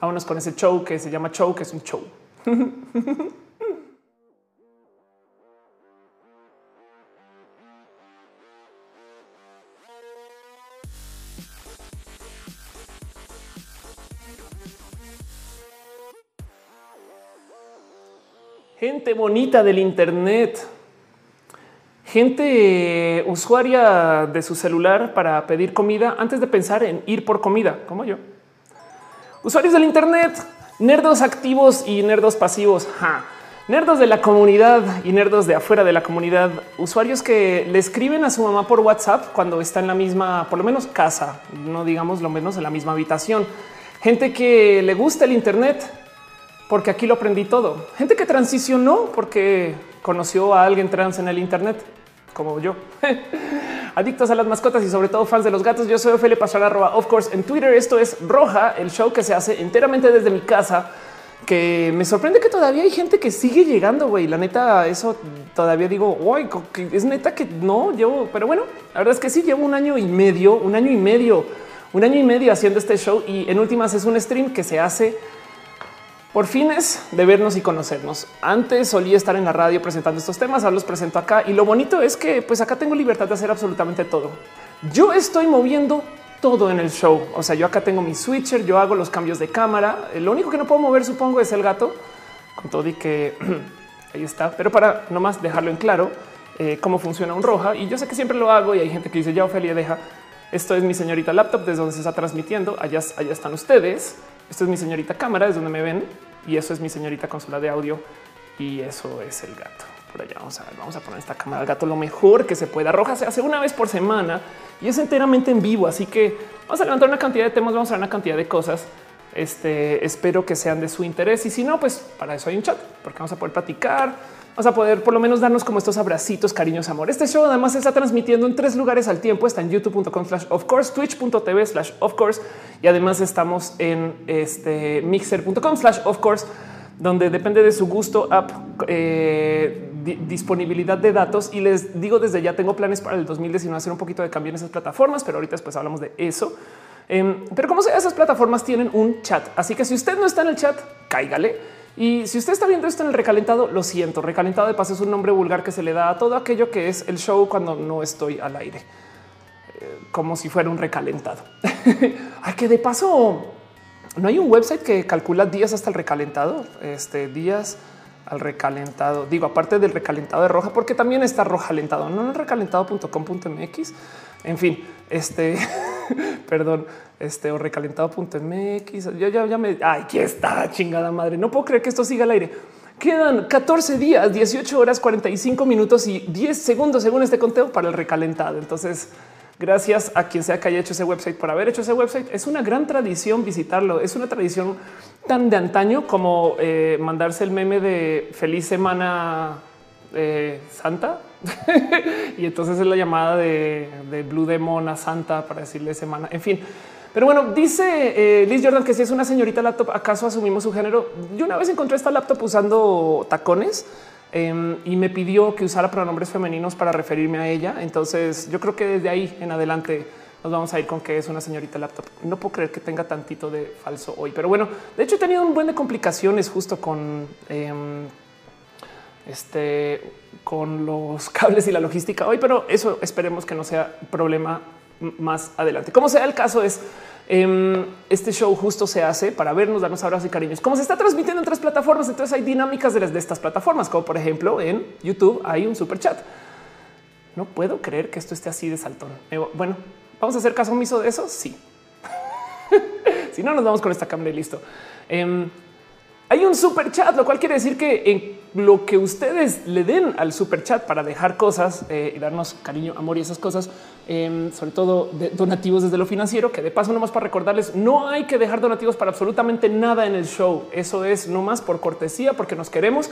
Vámonos con ese show que se llama show, que es un show. Gente bonita del Internet. Gente usuaria de su celular para pedir comida antes de pensar en ir por comida, como yo. Usuarios del Internet, nerdos activos y nerdos pasivos. Nerdos de la comunidad y nerdos de afuera de la comunidad. Usuarios que le escriben a su mamá por WhatsApp cuando está en la misma, por lo menos casa, no digamos lo menos en la misma habitación. Gente que le gusta el Internet porque aquí lo aprendí todo. Gente que transicionó porque conoció a alguien trans en el Internet, como yo. Adictos a las mascotas y sobre todo fans de los gatos. Yo soy Ophelia Pasar, arroba of course en Twitter. Esto es Roja, el show que se hace enteramente desde mi casa. Que me sorprende que todavía hay gente que sigue llegando, güey. La neta, eso todavía digo, uy, es neta que no llevo, pero bueno, la verdad es que sí llevo un año y medio, un año y medio, un año y medio haciendo este show y en últimas es un stream que se hace por fines de vernos y conocernos. Antes solía estar en la radio presentando estos temas, ahora los presento acá y lo bonito es que pues acá tengo libertad de hacer absolutamente todo. Yo estoy moviendo todo en el show. O sea, yo acá tengo mi switcher, yo hago los cambios de cámara. Lo único que no puedo mover, supongo, es el gato con todo y que ahí está. Pero para nomás dejarlo en claro eh, cómo funciona un roja. Y yo sé que siempre lo hago y hay gente que dice ya Ofelia deja. Esto es mi señorita laptop desde donde se está transmitiendo. Allá, allá están ustedes. Esto es mi señorita cámara, es donde me ven y eso es mi señorita consola de audio y eso es el gato. Por allá vamos a ver, vamos a poner esta cámara al gato lo mejor que se pueda. Roja se hace una vez por semana y es enteramente en vivo, así que vamos a levantar una cantidad de temas, vamos a ver una cantidad de cosas. Este espero que sean de su interés y si no, pues para eso hay un chat, porque vamos a poder platicar Vamos a poder por lo menos darnos como estos abracitos, cariños, amor. Este show además se está transmitiendo en tres lugares al tiempo. Está en youtube.com slash of course, twitch.tv slash of course y además estamos en este mixer.com slash of course, donde depende de su gusto, app, eh, disponibilidad de datos. Y les digo desde ya tengo planes para el 2019 hacer un poquito de cambio en esas plataformas, pero ahorita después hablamos de eso. Em, pero como sea, esas plataformas tienen un chat. Así que si usted no está en el chat, cáigale y si usted está viendo esto en el recalentado, lo siento. Recalentado de paso es un nombre vulgar que se le da a todo aquello que es el show cuando no estoy al aire, eh, como si fuera un recalentado. Ay, que de paso no hay un website que calcula días hasta el recalentado. Este días al recalentado. Digo, aparte del recalentado de roja, porque también está roja alentado, no en recalentado.com.mx. En fin, este, perdón, este o recalentado.mx. Ya, ya, ya me. Ay, aquí está chingada madre. No puedo creer que esto siga al aire. Quedan 14 días, 18 horas, 45 minutos y 10 segundos según este conteo para el recalentado. Entonces, gracias a quien sea que haya hecho ese website por haber hecho ese website. Es una gran tradición visitarlo. Es una tradición tan de antaño como eh, mandarse el meme de feliz semana eh, Santa. y entonces es la llamada de, Blue Demon a Santa para decirle semana. En fin, pero bueno, dice eh, Liz Jordan que si es una señorita laptop, ¿acaso asumimos su género? Yo una vez encontré esta laptop usando tacones em, y me pidió que usara pronombres femeninos para referirme a ella. Entonces yo creo que desde ahí en adelante nos vamos a ir con que es una señorita laptop. No puedo creer que tenga tantito de falso hoy, pero bueno, de hecho he tenido un buen de complicaciones justo con em, este, con los cables y la logística hoy, pero eso esperemos que no sea problema más adelante. Como sea el caso es em, este show justo se hace para vernos, darnos abrazos y cariños. Como se está transmitiendo en tres plataformas, entonces hay dinámicas de, las, de estas plataformas, como por ejemplo en YouTube hay un super chat. No puedo creer que esto esté así de saltón. Bueno, vamos a hacer caso omiso de eso. Sí. si no, nos vamos con esta cámara y listo. Em, hay un super chat, lo cual quiere decir que en lo que ustedes le den al super chat para dejar cosas eh, y darnos cariño, amor y esas cosas, em, sobre todo donativos desde lo financiero, que de paso nomás para recordarles, no hay que dejar donativos para absolutamente nada en el show. Eso es nomás por cortesía, porque nos queremos.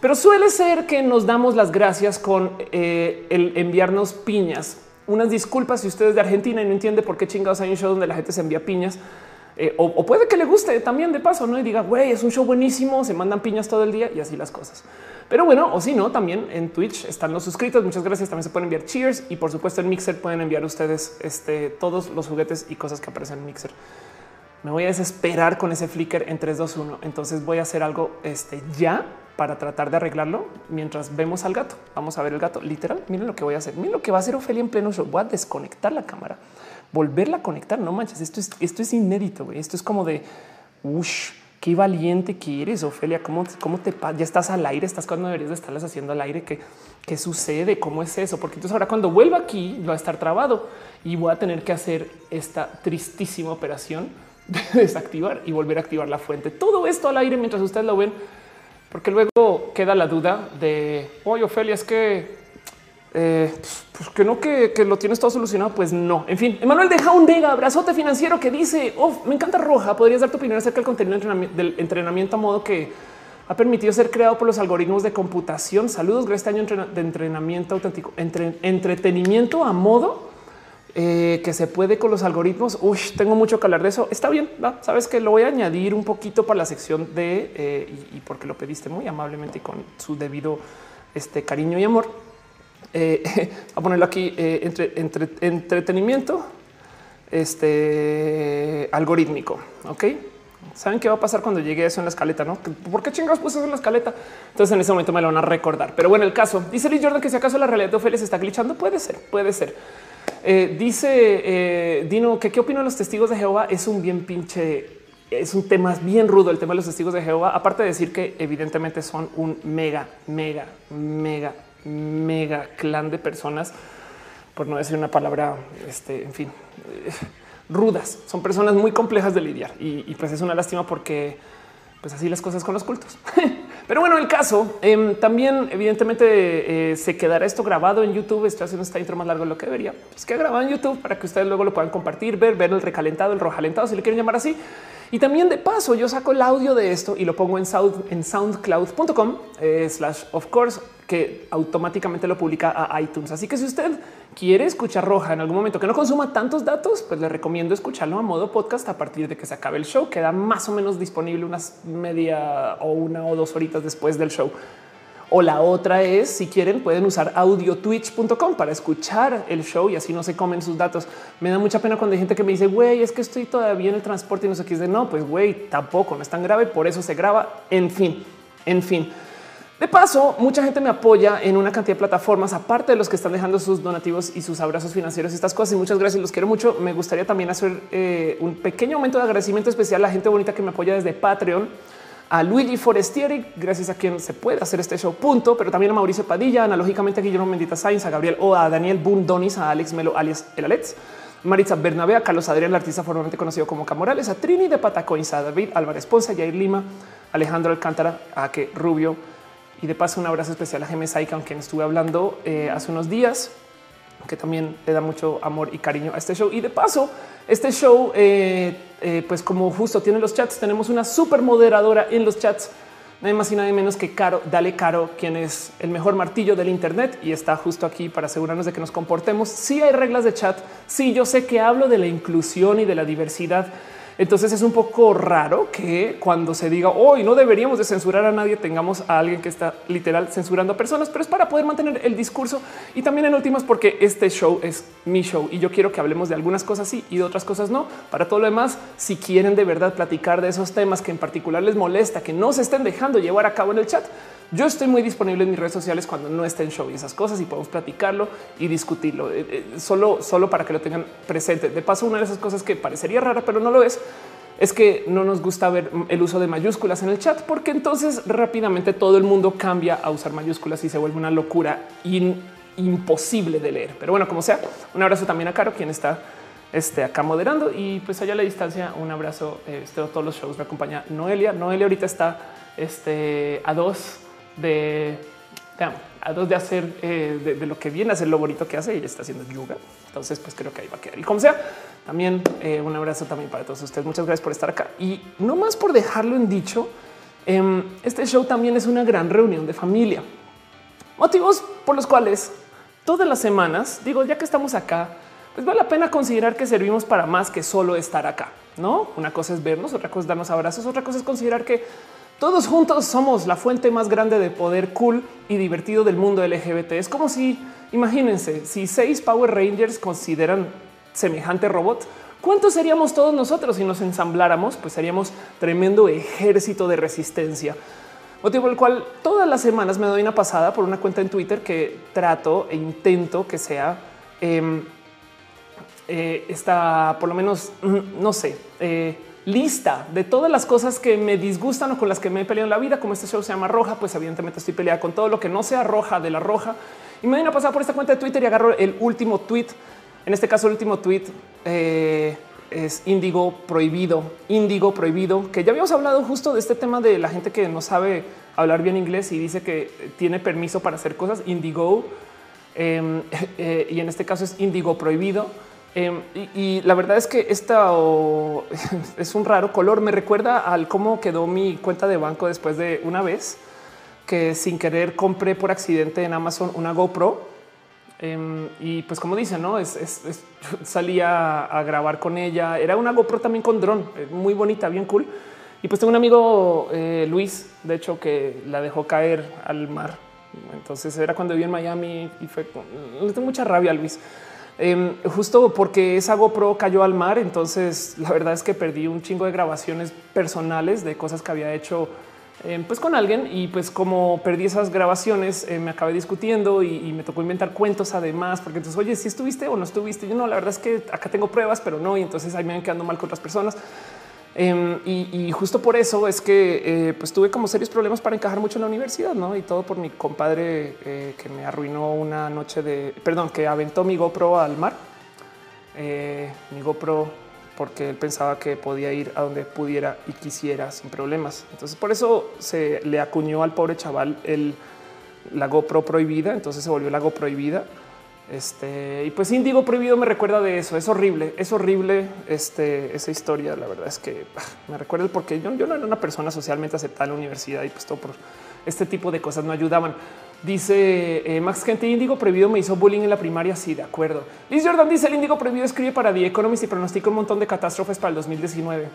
Pero suele ser que nos damos las gracias con eh, el enviarnos piñas. Unas disculpas si ustedes de Argentina y no entiende por qué chingados hay un show donde la gente se envía piñas eh, o, puede que le guste también de paso, no? Y diga, güey, es un show buenísimo, se mandan piñas todo el día y así las cosas. Pero bueno, o si no, también en Twitch están los suscritos. Muchas gracias. También se pueden enviar cheers y por supuesto en Mixer pueden enviar ustedes este, todos los juguetes y cosas que aparecen en Mixer. me voy a desesperar con ese flicker en 3, 2, 1. Entonces voy a hacer algo este, ya para tratar de arreglarlo mientras vemos al gato. Vamos a ver el gato literal. Miren lo que voy a hacer. Miren lo que va a hacer Ofelia en pleno show. Voy a desconectar la cámara, volverla a conectar. No manches, esto es, esto es inédito. Esto es como de ush, qué valiente que eres, Ofelia. ¿Cómo, cómo te ya estás al aire? Estás cuando deberías de estarlas haciendo al aire. ¿Qué, ¿Qué sucede? ¿Cómo es eso? Porque entonces ahora cuando vuelva aquí va a estar trabado y voy a tener que hacer esta tristísima operación de desactivar y volver a activar la fuente. Todo esto al aire mientras ustedes lo ven, porque luego queda la duda de, oye, Ofelia, es que eh, pues que no, que, lo tienes todo solucionado. Pues no. En fin, Emanuel de Jaundega, abrazote financiero que dice: oh, Me encanta Roja. Podrías dar tu opinión acerca del contenido del entrenamiento a modo que ha permitido ser creado por los algoritmos de computación. Saludos, gracias este año de entrenamiento auténtico, entre, entretenimiento a modo eh, que se puede con los algoritmos. Uy, tengo mucho que hablar de eso. Está bien. Sabes que lo voy a añadir un poquito para la sección de eh, y, porque lo pediste muy amablemente y con su debido este cariño y amor eh, a ponerlo aquí eh, entre, entre, entretenimiento este algorítmico. Ok, saben qué va a pasar cuando llegue eso en la escaleta, no? ¿Por qué chingados puse eso en la escaleta? Entonces en ese momento me lo van a recordar. Pero bueno, el caso dice Lee Jordan que si acaso la realidad de Ophelia se está glitchando, puede ser, puede ser. Eh, dice eh, Dino que qué opino de los testigos de Jehová es un bien pinche, es un tema bien rudo el tema de los testigos de Jehová. Aparte de decir que evidentemente son un mega, mega, mega mega clan de personas, por no decir una palabra, este, en fin, eh, rudas. Son personas muy complejas de lidiar y, pues es una lástima porque pues así las cosas con los cultos. Pero bueno, el caso em, también evidentemente eh, se quedará esto grabado en YouTube. Estoy haciendo esta intro más largo de lo que debería. Pues que grabado en YouTube para que ustedes luego lo puedan compartir, ver, ver el recalentado, el rojalentado, si le quieren llamar así. Y también de paso, yo saco el audio de esto y lo pongo en, sound, en soundcloud.com eh, slash of course, que automáticamente lo publica a iTunes. Así que si usted quiere escuchar Roja en algún momento que no consuma tantos datos, pues le recomiendo escucharlo a modo podcast a partir de que se acabe el show. Queda más o menos disponible unas media o una o dos horitas después del show. O la otra es, si quieren, pueden usar audiotwitch.com para escuchar el show y así no se comen sus datos. Me da mucha pena cuando hay gente que me dice, güey, es que estoy todavía en el transporte y no sé qué. Es de no, pues güey, tampoco no es tan grave, por eso se graba. En fin, en fin. De paso, mucha gente me apoya en una cantidad de plataformas, aparte de los que están dejando sus donativos y sus abrazos financieros y estas cosas. Y muchas gracias, los quiero mucho. Me gustaría también hacer eh, un pequeño momento de agradecimiento especial a la gente bonita que me apoya desde Patreon a Luigi Forestieri, gracias a quien se puede hacer este show, punto, pero también a Mauricio Padilla, analógicamente a Guillermo Mendita Sainz, a Gabriel o a Daniel Bundonis, a Alex Melo, alias El Alex, Maritza Bernabé, a Carlos Adrián, el artista formalmente conocido como Camorales, a Trini de Patacoins, a David Álvarez Ponce, a Jair Lima, Alejandro Alcántara, a que Rubio y de paso un abrazo especial a Jaime Saika, con quien estuve hablando eh, hace unos días, que también le da mucho amor y cariño a este show. Y de paso, este show, eh, eh, pues como justo tiene los chats, tenemos una super moderadora en los chats, nada más y nada menos que Caro, dale Caro, quien es el mejor martillo del Internet y está justo aquí para asegurarnos de que nos comportemos. Si hay reglas de chat, sí, yo sé que hablo de la inclusión y de la diversidad entonces es un poco raro que cuando se diga hoy no deberíamos de censurar a nadie, tengamos a alguien que está literal censurando a personas, pero es para poder mantener el discurso y también en últimas porque este show es mi show y yo quiero que hablemos de algunas cosas sí y de otras cosas no. Para todo lo demás, si quieren de verdad platicar de esos temas que en particular les molesta, que no se estén dejando llevar a cabo en el chat, yo estoy muy disponible en mis redes sociales cuando no esté en show y esas cosas y podemos platicarlo y discutirlo eh, eh, solo, solo para que lo tengan presente. De paso, una de esas cosas que parecería rara, pero no lo es, es que no nos gusta ver el uso de mayúsculas en el chat, porque entonces rápidamente todo el mundo cambia a usar mayúsculas y se vuelve una locura imposible de leer. Pero bueno, como sea, un abrazo también a Caro, quien está este, acá moderando y pues allá a la distancia un abrazo. Este, todos los shows me acompaña Noelia. Noelia ahorita está este, a dos de, de hacer eh, de, lo que viene a ser lo bonito que hace. y está haciendo yoga. Entonces, pues creo que ahí va a quedar. Y como sea, también eh, un abrazo también para todos ustedes. Muchas gracias por estar acá. Y no más por dejarlo en dicho, em, este show también es una gran reunión de familia. Motivos por los cuales todas las semanas, digo, ya que estamos acá, pues vale la pena considerar que servimos para más que solo estar acá. No, una cosa es vernos, otra cosa es darnos abrazos, otra cosa es considerar que todos juntos somos la fuente más grande de poder cool y divertido del mundo LGBT. Es como si, imagínense, si seis Power Rangers consideran semejante robot, ¿Cuántos seríamos todos nosotros si nos ensambláramos? Pues seríamos tremendo ejército de resistencia. Motivo por el cual todas las semanas me doy una pasada por una cuenta en Twitter que trato e intento que sea eh, eh, esta, por lo menos, mm, no sé, eh, lista de todas las cosas que me disgustan o con las que me he peleado en la vida. Como este show se llama Roja, pues evidentemente estoy peleada con todo lo que no sea roja de la roja. Y me doy una pasada por esta cuenta de Twitter y agarro el último tweet. En este caso, el último tweet eh, es índigo prohibido, índigo prohibido, que ya habíamos hablado justo de este tema de la gente que no sabe hablar bien inglés y dice que tiene permiso para hacer cosas. Indigo em, y en este caso es índigo prohibido. Em, y, la verdad es que esta es un raro color. Me recuerda al cómo quedó mi cuenta de banco después de una vez que sin querer compré por accidente en Amazon una GoPro. Em, y pues como dicen, no es, salía a grabar con ella. Era una GoPro también con dron, eh, muy bonita, bien cool. Y pues tengo un amigo eh, Luis, de hecho, que la dejó caer al mar. Entonces era cuando viví en Miami y fue le tengo mucha rabia a Luis Em, justo porque esa GoPro cayó al mar. Entonces, la verdad es que perdí un chingo de grabaciones personales de cosas que había hecho em, pues con alguien. Y pues como perdí esas grabaciones eh, me acabé discutiendo y, me tocó inventar cuentos además porque entonces oye si estuviste o no estuviste yo no la verdad es que acá tengo pruebas pero no y entonces ahí me van quedando mal con otras personas Em, y, justo por eso es que eh, pues tuve como serios problemas para encajar mucho en la universidad, ¿no? Y todo por mi compadre eh, que me arruinó una noche de, perdón, que aventó mi GoPro al mar. Eh, mi GoPro porque él pensaba que podía ir a donde pudiera y quisiera sin problemas. Entonces por eso se le acuñó al pobre chaval el, la GoPro prohibida, entonces se volvió la GoPro prohibida este y pues Índigo Prohibido me recuerda de eso. Es horrible, es horrible este, esa historia. La verdad es que ah, me recuerda el porque yo, yo no era una persona socialmente aceptada en la universidad y pues todo por este tipo de cosas no ayudaban. Dice eh, Max Gente Índigo Prohibido me hizo bullying en la primaria. Sí, de acuerdo. Liz Jordan dice el Índigo Prohibido escribe para The Economist y pronostica un montón de catástrofes para el 2019.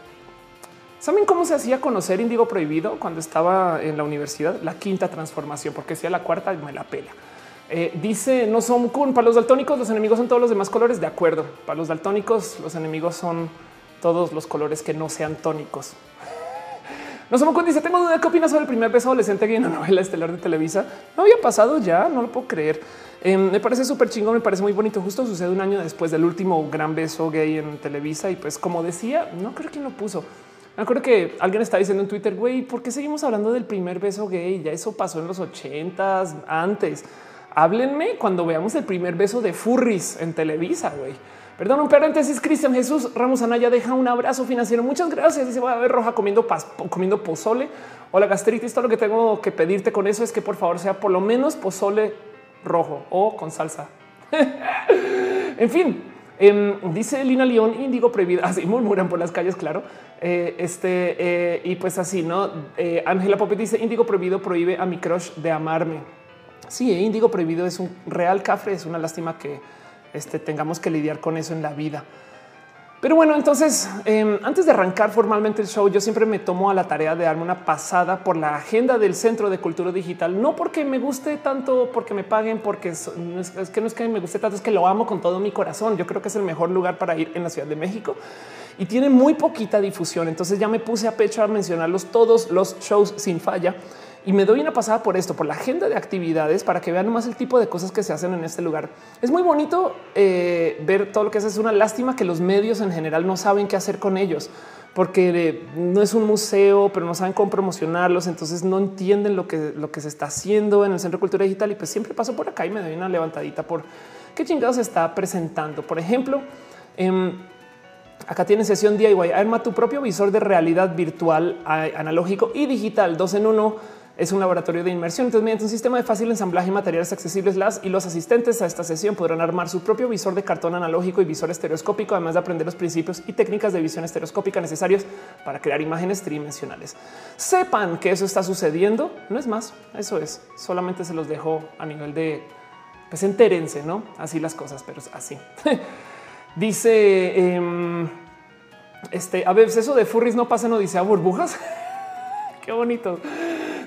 ¿Saben cómo se hacía conocer Índigo Prohibido cuando estaba en la universidad? La quinta transformación, porque si a la cuarta me la pela. Eh, dice no son kun para los daltónicos. Los enemigos son todos los demás colores. De acuerdo. Para los daltónicos, los enemigos son todos los colores que no sean tónicos. No somos kun dice tengo duda qué opinas sobre el primer beso adolescente gay en una novela estelar de Televisa. No había pasado ya, no lo puedo creer. Em, me parece súper chingón, me parece muy bonito. Justo sucede un año después del último gran beso gay en Televisa y pues como decía, no creo que lo puso. Me acuerdo que alguien está diciendo en Twitter, güey, ¿por qué seguimos hablando del primer beso gay? Ya eso pasó en los ochentas antes háblenme cuando veamos el primer beso de Furris en Televisa, güey. Perdón, un paréntesis, Cristian Jesús Ramos Anaya deja un abrazo financiero. Muchas gracias. Dice, voy a ver Roja comiendo, comiendo pozole o la gastritis. Todo lo que tengo que pedirte con eso es que por favor sea por lo menos pozole rojo o con salsa. en fin, em, dice Lina León, índigo prohibido. Así murmuran por las calles, claro. Eh, este eh, y pues así, no? Eh, Ángela Popet dice índigo prohibido prohíbe a mi crush de amarme. Sí, índigo prohibido es un real cafre. Es una lástima que este, tengamos que lidiar con eso en la vida. Pero bueno, entonces em, antes de arrancar formalmente el show, yo siempre me tomo a la tarea de darme una pasada por la agenda del Centro de Cultura Digital, no porque me guste tanto, porque me paguen, porque es, que no es que me guste tanto, es que lo amo con todo mi corazón. Yo creo que es el mejor lugar para ir en la Ciudad de México y tiene muy poquita difusión. Entonces ya me puse a pecho a mencionarlos todos los shows sin falla y me doy una pasada por esto, por la agenda de actividades para que vean más el tipo de cosas que se hacen en este lugar. Es muy bonito eh, ver todo lo que hace. Es una lástima que los medios en general no saben qué hacer con ellos porque eh, no es un museo, pero no saben cómo promocionarlos. Entonces no entienden lo que, lo que se está haciendo en el Centro de Cultura Digital. Y pues siempre paso por acá y me doy una levantadita por qué chingados se está presentando. Por ejemplo, em, Acá tienes sesión DIY. Arma tu propio visor de realidad virtual, analógico y digital, dos en uno es un laboratorio de inmersión. Entonces, mediante un sistema de fácil ensamblaje y materiales accesibles, las y los asistentes a esta sesión podrán armar su propio visor de cartón analógico y visor estereoscópico, además de aprender los principios y técnicas de visión estereoscópica necesarios para crear imágenes tridimensionales. Sepan que eso está sucediendo. No es más, eso es. Solamente se los dejo a nivel de pues entérense, no así las cosas, pero es así. Dice em, este a veces eso de furries no pasa, no dice burbujas. Qué bonito.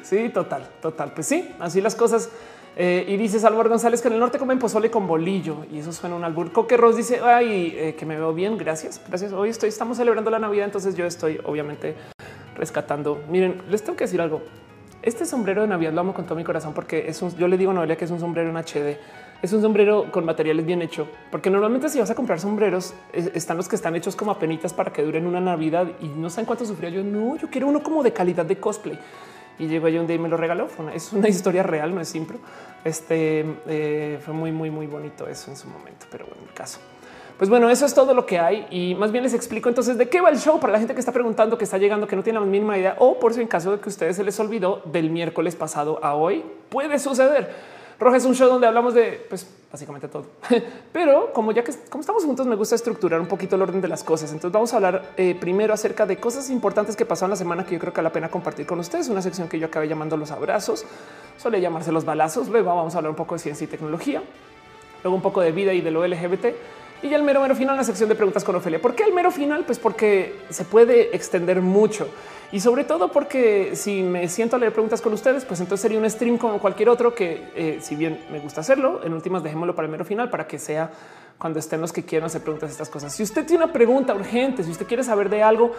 Sí, total, total. Pues sí, así las cosas. Eh, y dice Salvador González que en el norte comen pozole con bolillo y eso suena un albur. Coque Ross dice ay, eh, que me veo bien. Gracias. Gracias. Hoy estoy, estamos celebrando la Navidad. Entonces yo estoy obviamente rescatando. Miren, les tengo que decir algo. Este sombrero de Navidad lo amo con todo mi corazón porque es un, yo le digo a Noelia que es un sombrero en HD. Es un sombrero con materiales bien hecho, porque normalmente si vas a comprar sombreros están los que están hechos como apenitas para que duren una Navidad y no saben cuánto sufría yo. No, yo quiero uno como de calidad de cosplay y llegó yo un día y me lo regaló. es una historia real, no es simple. Este eh, fue muy, muy, muy bonito eso en su momento, pero bueno, en el caso. Pues bueno, eso es todo lo que hay y más bien les explico entonces de qué va el show para la gente que está preguntando, que está llegando, que no tiene la mínima idea o por si en caso de que ustedes se les olvidó del miércoles pasado a hoy, puede suceder. Roja es un show donde hablamos de pues básicamente todo, pero como ya que como estamos juntos, me gusta estructurar un poquito el orden de las cosas. Entonces vamos a hablar eh, primero acerca de cosas importantes que pasaron la semana que yo creo que vale la pena compartir con ustedes. Una sección que yo acabé llamando los abrazos, suele llamarse los balazos. Luego vamos a hablar un poco de ciencia y tecnología, luego un poco de vida y de lo LGBT y ya el mero mero final, la sección de preguntas con Ofelia. ¿Por qué el mero final? Pues porque se puede extender mucho y sobre todo porque si me siento a leer preguntas con ustedes, pues entonces sería un stream como cualquier otro que eh, si bien me gusta hacerlo, en últimas dejémoslo para el mero final para que sea cuando estén los que quieran hacer preguntas estas cosas. Si usted tiene una pregunta urgente, si usted quiere saber de algo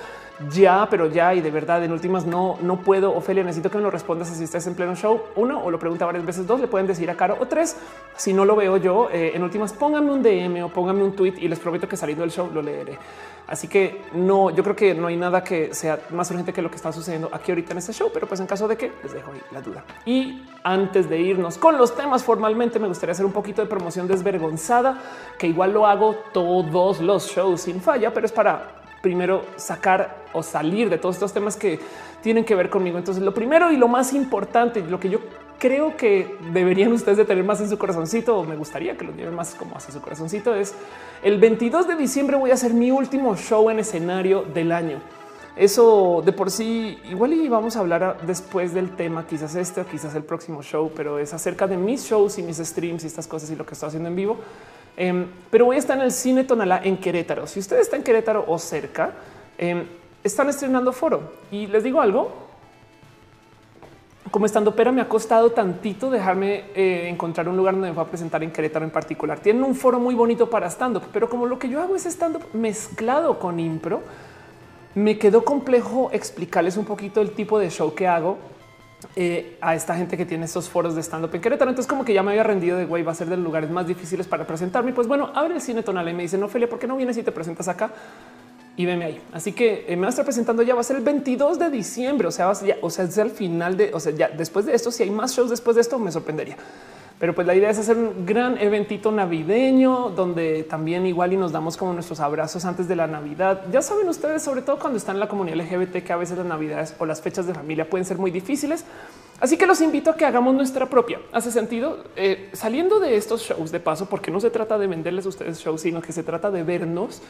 ya, pero ya y de verdad en últimas no, no puedo, Ofelia, necesito que me lo respondas si estás en pleno show. Uno o lo pregunta varias veces, dos le pueden decir a Caro o tres. Si no lo veo yo, eh, en últimas pónganme un DM o pónganme un tweet y les prometo que saliendo del show lo leeré. Así que no, yo creo que no hay nada que sea más urgente que lo que está sucediendo aquí ahorita en este show, pero pues en caso de que les dejo ahí la duda. Y antes de irnos con los temas formalmente, me gustaría hacer un poquito de promoción desvergonzada, que igual lo hago todos los shows sin falla, pero es para primero sacar o salir de todos estos temas que tienen que ver conmigo. Entonces, lo primero y lo más importante, lo que yo creo que deberían ustedes de tener más en su corazoncito, o me gustaría que lo lleven más como hacia su corazoncito, es el 22 de diciembre voy a hacer mi último show en escenario del año. Eso de por sí, igual y vamos a hablar después del tema, quizás este o quizás el próximo show, pero es acerca de mis shows y mis streams y estas cosas y lo que estoy haciendo en vivo. Em, pero voy a estar en el Cine Tonalá en Querétaro. Si usted está en Querétaro o cerca, em, están estrenando foro. Y les digo algo, como estando pero me ha costado tantito dejarme eh, encontrar un lugar donde me va a presentar en Querétaro en particular. Tienen un foro muy bonito para stand up, pero como lo que yo hago es stand up mezclado con impro, me quedó complejo explicarles un poquito el tipo de show que hago eh, a esta gente que tiene estos foros de stand up en Querétaro. Entonces, como que ya me había rendido de güey, va a ser de los lugares más difíciles para presentarme. Pues bueno, abre el cine tonal y me dice, no, Ophelia, ¿por qué no vienes y te presentas acá? y veme ahí. Así que eh, me va a estar presentando ya va a ser el 22 de diciembre. O sea, o sea, es el final de, o sea, ya después de esto, si hay más shows después de esto, me sorprendería. Pero pues la idea es hacer un gran eventito navideño donde también igual y nos damos como nuestros abrazos antes de la Navidad. Ya saben ustedes, sobre todo cuando están en la comunidad LGBT, que a veces las Navidades o las fechas de familia pueden ser muy difíciles. Así que los invito a que hagamos nuestra propia. Hace sentido eh, saliendo de estos shows de paso, porque no se trata de venderles a ustedes shows, sino que se trata de vernos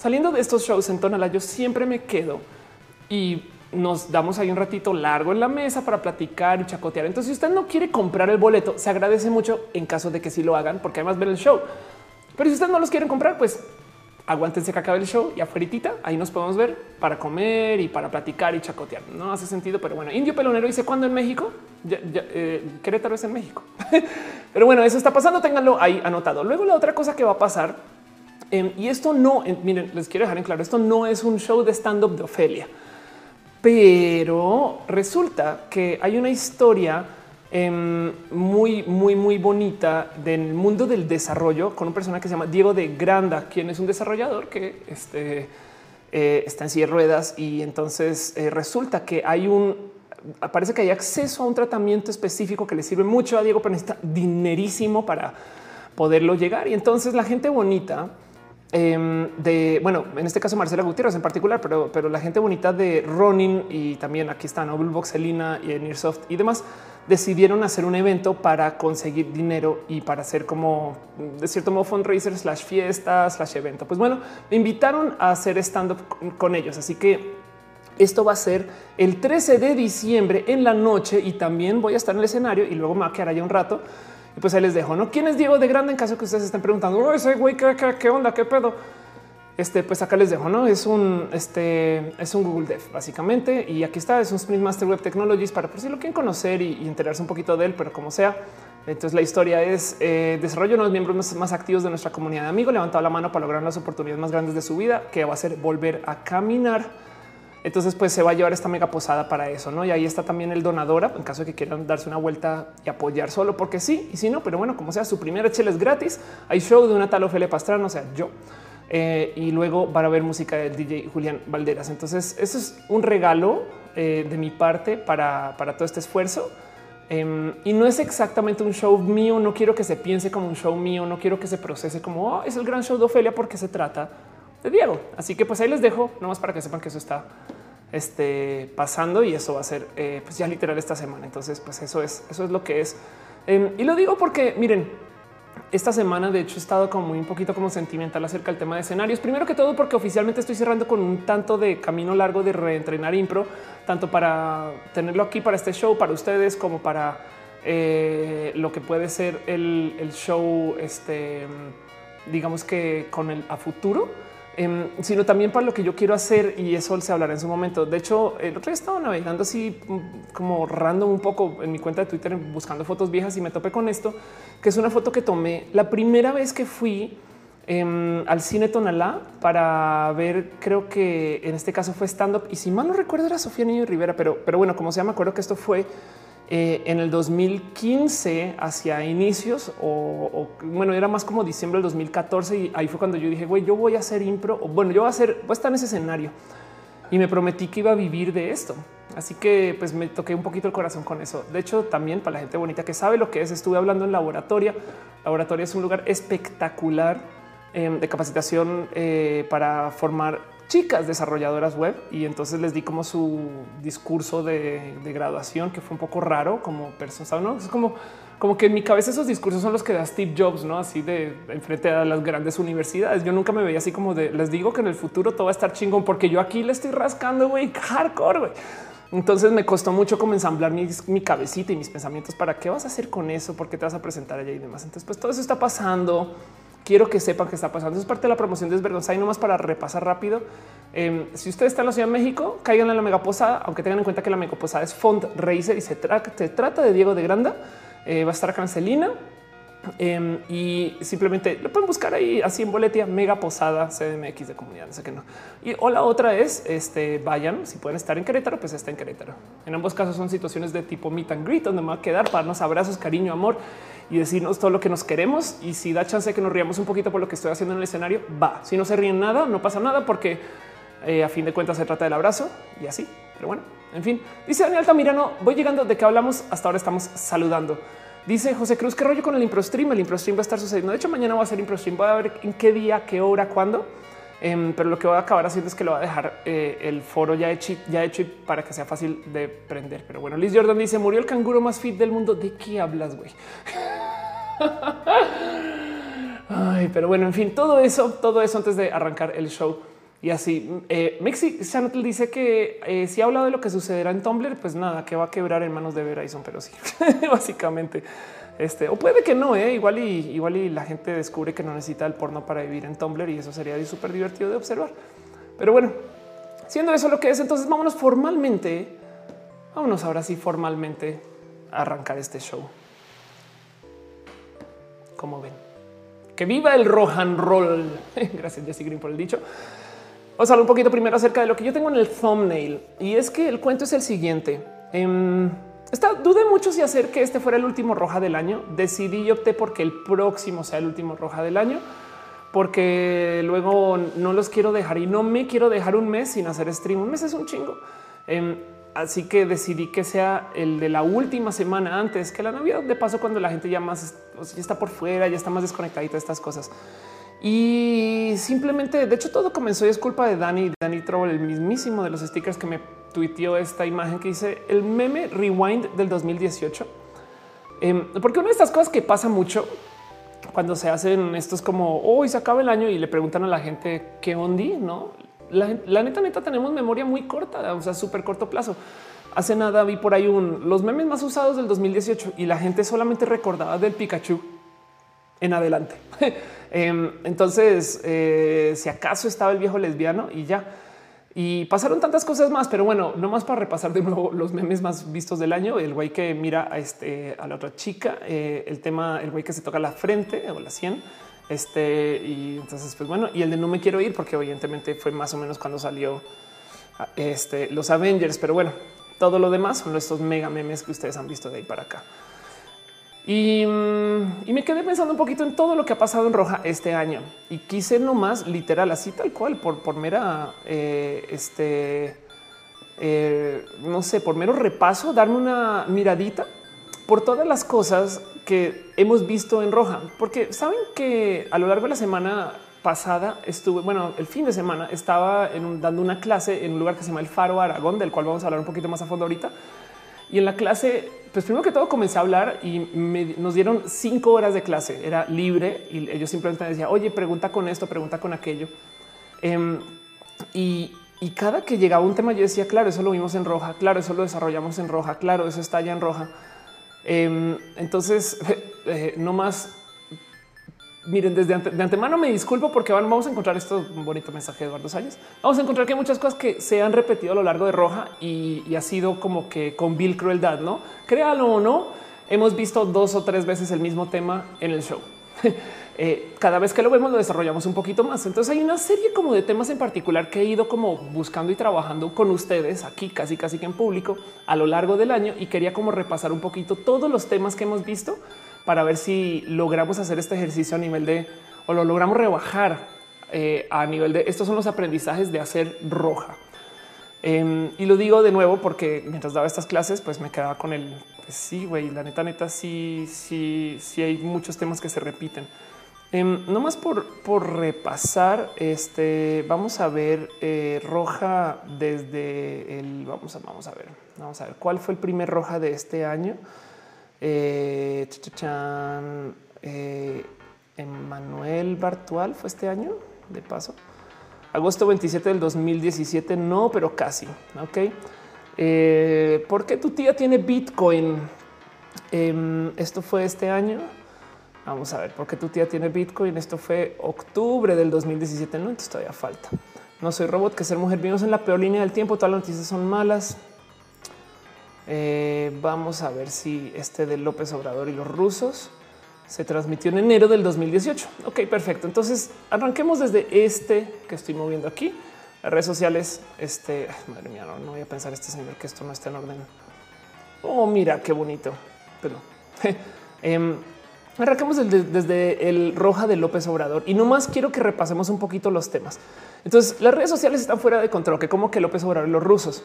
Saliendo de estos shows en Tonala, yo siempre me quedo y nos damos ahí un ratito largo en la mesa para platicar y chacotear. Entonces, si usted no quiere comprar el boleto, se agradece mucho en caso de que sí lo hagan, porque además ven el show. Pero si ustedes no los quieren comprar, pues aguántense que acabe el show y afuera ahí nos podemos ver para comer y para platicar y chacotear. No hace sentido, pero bueno, Indio Pelonero dice cuándo en México. Eh, Querétaro es en México. pero bueno, eso está pasando. Ténganlo ahí anotado. Luego, la otra cosa que va a pasar Em, y esto no, miren, les quiero dejar en claro, esto no es un show de stand up de Ofelia, pero resulta que hay una historia em, muy, muy, muy bonita del mundo del desarrollo con una persona que se llama Diego de Granda, quien es un desarrollador que este, eh, está en silla de ruedas y entonces eh, resulta que hay un parece que hay acceso a un tratamiento específico que le sirve mucho a Diego, pero necesita dinerísimo para poderlo llegar. Y entonces la gente bonita Em, de, bueno, en este caso Marcela Gutiérrez en particular, pero, pero la gente bonita de Ronin y también aquí están Box, Elina y Nearsoft y demás decidieron hacer un evento para conseguir dinero y para hacer como de cierto modo fundraiser slash fiesta slash evento. Pues bueno, me invitaron a hacer stand up con ellos. Así que esto va a ser el 13 de diciembre en la noche y también voy a estar en el escenario y luego me va a quedar allá un rato y pues ahí les dejo, ¿no? ¿Quién es Diego de Grande? En caso que ustedes estén preguntando, ese güey, ¿qué, qué, onda? ¿Qué pedo? Este, pues acá les dejo, ¿no? Es un, este, es un Google Dev, básicamente. Y aquí está, es un Sprint Master Web Technologies para por si lo quieren conocer y, enterarse un poquito de él, pero como sea, Entonces la historia es eh, desarrollo de los miembros más, activos de nuestra comunidad de amigos, levantado la mano para lograr las oportunidades más grandes de su vida, que va a ser volver a caminar. Entonces, pues se va a llevar esta mega posada para eso, ¿no? Y ahí está también el donadora, en caso de que quieran darse una vuelta y apoyar solo porque sí, y si no, pero bueno, como sea, su primera chela es gratis. Hay show de una tal Ofelia Pastrana, o sea, yo. Eh, y luego van a ver música del DJ Julián Valderas. Entonces, eso es un regalo eh, de mi parte para, para todo este esfuerzo. Em, y no es exactamente un show mío, no quiero que se piense como un show mío, no quiero que se procese como oh, es el gran show de Ofelia porque se trata de Diego. Así que pues ahí les dejo, nomás para que sepan que eso está este, pasando y eso va a ser eh, pues ya literal esta semana. Entonces pues eso es, eso es lo que es. Em, y lo digo porque miren, esta semana, de hecho, he estado como muy un poquito como sentimental acerca del tema de escenarios. Primero que todo, porque oficialmente estoy cerrando con un tanto de camino largo de reentrenar impro, tanto para tenerlo aquí para este show, para ustedes, como para eh, lo que puede ser el, el show, este, digamos que con el a futuro Em, sino también para lo que yo quiero hacer y eso se hablará en su momento. De hecho, el otro día estaba navegando así mm, como random un poco en mi cuenta de Twitter buscando fotos viejas y me topé con esto, que es una foto que tomé la primera vez que fui em, al cine Tonalá para ver, creo que en este caso fue stand up y si mal no recuerdo era Sofía Niño Rivera, pero, pero bueno, como sea, me acuerdo que esto fue eh, en el 2015 hacia inicios o, bueno, era más como diciembre del 2014 y ahí fue cuando yo dije, güey, yo voy a hacer impro o bueno, yo voy a hacer, voy a estar en ese escenario y me prometí que iba a vivir de esto. Así que pues me toqué un poquito el corazón con eso. De hecho, también para la gente bonita que sabe lo que es, estuve hablando en laboratorio. Laboratorio es un lugar espectacular em, de capacitación eh, para formar chicas desarrolladoras web y entonces les di como su discurso de, graduación que fue un poco raro como persona, ¿no? Es como, como que en mi cabeza esos discursos son los que da Steve Jobs, ¿no? Así de enfrente a las grandes universidades. Yo nunca me veía así como de, les digo que en el futuro todo va a estar chingón porque yo aquí le estoy rascando, güey, hardcore. Entonces me costó mucho como ensamblar mi, cabecita y mis pensamientos para qué vas a hacer con eso, por qué te vas a presentar allá y demás. Entonces, pues todo eso está pasando quiero que sepan que está pasando. es parte de la promoción de Desvergonzada y nomás para repasar rápido. Em, si ustedes están en la Ciudad de México, caigan en la mega posada, aunque tengan en cuenta que la mega posada es Font Racer y se, trata de Diego de Granda. Eh, va a estar Cancelina em, y simplemente lo pueden buscar ahí así en boletia mega posada CDMX de comunidad. No sé qué no. Y o la otra es este vayan. Si pueden estar en Querétaro, pues está en Querétaro. En ambos casos son situaciones de tipo meet and greet, donde me va a quedar para darnos abrazos, cariño, amor y decirnos todo lo que nos queremos. Y si da chance de que nos riamos un poquito por lo que estoy haciendo en el escenario, va. Si no se ríen nada, no pasa nada porque eh, a fin de cuentas se trata del abrazo y así. Pero bueno, en fin, dice Daniel Altamirano, voy llegando de qué hablamos. Hasta ahora estamos saludando. Dice José Cruz, qué rollo con el impro stream. El impro stream va a estar sucediendo. De hecho, mañana va a ser impro stream. Voy a ver en qué día, qué hora, cuándo. Em, pero lo que voy a acabar haciendo es que lo voy a dejar eh, el foro ya hecho, ya hecho para que sea fácil de prender. Pero bueno, Liz Jordan dice murió el canguro más fit del mundo. ¿De qué hablas, güey? Pero bueno, en fin, todo eso, todo eso antes de arrancar el show. Y así, eh, Mexi dice que eh, si ha hablado de lo que sucederá en Tumblr, pues nada, que va a quebrar en manos de Verizon, pero sí, básicamente. Este, o puede que no, eh, igual y igual y la gente descubre que no necesita el porno para vivir en Tumblr y eso sería súper divertido de observar. Pero bueno, siendo eso lo que es, entonces vámonos formalmente, vámonos ahora sí formalmente arrancar este show como ven. Que viva el rohan roll. Gracias, Jesse Green, por el dicho. Vamos a hablar un poquito primero acerca de lo que yo tengo en el thumbnail. Y es que el cuento es el siguiente. Eh, dudé mucho si hacer que este fuera el último roja del año. Decidí y opté porque el próximo sea el último roja del año, porque luego no los quiero dejar y no me quiero dejar un mes sin hacer stream. Un mes es un chingo. Em, Así que decidí que sea el de la última semana antes que la Navidad. De paso, cuando la gente ya más ya está por fuera, ya está más desconectada y todas estas cosas. Y simplemente, de hecho, todo comenzó y es culpa de Dani, Dani Trouble, el mismísimo de los stickers que me tuiteó esta imagen que dice el meme rewind del 2018. Em, porque una de estas cosas que pasa mucho cuando se hacen estos como hoy se acaba el año y le preguntan a la gente qué onda, no? la, neta, neta, tenemos memoria muy corta, o sea, súper corto plazo. Hace nada vi por ahí un los memes más usados del 2018 y la gente solamente recordaba del Pikachu en adelante. Em, entonces, eh, si acaso estaba el viejo lesbiano y ya. Y pasaron tantas cosas más, pero bueno, no más para repasar de nuevo los memes más vistos del año. El güey que mira a este a la otra chica, eh, el tema, el güey que se toca la frente o la sien. Este y entonces, pues bueno, y el de no me quiero ir, porque evidentemente fue más o menos cuando salió este, los Avengers. Pero bueno, todo lo demás son estos mega memes que ustedes han visto de ahí para acá. Mm, y, me quedé pensando un poquito en todo lo que ha pasado en Roja este año y quise nomás literal, así tal cual, por, por mera, eh, este, eh, no sé, por mero repaso, darme una miradita por todas las cosas que hemos visto en Roja, porque saben que a lo largo de la semana pasada estuve, bueno, el fin de semana estaba dando una clase en un lugar que se llama el Faro Aragón, del cual vamos a hablar un poquito más a fondo ahorita. Y en la clase, pues primero que todo comencé a hablar y nos dieron cinco horas de clase. Era libre y ellos simplemente decían, oye, pregunta con esto, pregunta con aquello. Em, y, cada que llegaba un tema, yo decía, claro, eso lo vimos en roja, claro, eso lo desarrollamos en roja, claro, eso está ya en roja. Em, entonces, eh, no más miren, desde de antemano me disculpo porque vamos a encontrar esto un bonito mensaje de Eduardo Salles. Vamos a encontrar que hay muchas cosas que se han repetido a lo largo de Roja y, ha sido como que con vil crueldad, no créalo o no. Hemos visto dos o tres veces el mismo tema en el show. Eh, cada vez que lo vemos lo desarrollamos un poquito más. Entonces hay una serie como de temas en particular que he ido como buscando y trabajando con ustedes aquí casi casi que en público a lo largo del año y quería como repasar un poquito todos los temas que hemos visto para ver si logramos hacer este ejercicio a nivel de o lo logramos rebajar eh, a nivel de estos son los aprendizajes de hacer roja. Em, y lo digo de nuevo porque mientras daba estas clases, pues me quedaba con el pues sí, güey, la neta, neta, sí, sí, sí hay muchos temas que se repiten. Um, no más por, por repasar, este vamos a ver eh, roja desde el vamos a, vamos a ver, vamos a ver cuál fue el primer roja de este año. Eh, eh, Emmanuel Bartual fue este año de paso. Agosto 27 del 2017. No, pero casi. Ok. Eh, ¿Por qué tu tía tiene Bitcoin? Em, esto fue este año. Vamos a ver por qué tu tía tiene Bitcoin. Esto fue octubre del 2017. No, entonces todavía falta. No soy robot que ser mujer. Vivimos en la peor línea del tiempo. Todas las noticias son malas. Eh, vamos a ver si este de López Obrador y los rusos se transmitió en enero del 2018. Ok, perfecto. Entonces arranquemos desde este que estoy moviendo aquí. Las redes sociales. Este madre mía, no, voy a pensar este señor que esto no está en orden. Oh, mira qué bonito. Pero eh, arranquemos desde, desde el roja de López Obrador y no más quiero que repasemos un poquito los temas. Entonces, las redes sociales están fuera de control, que como que López Obrador y los rusos.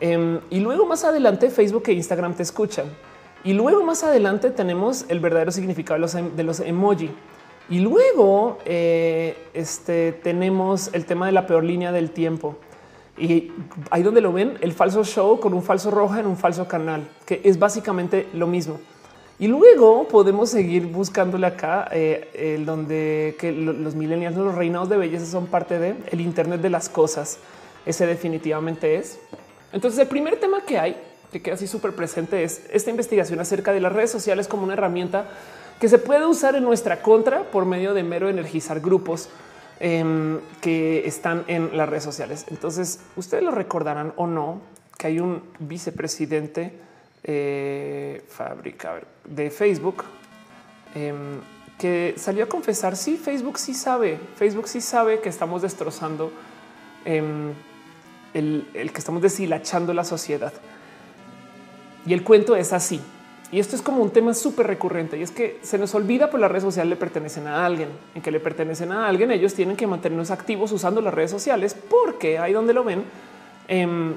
Em, y luego más adelante Facebook e Instagram te escuchan. Y luego más adelante tenemos el verdadero significado de los, em, de los emoji. Y luego eh, este, tenemos el tema de la peor línea del tiempo. Y ahí donde lo ven, el falso show con un falso roja en un falso canal, que es básicamente lo mismo. Y luego podemos seguir buscándole acá, eh, donde que los millennials, los reinados de belleza son parte de el Internet de las cosas. Ese definitivamente es. Entonces, el primer tema que hay que queda así súper presente es esta investigación acerca de las redes sociales como una herramienta que se puede usar en nuestra contra por medio de mero energizar grupos em, que están en las redes sociales. Entonces, ustedes lo recordarán o no que hay un vicepresidente eh, de Facebook em, que salió a confesar. Sí, Facebook sí sabe, Facebook sí sabe que estamos destrozando el, que estamos deshilachando la sociedad. Y el cuento es así. Y esto es como un tema súper recurrente y es que se nos olvida por las redes sociales le pertenecen a alguien, en que le pertenecen a alguien. Ellos tienen que mantenernos activos usando las redes sociales porque ahí donde lo ven, em,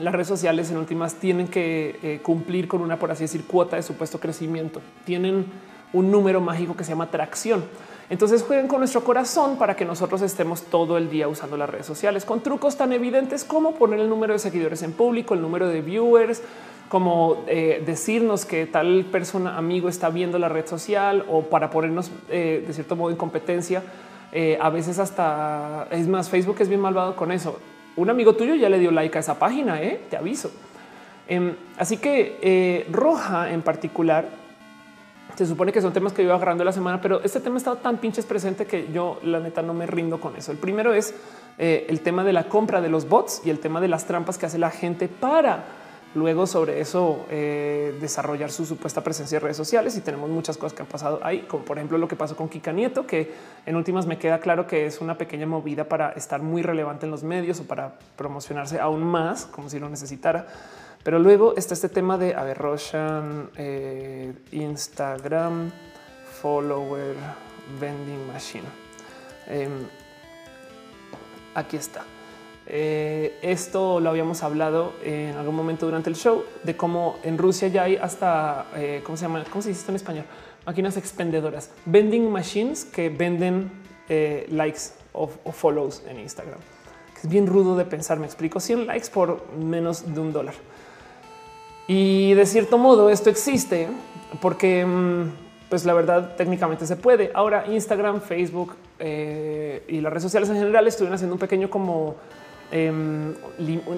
las redes sociales en últimas tienen que eh, cumplir con una, por así decir, cuota de supuesto crecimiento. Tienen un número mágico que se llama atracción. Entonces jueguen con nuestro corazón para que nosotros estemos todo el día usando las redes sociales con trucos tan evidentes como poner el número de seguidores en público, el número de viewers, como eh, decirnos que tal persona amigo está viendo la red social o para ponernos eh, de cierto modo en competencia. Eh, a veces hasta es más, Facebook es bien malvado con eso. Un amigo tuyo ya le dio like a esa página, te aviso. Em, así que Roja en particular se supone que son temas que yo iba agarrando la semana, pero este tema ha estado tan pinches presente que yo la neta no me rindo con eso. El primero es eh, el tema de la compra de los bots y el tema de las trampas que hace la gente para luego sobre eso eh, desarrollar su supuesta presencia en redes sociales y tenemos muchas cosas que han pasado ahí, como por ejemplo lo que pasó con Kika Nieto, que en últimas me queda claro que es una pequeña movida para estar muy relevante en los medios o para promocionarse aún más, como si lo necesitara. Pero luego está este tema de, a eh, Instagram, follower, vending machine. Em, aquí está. Eh, esto lo habíamos hablado en algún momento durante el show de cómo en Rusia ya hay hasta, eh, ¿cómo se llama? ¿Cómo se dice esto en español? Máquinas expendedoras, vending machines que venden likes o, o follows en Instagram. Es bien rudo de pensar, me explico, 100 likes por menos de un dólar. Y de cierto modo esto existe porque mm, pues la verdad técnicamente se puede. Ahora Instagram, Facebook eh, y las redes sociales en general estuvieron haciendo un pequeño como em,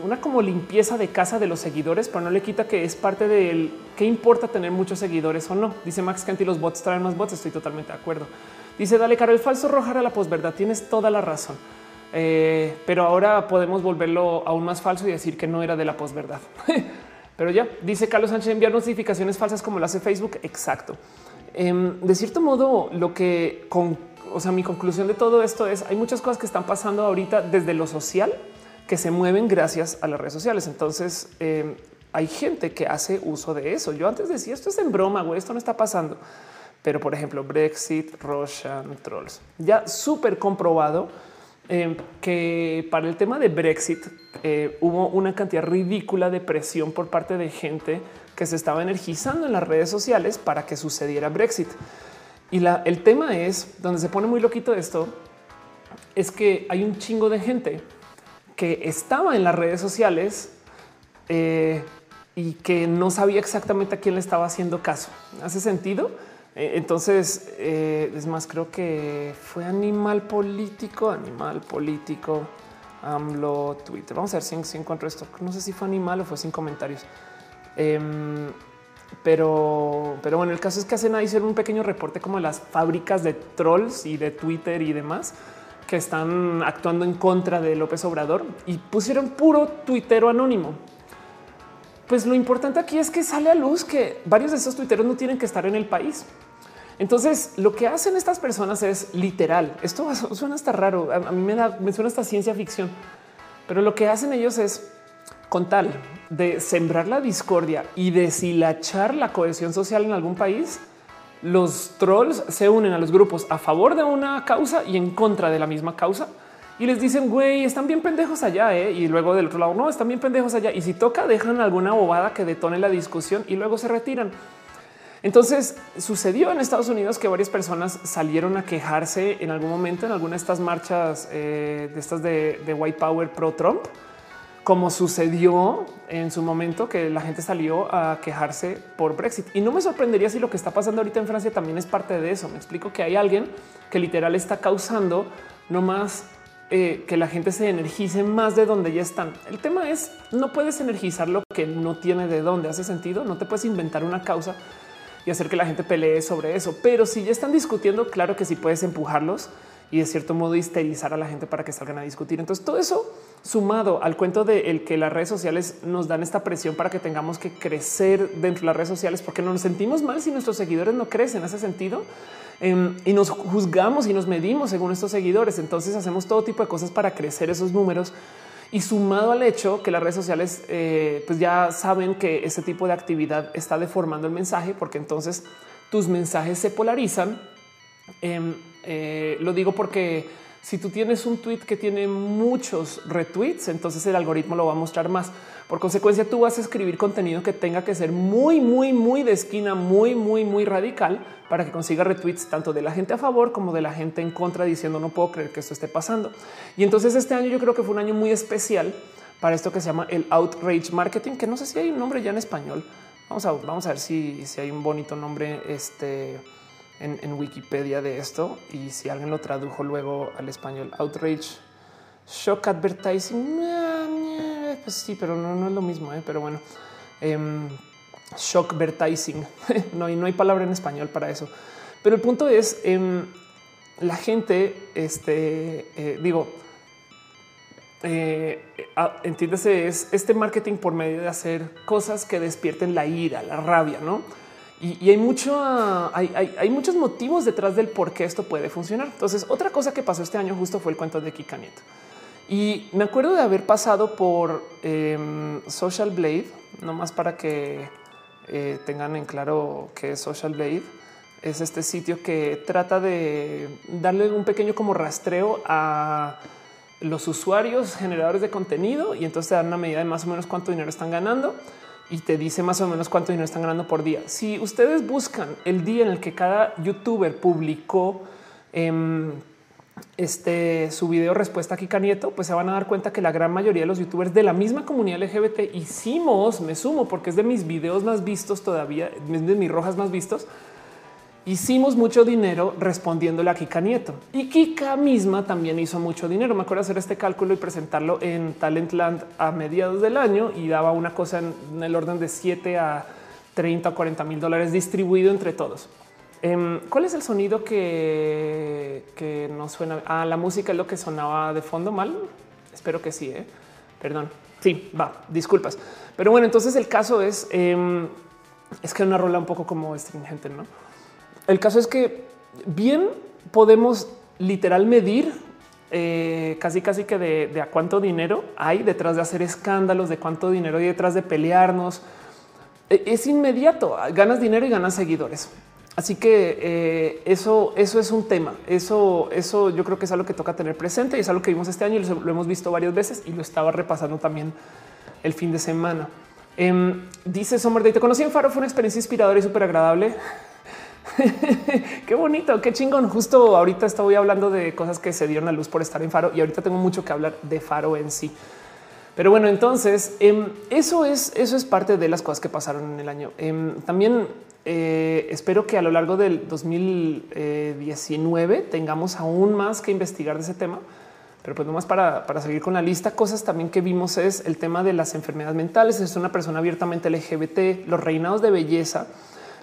una como limpieza de casa de los seguidores, pero no le quita que es parte del qué importa tener muchos seguidores o no. Dice Max y los bots traen más bots. Estoy totalmente de acuerdo. Dice dale caro el falso rojar a la posverdad. Tienes toda la razón. Eh, pero ahora podemos volverlo aún más falso y decir que no era de la posverdad. Pero ya dice Carlos Sánchez enviar notificaciones falsas como lo hace Facebook. Exacto. Em, de cierto modo, lo que con, o sea, mi conclusión de todo esto es hay muchas cosas que están pasando ahorita desde lo social que se mueven gracias a las redes sociales. Entonces em, hay gente que hace uso de eso. Yo antes decía esto es en broma, güey, esto no está pasando. Pero por ejemplo, Brexit, Russian Trolls, ya súper comprobado em, que para el tema de Brexit eh, hubo una cantidad ridícula de presión por parte de gente que se estaba energizando en las redes sociales para que sucediera Brexit. Y el tema es donde se pone muy loquito esto es que hay un chingo de gente que estaba en las redes sociales eh, y que no sabía exactamente a quién le estaba haciendo caso. ¿Hace sentido? Eh, entonces, es más, creo que fue animal político, animal político. AMLO Twitter. Vamos a ver si, si, encuentro esto. No sé si fue animal o fue sin comentarios. Em, pero, pero bueno, el caso es que hacen ahí un pequeño reporte como las fábricas de trolls y de Twitter y demás que están actuando en contra de López Obrador y pusieron puro tuitero anónimo. Pues lo importante aquí es que sale a luz que varios de esos tuiteros no tienen que estar en el país. Entonces, lo que hacen estas personas es literal. Esto suena hasta raro. A mí me da, me suena hasta ciencia ficción, pero lo que hacen ellos es con tal de sembrar la discordia y deshilachar la cohesión social en algún país. Los trolls se unen a los grupos a favor de una causa y en contra de la misma causa y les dicen, güey, están bien pendejos allá. ¿eh? Y luego del otro lado, no, están bien pendejos allá. Y si toca, dejan alguna bobada que detone la discusión y luego se retiran. Entonces sucedió en Estados Unidos que varias personas salieron a quejarse en algún momento en alguna de estas marchas eh, de estas de, White Power pro Trump, como sucedió en su momento que la gente salió a quejarse por Brexit. Y no me sorprendería si lo que está pasando ahorita en Francia también es parte de eso. Me explico que hay alguien que literal está causando no más eh, que la gente se energice más de donde ya están. El tema es no puedes energizar lo que no tiene de dónde hace sentido. No te puedes inventar una causa y hacer que la gente pelee sobre eso. Pero si ya están discutiendo, claro que sí puedes empujarlos y de cierto modo histerizar a la gente para que salgan a discutir. Entonces todo eso sumado al cuento de el que las redes sociales nos dan esta presión para que tengamos que crecer dentro de las redes sociales porque no nos sentimos mal si nuestros seguidores no crecen. Hace sentido em, y nos juzgamos y nos medimos según estos seguidores. Entonces hacemos todo tipo de cosas para crecer esos números y sumado al hecho que las redes sociales eh, pues ya saben que ese tipo de actividad está deformando el mensaje porque entonces tus mensajes se polarizan. Em, eh, lo digo porque si tú tienes un tweet que tiene muchos retweets, entonces el algoritmo lo va a mostrar más. Por consecuencia, tú vas a escribir contenido que tenga que ser muy, muy, muy de esquina, muy, muy, muy radical para que consiga retweets tanto de la gente a favor como de la gente en contra, diciendo no puedo creer que esto esté pasando. Y entonces este año yo creo que fue un año muy especial para esto que se llama el outrage marketing, que no sé si hay un nombre ya en español. Vamos a, vamos a ver si, si hay un bonito nombre este, en, en Wikipedia de esto y si alguien lo tradujo luego al español. Outrage shock advertising. Pues sí, pero no, no es lo mismo. ¿eh? Pero bueno, em, shockvertising. no, hay, no hay palabra en español para eso. Pero el punto es, em, la gente, este, eh, digo, eh, entiéndase, es este marketing por medio de hacer cosas que despierten la ira, la rabia, ¿no? Y, hay mucho, hay, hay, muchos motivos detrás del por qué esto puede funcionar. Entonces, otra cosa que pasó este año justo fue el cuento de Kika. Y me acuerdo de haber pasado por em, Social Blade, nomás para que eh, tengan en claro que Social Blade. Es este sitio que trata de darle un pequeño como rastreo a los usuarios generadores de contenido y entonces te dan una medida de más o menos cuánto dinero están ganando y te dice más o menos cuánto dinero están ganando por día. Si ustedes buscan el día en el que cada youtuber publicó em, este su video respuesta a Kika Nieto, pues se van a dar cuenta que la gran mayoría de los youtubers de la misma comunidad LGBT hicimos, me sumo porque es de mis videos más vistos todavía, de mis rojas más vistos hicimos mucho dinero respondiéndole a Kika Nieto y Kika misma también hizo mucho dinero. Me acuerdo hacer este cálculo y presentarlo en Talentland a mediados del año y daba una cosa en el orden de 7 a 30 o 40 mil dólares distribuido entre todos. Em, ¿Cuál es el sonido que, que no suena? Ah, la música es lo que sonaba de fondo mal. Espero que sí. ¿eh? Perdón. Sí, va. Disculpas. Pero bueno, entonces el caso es, em, es que una rola un poco como estringente, no? El caso es que bien podemos literal medir eh, casi casi que de, a cuánto dinero hay detrás de hacer escándalos, de cuánto dinero hay detrás de pelearnos. E, es inmediato, ganas dinero y ganas seguidores. Así que eh, eso, eso es un tema. Eso, eso yo creo que es algo que toca tener presente y es algo que vimos este año y lo, hemos visto varias veces y lo estaba repasando también el fin de semana. Em, dice Summer Day, te conocí en Faro, fue una experiencia inspiradora y súper agradable. qué bonito, qué chingón. Justo ahorita estoy hablando de cosas que se dieron a luz por estar en Faro y ahorita tengo mucho que hablar de Faro en sí. Pero bueno, entonces em, eso es eso es parte de las cosas que pasaron en el año. Em, también eh, espero que a lo largo del 2019 tengamos aún más que investigar de ese tema. Pero pues nomás para, para seguir con la lista, cosas también que vimos es el tema de las enfermedades mentales. Es una persona abiertamente LGBT, los reinados de belleza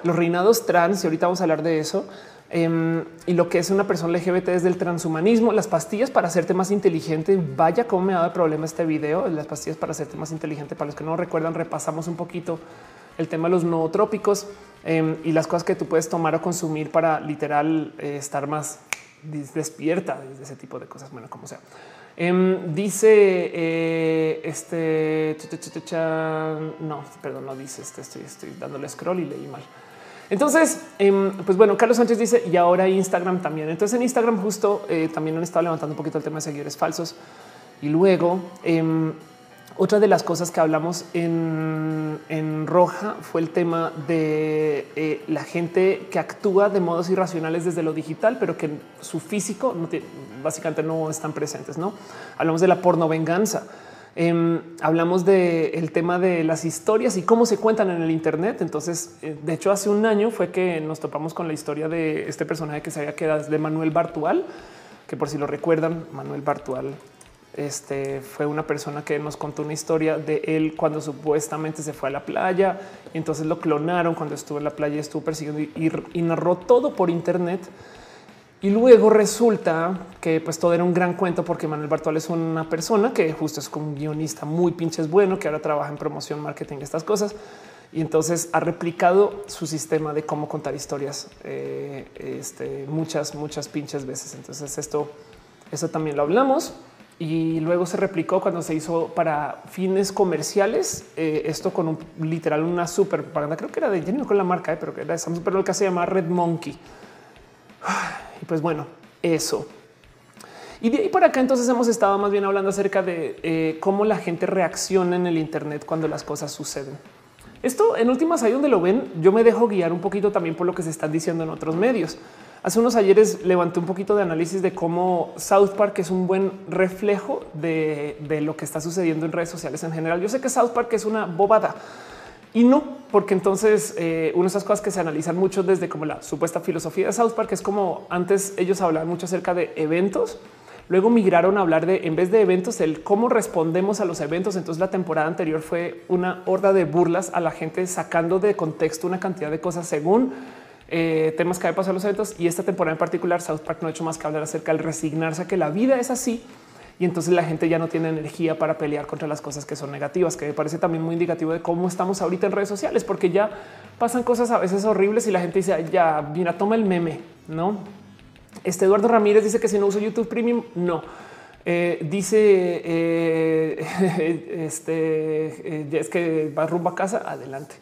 los reinados trans, y ahorita vamos a hablar de eso, em, y lo que es una persona LGBT desde el transhumanismo, las pastillas para hacerte más inteligente. Vaya cómo me ha dado problema este video, las pastillas para hacerte más inteligente. Para los que no recuerdan, repasamos un poquito el tema de los nootrópicos em, y las cosas que tú puedes tomar o consumir para literal eh, estar más despierta de ese tipo de cosas. Bueno, como sea. Em, dice eh, este no, perdón, no dice este. Estoy, estoy dándole scroll y leí mal. Entonces, em, pues bueno, Carlos Sánchez dice y ahora Instagram también. Entonces en Instagram justo eh, también han estado levantando un poquito el tema de seguidores falsos. Y luego otra de las cosas que hablamos en, roja fue el tema de eh, la gente que actúa de modos irracionales desde lo digital, pero que su físico no básicamente no están presentes. No hablamos de la porno venganza Em, hablamos del tema de las historias y cómo se cuentan en el Internet. Entonces, eh, de hecho, hace un año fue que nos topamos con la historia de este personaje que se había quedado de Manuel Bartual, que por si lo recuerdan, Manuel Bartual este fue una persona que nos contó una historia de él cuando supuestamente se fue a la playa. Entonces lo clonaron cuando estuvo en la playa, estuvo persiguiendo y narró todo por Internet. Y luego resulta que pues todo era un gran cuento porque Manuel Bartual es una persona que justo es un guionista muy pinches bueno, que ahora trabaja en promoción, marketing, estas cosas. Y entonces ha replicado su sistema de cómo contar historias eh, este, muchas, muchas pinches veces. Entonces esto, eso también lo hablamos y luego se replicó cuando se hizo para fines comerciales. Eh, esto con un literal, una super propaganda. Creo que era de Jenny con la marca, eh, pero que era Samsung, pero lo que se llama Red Monkey. Y pues bueno, eso. Y de ahí para acá entonces hemos estado más bien hablando acerca de eh, cómo la gente reacciona en el Internet cuando las cosas suceden. Esto en últimas ahí donde lo ven, yo me dejo guiar un poquito también por lo que se están diciendo en otros medios. Hace unos ayeres levanté un poquito de análisis de cómo South Park es un buen reflejo de, lo que está sucediendo en redes sociales en general. Yo sé que South Park es una bobada, y no, porque entonces eh, una de esas cosas que se analizan mucho desde como la supuesta filosofía de South Park es como antes ellos hablaban mucho acerca de eventos, Luego migraron a hablar de, en vez de eventos, el cómo respondemos a los eventos. Entonces la temporada anterior fue una horda de burlas a la gente sacando de contexto una cantidad de cosas según eh, temas que había pasado los eventos. Y esta temporada en particular, South Park no ha hecho más que hablar acerca del resignarse a que la vida es así. Y entonces la gente ya no tiene energía para pelear contra las cosas que son negativas, que me parece también muy indicativo de cómo estamos ahorita en redes sociales, porque ya pasan cosas a veces horribles y la gente dice, ya, mira, toma el meme, ¿no? Este Eduardo Ramírez dice que si no uso YouTube Premium, no. Eh, dice eh, este es que va rumbo a casa. Adelante.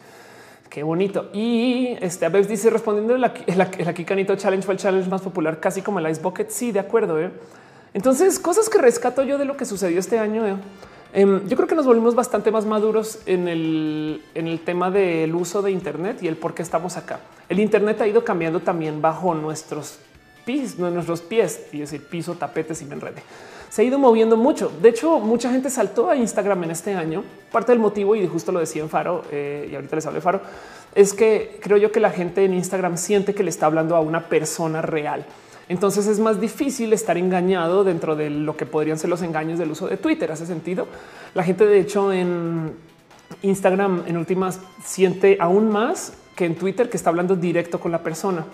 Qué bonito. Y este a veces dice respondiendo el, aquí Canito Challenge fue el challenge más popular, casi como el Ice Bucket. Sí, de acuerdo. Entonces, cosas que rescato yo de lo que sucedió este año. Em, yo creo que nos volvimos bastante más maduros en el, en el tema del uso de Internet y el por qué estamos acá. El Internet ha ido cambiando también bajo nuestros pies, nuestros pies, y decir piso, tapetes y me enrede. Se ha ido moviendo mucho. De hecho, mucha gente saltó a Instagram en este año. Parte del motivo, y justo lo decía en Faro, eh, y ahorita les hablo de Faro, es que creo yo que la gente en Instagram siente que le está hablando a una persona real. Entonces es más difícil estar engañado dentro de lo que podrían ser los engaños del uso de Twitter. Hace sentido. La gente, de hecho, en Instagram en últimas siente aún más que en Twitter que está hablando directo con la persona.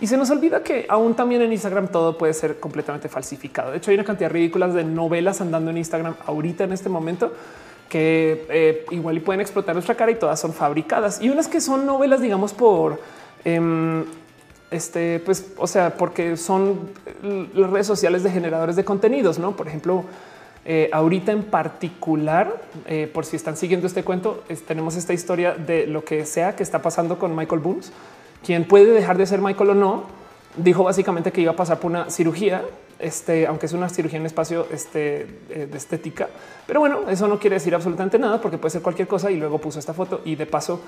Y se nos olvida que aún también en Instagram todo puede ser completamente falsificado. De hecho, hay una cantidad ridículas de novelas andando en Instagram ahorita en este momento que eh, igual y pueden explotar nuestra cara y todas son fabricadas. Y unas que son novelas, digamos, por em, este, pues, o sea, porque son las redes sociales de generadores de contenidos, no? Por ejemplo, eh, ahorita en particular, eh, por si están siguiendo este cuento, tenemos esta historia de lo que sea que está pasando con Michael Boones quien puede dejar de ser Michael o no, dijo básicamente que iba a pasar por una cirugía, este, aunque es una cirugía en espacio este, eh, de estética. Pero bueno, eso no quiere decir absolutamente nada porque puede ser cualquier cosa y luego puso esta foto y de paso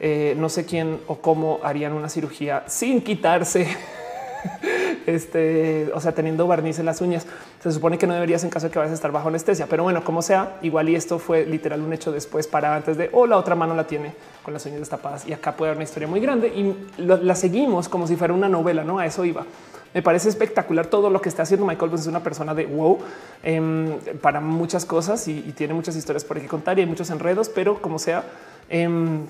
eh, no sé quién o cómo harían una cirugía sin quitarse este, o sea, teniendo barniz en las uñas. Se supone que no deberías en caso de que vayas a estar bajo anestesia, pero bueno, como sea, igual y esto fue literal un hecho después para antes de o la otra mano la tiene con las uñas destapadas y acá puede haber una historia muy grande y la seguimos como si fuera una novela, no a eso iba. Me parece espectacular todo lo que está haciendo Michael es una persona de wow em, para muchas cosas y, tiene muchas historias por aquí contar y hay muchos enredos, pero como sea, em,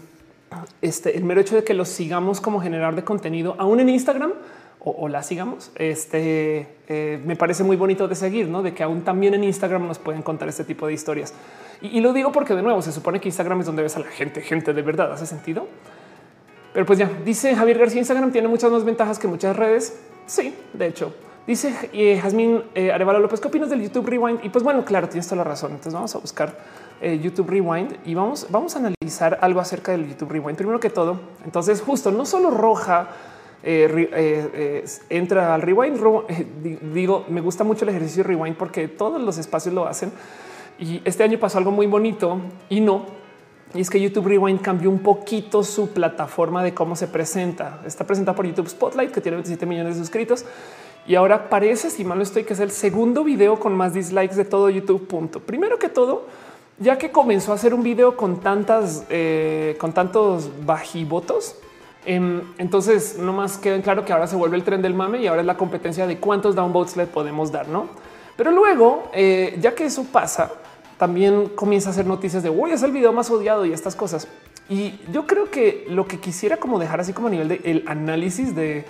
este, el mero hecho de que los sigamos como generar de contenido aún en Instagram o, la sigamos. Este eh, me parece muy bonito de seguir, no de que aún también en Instagram nos pueden contar este tipo de historias. Y, lo digo porque de nuevo se supone que Instagram es donde ves a la gente, gente de verdad. Hace sentido. Pero pues ya dice Javier García, Instagram tiene muchas más ventajas que muchas redes. Sí, de hecho, dice eh, Jazmín eh, Arevalo López. ¿Qué opinas del YouTube Rewind? Y pues bueno, claro, tienes toda la razón. Entonces vamos a buscar eh, YouTube Rewind y vamos, vamos a analizar algo acerca del YouTube Rewind. Primero que todo, entonces justo no solo roja eh, eh, entra al rewind. digo, me gusta mucho el ejercicio rewind porque todos los espacios lo hacen. Y este año pasó algo muy bonito y no. Y es que YouTube Rewind cambió un poquito su plataforma de cómo se presenta. Está presentada por YouTube Spotlight, que tiene 27 millones de suscritos. Y ahora parece, si mal no estoy, que es el segundo video con más dislikes de todo YouTube. Punto. Primero que todo, ya que comenzó a hacer un video con tantas, eh, con tantos bajivotos, entonces, no más queda claro que ahora se vuelve el tren del mame y ahora es la competencia de cuántos downvotes le podemos dar, no? Pero luego, eh, ya que eso pasa, también comienza a hacer noticias de hoy es el video más odiado y estas cosas. Y yo creo que lo que quisiera como dejar así como a nivel de análisis de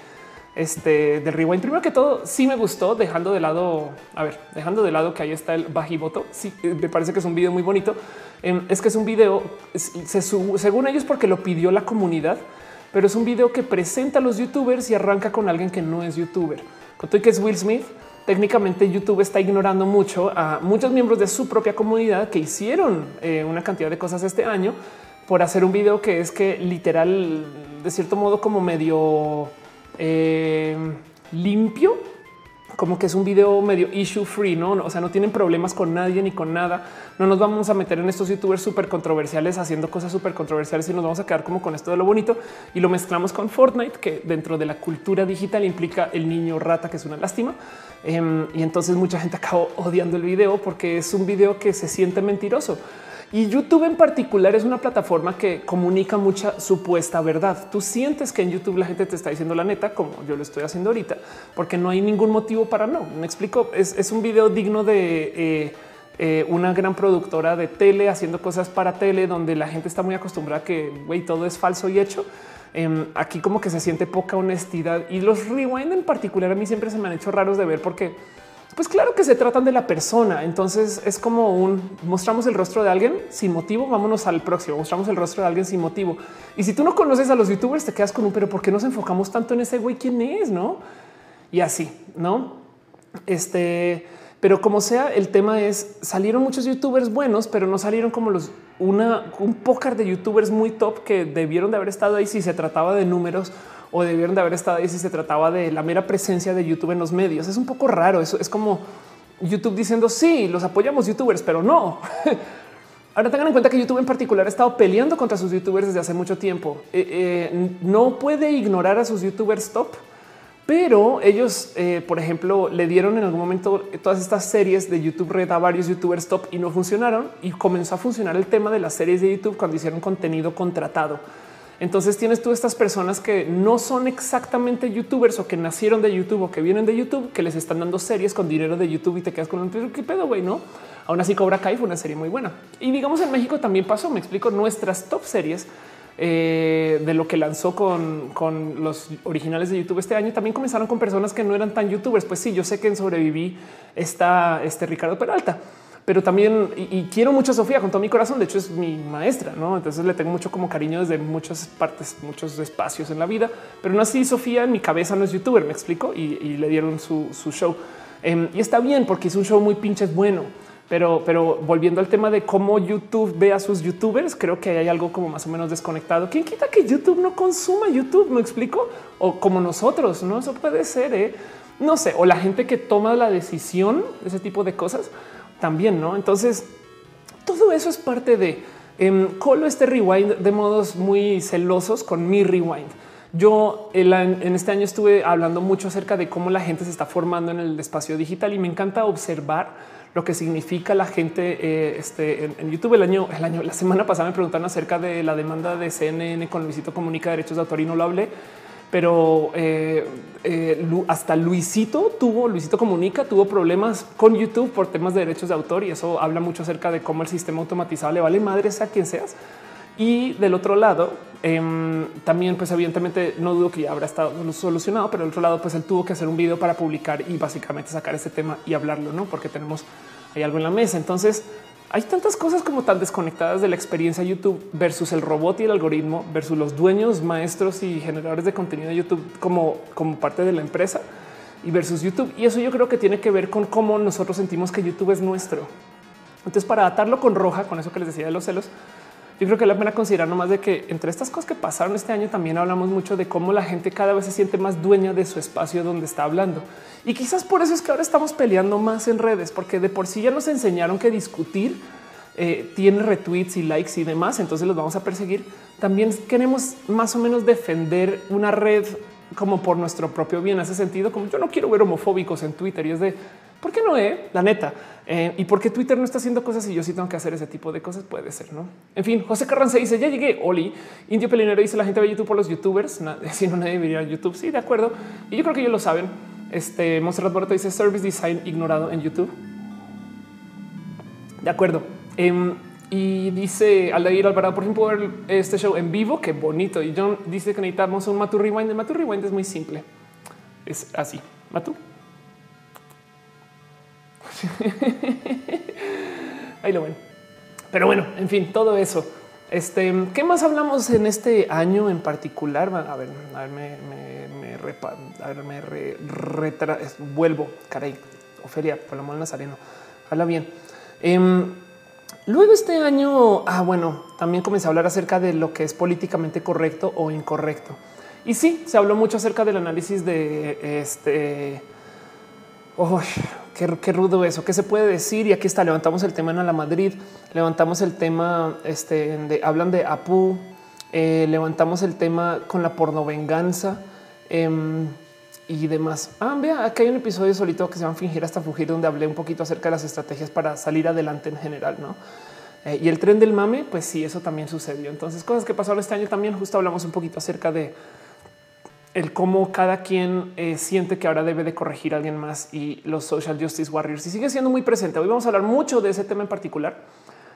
este del rewind. Primero que todo, sí me gustó dejando de lado, a ver, dejando de lado que ahí está el bajivoto. Sí, eh, me parece que es un video muy bonito. Em, es que es un video, se, según ellos, porque lo pidió la comunidad pero es un video que presenta a los youtubers y arranca con alguien que no es youtuber. Con que es Will Smith, técnicamente YouTube está ignorando mucho a muchos miembros de su propia comunidad que hicieron eh, una cantidad de cosas este año por hacer un video que es que literal, de cierto modo, como medio eh, limpio como que es un video medio issue free, no? O sea, no tienen problemas con nadie ni con nada. No nos vamos a meter en estos youtubers súper controversiales haciendo cosas súper controversiales y nos vamos a quedar como con esto de lo bonito y lo mezclamos con Fortnite, que dentro de la cultura digital implica el niño rata, que es una lástima. Em, y entonces mucha gente acabó odiando el video porque es un video que se siente mentiroso. Y YouTube en particular es una plataforma que comunica mucha supuesta verdad. Tú sientes que en YouTube la gente te está diciendo la neta, como yo lo estoy haciendo ahorita, porque no hay ningún motivo para no. Me explico. Es, un video digno de eh, eh, una gran productora de tele haciendo cosas para tele, donde la gente está muy acostumbrada a que todo es falso y hecho. Em, aquí como que se siente poca honestidad y los rewind en particular a mí siempre se me han hecho raros de ver porque pues claro que se tratan de la persona. Entonces es como un mostramos el rostro de alguien sin motivo. Vámonos al próximo. Mostramos el rostro de alguien sin motivo. Y si tú no conoces a los youtubers, te quedas con un pero ¿por qué nos enfocamos tanto en ese güey? ¿Quién es? No? Y así, no? Este, pero como sea, el tema es salieron muchos youtubers buenos, pero no salieron como los una un pócar de youtubers muy top que debieron de haber estado ahí si se trataba de números o debieron de haber estado ahí si se trataba de la mera presencia de YouTube en los medios. Es un poco raro. Eso es como YouTube diciendo sí, los apoyamos youtubers, pero no. Ahora tengan en cuenta que YouTube en particular ha estado peleando contra sus youtubers desde hace mucho tiempo. Eh, eh, no puede ignorar a sus youtubers top, pero ellos, eh, por ejemplo, le dieron en algún momento todas estas series de YouTube Red a varios youtubers top y no funcionaron. Y comenzó a funcionar el tema de las series de YouTube cuando hicieron contenido contratado. Entonces tienes tú estas personas que no son exactamente youtubers o que nacieron de YouTube o que vienen de YouTube, que les están dando series con dinero de YouTube y te quedas con un qué pedo, güey, no? Aún así Cobra Kai fue una serie muy buena. Y digamos en México también pasó, me explico, nuestras top series eh, de lo que lanzó con, con, los originales de YouTube este año también comenzaron con personas que no eran tan youtubers. Pues sí, yo sé que en sobreviví está este Ricardo Peralta pero también y, quiero mucho a Sofía con todo mi corazón. De hecho, es mi maestra, no? Entonces le tengo mucho como cariño desde muchas partes, muchos espacios en la vida. Pero no así, Sofía en mi cabeza no es youtuber, me explico y, le dieron su, show em, y está bien porque es un show muy pinches bueno. Pero, pero volviendo al tema de cómo YouTube ve a sus youtubers, creo que hay algo como más o menos desconectado. ¿Quién quita que YouTube no consuma YouTube? ¿Me explico? O como nosotros, no? Eso puede ser, ¿eh? no sé, o la gente que toma la decisión, ese tipo de cosas también, ¿no? Entonces, todo eso es parte de em, colo este rewind de modos muy celosos con mi rewind. Yo en este año estuve hablando mucho acerca de cómo la gente se está formando en el espacio digital y me encanta observar lo que significa la gente eh, este, en, YouTube. El año, el año, la semana pasada me preguntaron acerca de la demanda de CNN con Luisito Comunica Derechos de Autor y no lo hablé pero eh, eh, hasta Luisito tuvo, Luisito Comunica, tuvo problemas con YouTube por temas de derechos de autor y eso habla mucho acerca de cómo el sistema automatizado le vale madre a quien seas. Y del otro lado, em, también, pues evidentemente no dudo que ya habrá estado solucionado, pero del otro lado, pues él tuvo que hacer un video para publicar y básicamente sacar ese tema y hablarlo, no? Porque tenemos hay algo en la mesa. Entonces, hay tantas cosas como tan desconectadas de la experiencia YouTube versus el robot y el algoritmo versus los dueños, maestros y generadores de contenido de YouTube como, como parte de la empresa y versus YouTube. Y eso yo creo que tiene que ver con cómo nosotros sentimos que YouTube es nuestro. Entonces, para atarlo con roja, con eso que les decía de los celos, yo creo que la pena considerar nomás de que entre estas cosas que pasaron este año también hablamos mucho de cómo la gente cada vez se siente más dueña de su espacio donde está hablando. Y quizás por eso es que ahora estamos peleando más en redes, porque de por sí ya nos enseñaron que discutir eh, tiene retweets y likes y demás, entonces los vamos a perseguir. También queremos más o menos defender una red como por nuestro propio bien. Hace sentido como yo no quiero ver homofóbicos en Twitter y es de ¿Por qué no? Eh? La neta. Eh, y porque Twitter no está haciendo cosas y yo sí tengo que hacer ese tipo de cosas, puede ser, ¿no? En fin, José Carranza dice, ya llegué, Oli. Indio Pelinero dice, la gente ve YouTube por los youtubers, si no nadie vería YouTube. Sí, de acuerdo. Y yo creo que ellos lo saben. Este Monserrat Borto dice, Service Design ignorado en YouTube. De acuerdo. Em, y dice Aldair Alvarado, por ejemplo, ver este show en vivo, qué bonito. Y John dice que necesitamos un Matu Rewind. El Matu Rewind es muy simple. Es así. Matu. Ahí lo ven. Pero bueno, en fin, todo eso. Este, ¿qué más hablamos en este año en particular? A ver, a ver, me, me, a ver, me retra, vuelvo, caray, Ofelia, lo Nazareno, habla bien. Em, luego este año, ah, bueno, también comencé a hablar acerca de lo que es políticamente correcto o incorrecto. Y sí, se habló mucho acerca del análisis de este Oh, qué, rudo eso. ¿Qué se puede decir? Y aquí está. Levantamos el tema en la Madrid, levantamos el tema. Este de, hablan de Apu, eh, levantamos el tema con la pornovenganza em, y demás. Ah, vea, aquí hay un episodio solito que se va a fingir hasta fugir, donde hablé un poquito acerca de las estrategias para salir adelante en general. No Eh, y el tren del mame, pues sí, eso también sucedió. Entonces, cosas que pasaron este año también, justo hablamos un poquito acerca de el cómo cada quien eh, siente que ahora debe de corregir a alguien más y los social justice warriors y sigue siendo muy presente. Hoy vamos a hablar mucho de ese tema en particular.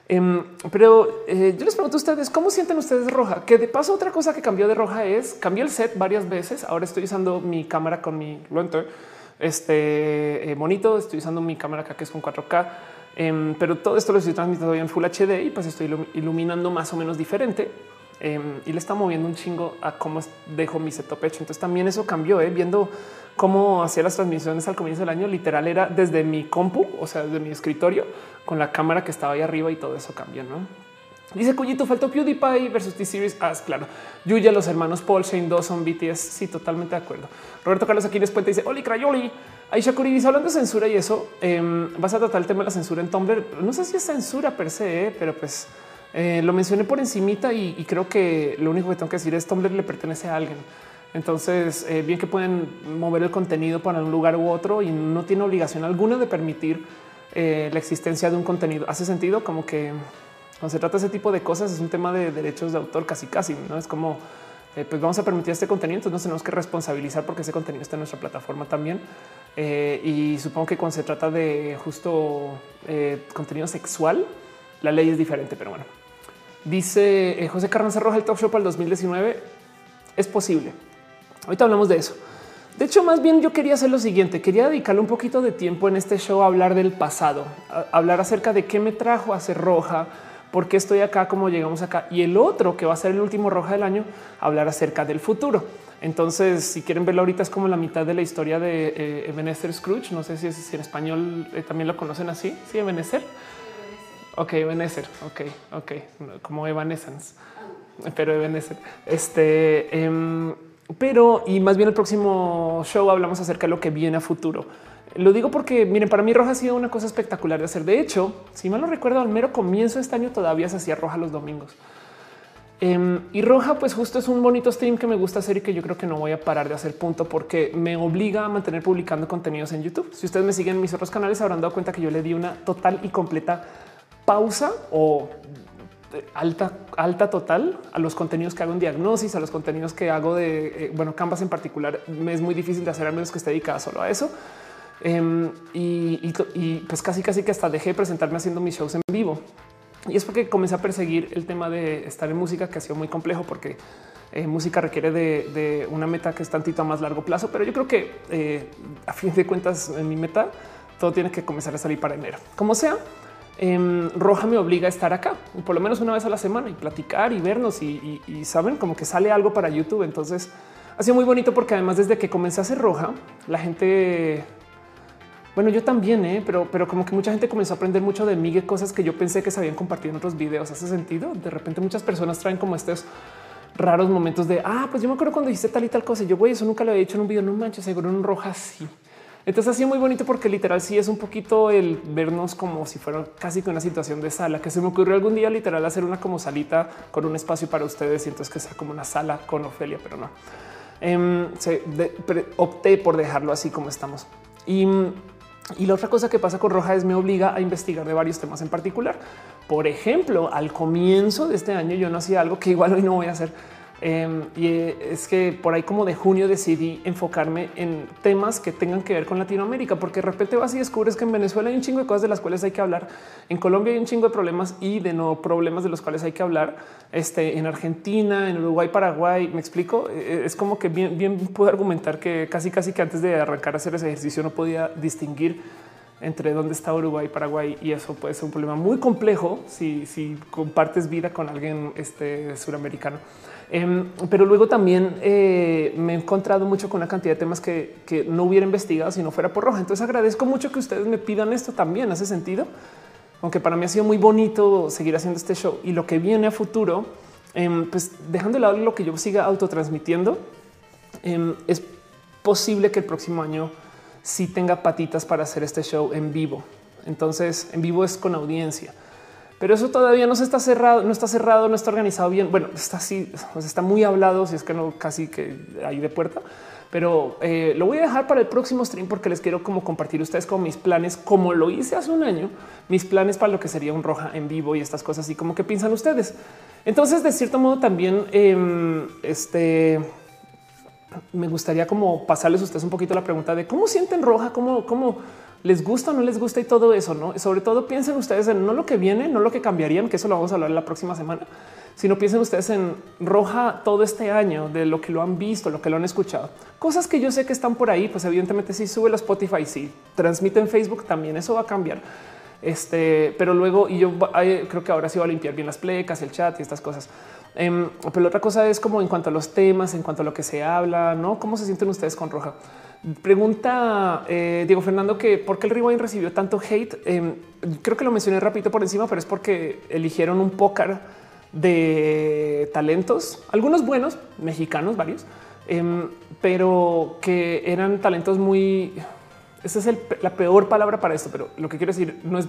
Em, pero eh, yo les pregunto a ustedes cómo sienten ustedes roja, que de paso otra cosa que cambió de roja es cambié el set varias veces. Ahora estoy usando mi cámara con mi lente este bonito. Estoy usando mi cámara que es con 4K Em, pero todo esto lo estoy transmitiendo en Full HD y pues estoy iluminando más o menos diferente em, y le está moviendo un chingo a cómo dejo mi setup hecho. Entonces también eso cambió, ¿eh? viendo cómo hacía las transmisiones al comienzo del año. Literal era desde mi compu, o sea, desde mi escritorio con la cámara que estaba ahí arriba y todo eso cambió. No dice Cuyito, faltó PewDiePie versus T-Series. Ah, claro. Yuya, los hermanos Paul, Shane Dawson, BTS. Sí, totalmente de acuerdo. Roberto Carlos aquí Puente dice Oli Crayoli. Aisha Kuri dice hablando de censura y eso em, vas a tratar el tema de la censura en Tumblr. No sé si es censura per se, eh, pero pues eh, lo mencioné por encimita y, creo que lo único que tengo que decir es Tumblr le pertenece a alguien. Entonces, eh, bien que pueden mover el contenido para un lugar u otro y no tiene obligación alguna de permitir la existencia de un contenido. Hace sentido como que cuando se trata de ese tipo de cosas es un tema de derechos de autor casi casi, no es como pues vamos a permitir este contenido, entonces nos tenemos que responsabilizar porque ese contenido está en nuestra plataforma también. Eh, y supongo que cuando se trata de justo eh, contenido sexual, la ley es diferente, pero bueno. Dice eh, José Carranza Roja, el talk show para el 2019 es posible. Ahorita hablamos de eso. De hecho, más bien yo quería hacer lo siguiente. Quería dedicarle un poquito de tiempo en este show a hablar del pasado, a hablar acerca de qué me trajo a ser roja, por qué estoy acá, cómo llegamos acá. Y el otro que va a ser el último roja del año, hablar acerca del futuro. Entonces, si quieren verlo ahorita, es como la mitad de la historia de eh, Ebenezer Scrooge. No sé si, es, en español eh, también lo conocen así. Sí, Ebenezer. Ok, Ebenezer. Ok, ok, como Evanescence, pero Ebenezer. Este, em, pero y más bien el próximo show hablamos acerca de lo que viene a futuro. Lo digo porque miren, para mí roja ha sido una cosa espectacular de hacer. De hecho, si mal no recuerdo, al mero comienzo de este año todavía se hacía roja los domingos. Em, y Roja, pues justo es un bonito stream que me gusta hacer y que yo creo que no voy a parar de hacer punto porque me obliga a mantener publicando contenidos en YouTube. Si ustedes me siguen en mis otros canales, habrán dado cuenta que yo le di una total y completa pausa o alta, alta total a los contenidos que hago en diagnosis, a los contenidos que hago de, eh, bueno, Canvas en particular. Me es muy difícil de hacer a menos que esté dedicada solo a eso. Em, y, pues casi, casi que hasta dejé de presentarme haciendo mis shows en vivo. Y es porque comencé a perseguir el tema de estar en música, que ha sido muy complejo porque eh, música requiere de, una meta que es tantito a más largo plazo, pero yo creo que eh, a fin de cuentas en mi meta todo tiene que comenzar a salir para enero. Como sea, em, Roja me obliga a estar acá por lo menos una vez a la semana y platicar y vernos y, saben como que sale algo para YouTube. Entonces ha sido muy bonito porque además desde que comencé a hacer Roja, la gente bueno, yo también, ¿eh? pero, pero como que mucha gente comenzó a aprender mucho de mí, cosas que yo pensé que se habían compartido en otros videos. Hace sentido. De repente muchas personas traen como estos raros momentos de ah, pues yo me acuerdo cuando hice tal y tal cosa. Y yo, güey, eso nunca lo había hecho en un video. No manches, seguro en un roja así. Entonces sido muy bonito porque literal sí es un poquito el vernos como si fuera casi que una situación de sala que se me ocurrió algún día literal hacer una como salita con un espacio para ustedes y entonces que sea como una sala con Ofelia, pero no. Em, opté por dejarlo así como estamos. Y y la otra cosa que pasa con Roja es me obliga a investigar de varios temas en particular. Por ejemplo, al comienzo de este año yo no hacía algo que igual hoy no voy a hacer, Em, y eh, es que por ahí como de junio decidí enfocarme en temas que tengan que ver con Latinoamérica, porque de repente vas y descubres que en Venezuela hay un chingo de cosas de las cuales hay que hablar. En Colombia hay un chingo de problemas y de no problemas de los cuales hay que hablar. Este en Argentina, en Uruguay, Paraguay. Me explico. Eh, eh, es como que bien, bien puedo argumentar que casi, casi que antes de arrancar a hacer ese ejercicio no podía distinguir entre dónde está Uruguay Paraguay y eso puede ser un problema muy complejo si, si compartes vida con alguien este, suramericano. Em, pero luego también eh, me he encontrado mucho con una cantidad de temas que, no hubiera investigado si no fuera por roja. Entonces agradezco mucho que ustedes me pidan esto también. Hace sentido, aunque para mí ha sido muy bonito seguir haciendo este show y lo que viene a futuro, em, pues dejando de lado lo que yo siga autotransmitiendo, em, es posible que el próximo año sí tenga patitas para hacer este show en vivo. Entonces en vivo es con audiencia pero eso todavía no se está cerrado, no está cerrado, no está organizado bien. Bueno, está así, está muy hablado, si es que no casi que hay de puerta, pero eh, lo voy a dejar para el próximo stream porque les quiero como compartir ustedes con mis planes, como lo hice hace un año, mis planes para lo que sería un roja en vivo y estas cosas y como que piensan ustedes. Entonces, de cierto modo, también em, este me gustaría como pasarles a ustedes un poquito la pregunta de cómo sienten roja, cómo, cómo les gusta o no les gusta y todo eso, no? Sobre todo piensen ustedes en no lo que viene, no lo que cambiarían, que eso lo vamos a hablar la próxima semana, si no piensen ustedes en roja todo este año de lo que lo han visto, lo que lo han escuchado, cosas que yo sé que están por ahí. Pues evidentemente, si sube la Spotify, si transmite en Facebook, también eso va a cambiar. Este, pero luego, y yo creo que ahora sí va a limpiar bien las plecas, el chat y estas cosas. Em, pero otra cosa es como en cuanto a los temas, en cuanto a lo que se habla, no cómo se sienten ustedes con roja. Pregunta eh, Diego Fernando que por qué el rewind recibió tanto hate. Em, creo que lo mencioné rápido por encima, pero es porque eligieron un póker de talentos, algunos buenos, mexicanos, varios, em, pero que eran talentos muy... Esa es la peor palabra para esto, pero lo que quiero decir no es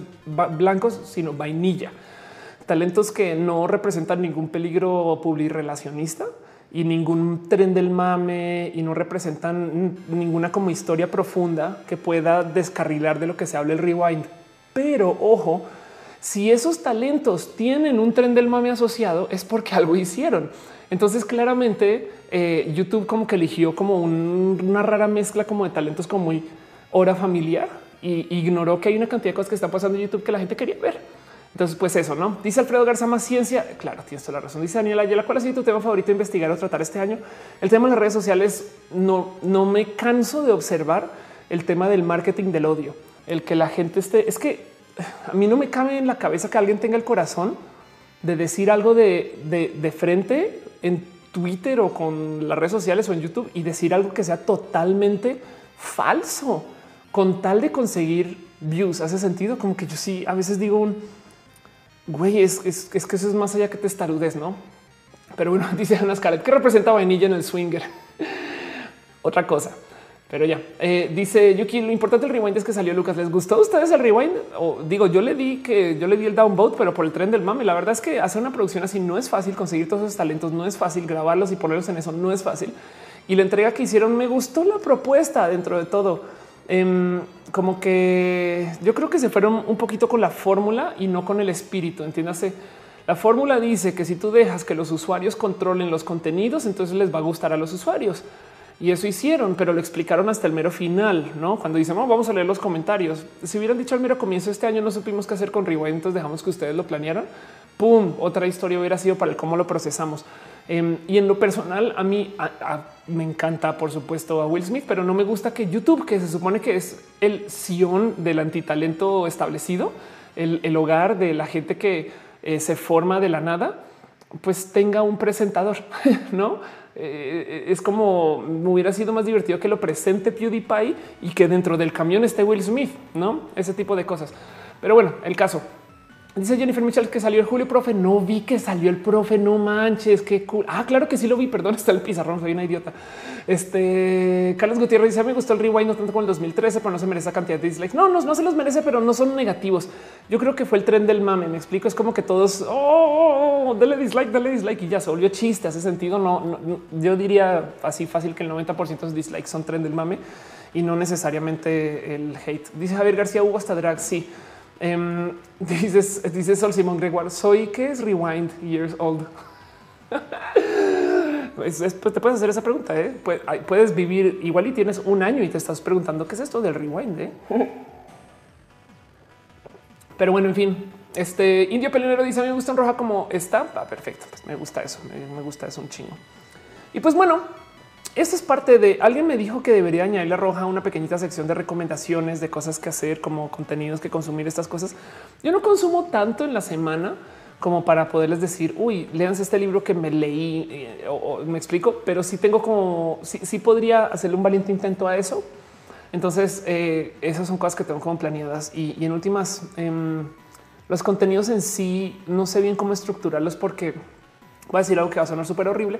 blancos, sino vainilla. Talentos que no representan ningún peligro relacionista y ningún tren del mame y no representan ninguna como historia profunda que pueda descarrilar de lo que se habla el rewind. Pero ojo, si esos talentos tienen un tren del mame asociado es porque algo hicieron. Entonces claramente eh, YouTube como que eligió como una rara mezcla como de talentos como muy hora familiar y ignoró que hay una cantidad de cosas que están pasando en YouTube que la gente quería ver. Entonces, pues eso, ¿no? Dice Alfredo Garza más ciencia. Claro, tienes toda la razón. Dice Daniela Ayala, ¿cuál ha sido tu tema favorito investigar o tratar este año? El tema de las redes sociales, no, no me canso de observar el tema del marketing del odio. El que la gente esté, es que a mí no me cabe en la cabeza que alguien tenga el corazón de decir algo de, frente en Twitter o con las redes sociales o en YouTube y decir algo que sea totalmente falso con tal de conseguir views. Hace sentido como que yo sí a veces digo un güey, es, que eso es más allá que te estarudes, no? Pero bueno, dice Ana Scarlett que representa vainilla en el swinger. Otra cosa. Pero ya eh, dice Yuki, lo importante del rewind es que salió Lucas. ¿Les gustó a ustedes el rewind? O digo, yo le di que yo le di el downvote, pero por el tren del mame. La verdad es que hacer una producción así no es fácil conseguir todos esos talentos, no es fácil grabarlos y ponerlos en eso, no es fácil. Y la entrega que hicieron me gustó la propuesta dentro de todo. Em, como que yo creo que se fueron un poquito con la fórmula y no con el espíritu. Entiéndase. La fórmula dice que si tú dejas que los usuarios controlen los contenidos, entonces les va a gustar a los usuarios. Y eso hicieron, pero lo explicaron hasta el mero final, ¿no? Cuando dicen, vamos a leer los comentarios. Si hubieran dicho al mero comienzo este año no supimos qué hacer con Rewind, dejamos que ustedes lo planearan. ¡Pum! Otra historia hubiera sido para el cómo lo procesamos. Em, y en lo personal, a mí me encanta, por supuesto, a Will Smith, pero no me gusta que YouTube, que se supone que es el Sion del antitalento establecido, el, hogar de la gente que eh, se forma de la nada, pues tenga un presentador, ¿no? Eh, es como me hubiera sido más divertido que lo presente PewDiePie y que dentro del camión esté Will Smith, no ese tipo de cosas. Pero bueno, el caso Dice Jennifer Mitchell que salió el Julio profe. No vi que salió el profe. No manches, qué cool. Ah, claro que sí lo vi. Perdón, está el pizarrón. Soy una idiota. Este Carlos Gutiérrez dice: Me gustó el rewind, no tanto como el 2013, pero no se merece esa cantidad de dislikes. No, no, no se los merece, pero no son negativos. Yo creo que fue el tren del mame. Me explico. Es como que todos oh, oh, oh dale dislike, dale dislike y ya se volvió chiste. Hace sentido. No, yo diría así fácil que el 90 de los dislikes son tren del mame y no necesariamente el hate. Dice Javier García Hugo hasta drag. Sí. Um, dices, dice Sol Simón Gregoire, soy que es rewind years old. pues, te puedes hacer esa pregunta. ¿eh? Puedes vivir igual y tienes un año y te estás preguntando qué es esto del rewind. Eh? Pero bueno, en fin, este indio peleonero dice: me gusta en roja como. Ah, perfecto. Pues me gusta eso. Me, me gusta eso un chingo. Y pues bueno, esto es parte de alguien me dijo que debería añadirle a roja una pequeñita sección de recomendaciones de cosas que hacer, como contenidos que consumir, estas cosas. Yo no consumo tanto en la semana como para poderles decir, uy, léanse este libro que me leí eh, o, me explico, pero sí tengo como sí, podría hacerle un valiente intento a eso. Entonces, eh, esas son cosas que tengo como planeadas y, en últimas, em, los contenidos en sí no sé bien cómo estructurarlos porque voy a decir algo que va a sonar súper horrible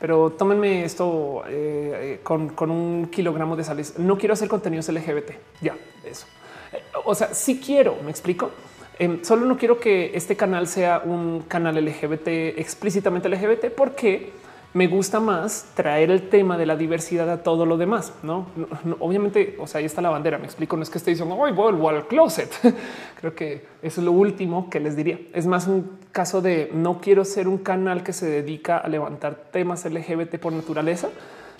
pero tómenme esto eh, eh, con, un kilogramo de sales. No quiero hacer contenidos LGBT. Ya, eso. Eh, o sea, si quiero, me explico. Em, solo no quiero que este canal sea un canal LGBT explícitamente LGBT porque me gusta más traer el tema de la diversidad a todo lo demás. No, obviamente, o sea, ahí está la bandera. Me explico. No es que esté diciendo hoy vuelvo al closet. Creo que eso es lo último que les diría. Es más un caso de no quiero ser un canal que se dedica a levantar temas LGBT por naturaleza,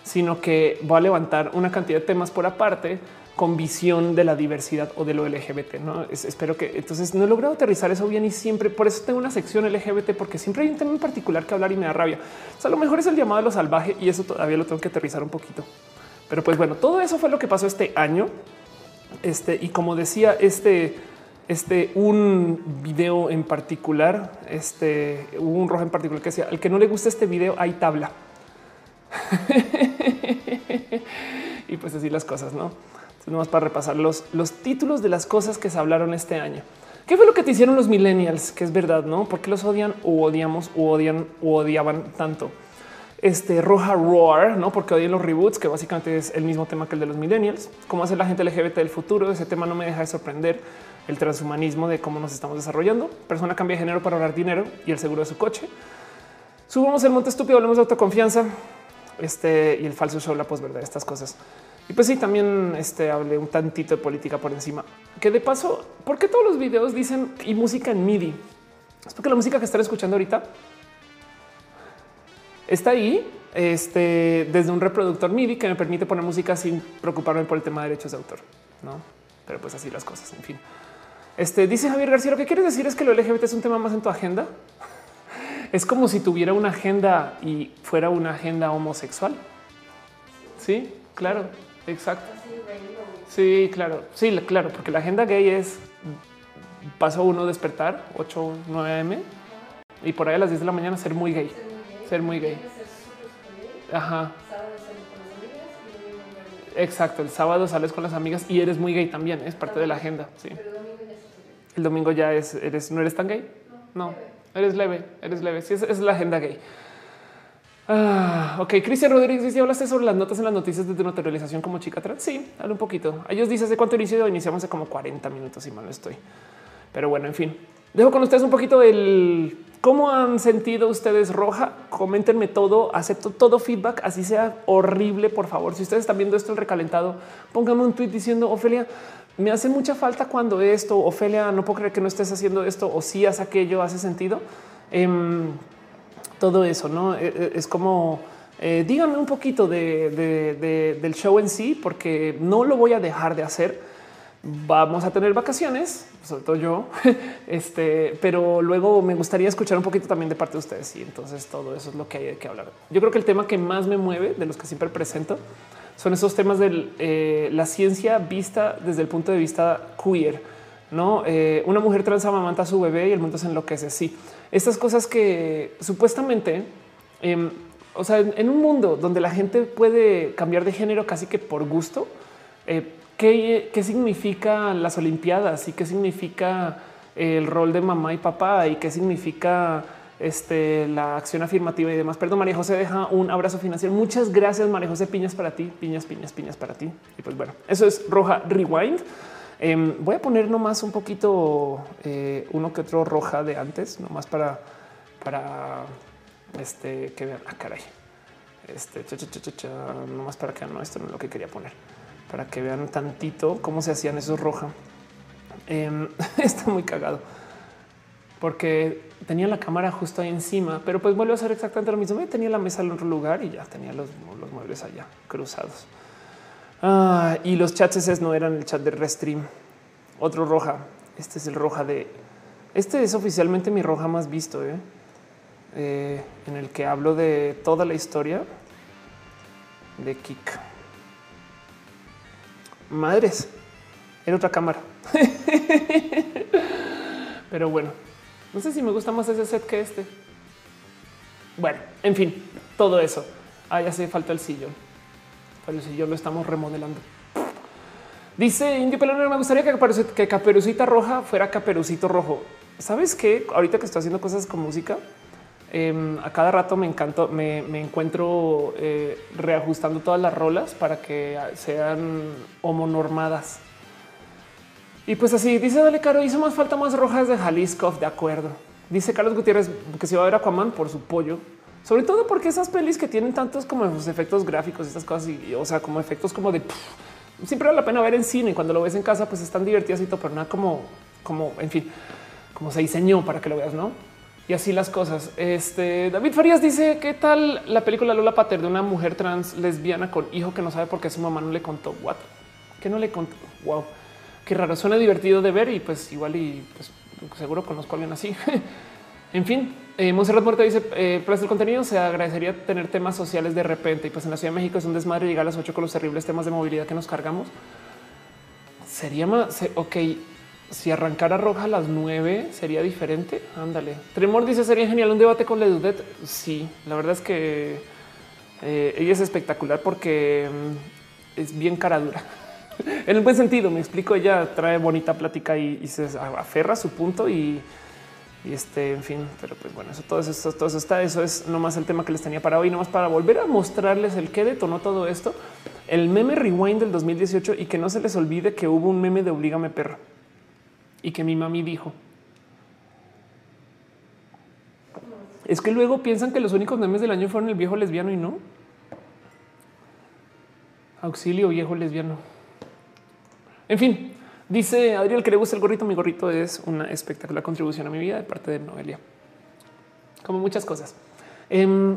sino que voy a levantar una cantidad de temas por aparte con visión de la diversidad o de lo LGBT. No espero que entonces no he logrado aterrizar eso bien y siempre por eso tengo una sección LGBT, porque siempre hay un tema en particular que hablar y me da rabia. A lo mejor es el llamado a lo salvaje y eso todavía lo tengo que aterrizar un poquito. Pero pues bueno, todo eso fue lo que pasó este año. Este y como decía, este, este, un video en particular, este, un rojo en particular que decía al que no le gusta este video, hay tabla. y pues así las cosas, no? Nomás para repasar los, los títulos de las cosas que se hablaron este año. ¿Qué fue lo que te hicieron los millennials? Que es verdad, ¿no? ¿Por qué los odian o odiamos o odian o odiaban tanto? Este Roja Roar, ¿no? Porque odian los reboots, que básicamente es el mismo tema que el de los millennials. ¿Cómo hace la gente LGBT del futuro? Ese tema no me deja de sorprender. El transhumanismo de cómo nos estamos desarrollando. Persona cambia de género para ahorrar dinero y el seguro de su coche. Subamos el monte estúpido, hablemos de autoconfianza. Este y el falso show, la posverdad, estas cosas. Y pues sí, también este, hablé un tantito de política por encima. Que de paso, ¿por qué todos los videos dicen y música en MIDI? Es porque la música que están escuchando ahorita está ahí este, desde un reproductor MIDI que me permite poner música sin preocuparme por el tema de derechos de autor. No, pero pues así las cosas. En fin, este dice Javier García. Lo que quieres decir es que lo LGBT es un tema más en tu agenda. Es como si tuviera una agenda y fuera una agenda homosexual. Sí, claro. Exacto. Sí, claro. Sí, claro, porque la agenda gay es paso uno despertar 8, 9 m y por ahí a las 10 de la mañana ser muy gay. Ser muy gay. Ajá. Exacto. El sábado sales con las amigas y eres muy gay también. Es parte de la agenda. Sí. El domingo ya es, eres, no eres tan gay. No, eres leve, eres leve. Sí, es la agenda gay. Ah, ok, Cristian Rodríguez dice: Hablaste sobre las notas en las noticias de naturalización como chica trans. Sí, hablo un poquito. Ellos dicen hace cuánto inicio. Iniciamos hace como 40 minutos y mal no estoy. Pero bueno, en fin, dejo con ustedes un poquito el cómo han sentido ustedes roja. Coméntenme todo. Acepto todo feedback, así sea horrible. Por favor, si ustedes están viendo esto el recalentado, pónganme un tweet diciendo Ofelia. Me hace mucha falta cuando esto, Ofelia, no puedo creer que no estés haciendo esto o si hace aquello, hace sentido. Em, todo eso, ¿no? Eh, eh, es como, eh, díganme un poquito de, del show en sí, porque no lo voy a dejar de hacer. Vamos a tener vacaciones, sobre todo yo, este, pero luego me gustaría escuchar un poquito también de parte de ustedes. Y entonces todo eso es lo que hay que hablar. Yo creo que el tema que más me mueve de los que siempre presento son esos temas de la ciencia vista desde el punto de vista queer. No una mujer trans amamanta a su bebé y el mundo se enloquece. Sí, estas cosas que supuestamente, em, o sea, en, un mundo donde la gente puede cambiar de género casi que por gusto, eh, ¿qué, ¿qué, significa las Olimpiadas y qué significa el rol de mamá y papá y qué significa este, la acción afirmativa y demás. Perdón, María José deja un abrazo financiero. Muchas gracias, María José. Piñas para ti, piñas, piñas, piñas para ti. Y pues bueno, eso es Roja Rewind. Em, voy a poner nomás un poquito eh, uno que otro roja de antes, nomás para, para este que vean. Ah, caray. Este cha, cha, cha, para que no, esto no es lo que quería poner, para que vean tantito cómo se hacían esos roja. Em, está muy cagado porque tenía la cámara justo ahí encima, pero pues vuelvo a hacer exactamente lo mismo. Tenía la mesa en otro lugar y ya tenía los, muebles allá cruzados. Ah, y los chats no eran el chat de Restream. Otro roja. Este es el roja de. Este es oficialmente mi roja más visto, ¿eh? Eh, en el que hablo de toda la historia de Kik. Madres, era otra cámara. Pero bueno, no sé si me gusta más ese set que este. Bueno, en fin, todo eso. Ah, ya hace falta el sillón pero si yo lo estamos remodelando. Dice Indio Pelonero, me gustaría que, Caperucita Roja fuera Caperucito Rojo. ¿Sabes qué? Ahorita que estoy haciendo cosas con música, em, a cada rato me encantó, me, encuentro eh, reajustando todas las rolas para que sean homonormadas. Y pues así dice Dale Caro, hizo más falta más rojas de Jalisco, de acuerdo. Dice Carlos Gutiérrez que si va a ver Aquaman por su pollo. Sobre todo porque esas pelis que tienen tantos como efectos gráficos, estas cosas, y, o sea, como efectos como de siempre vale la pena ver en cine. Cuando lo ves en casa, pues están divertidas y todo, pero nada como, como, en fin, como se diseñó para que lo veas, no? Y así las cosas. Este David Farías dice: ¿Qué tal la película Lola Pater de una mujer trans lesbiana con hijo que no sabe por qué su mamá no le contó? What? Que no le contó? Wow, qué raro. Suena divertido de ver y pues igual y pues seguro conozco a alguien así. en fin, eh, Monserrat Muerto dice: eh, Plaza del contenido se agradecería tener temas sociales de repente. Y pues en la Ciudad de México es un desmadre llegar a las 8 con los terribles temas de movilidad que nos cargamos. Sería más ok si arrancara roja a las nueve sería diferente. Ándale. Tremor dice sería genial un debate con Ledudet. Sí, la verdad es que eh, ella es espectacular porque mm, es bien cara dura. en el buen sentido, me explico. Ella trae bonita plática y, se aferra a su punto y, este, en fin, pero pues bueno, eso todo eso, todo eso está. Eso es nomás el tema que les tenía para hoy, nomás para volver a mostrarles el que detonó todo esto. El meme rewind del 2018 y que no se les olvide que hubo un meme de Oblígame perro y que mi mami dijo. Es que luego piensan que los únicos memes del año fueron el viejo lesbiano y no. Auxilio viejo lesbiano. En fin, dice Adriel que le gusta el gorrito. Mi gorrito es una espectacular contribución a mi vida de parte de Noelia. Como muchas cosas. Em,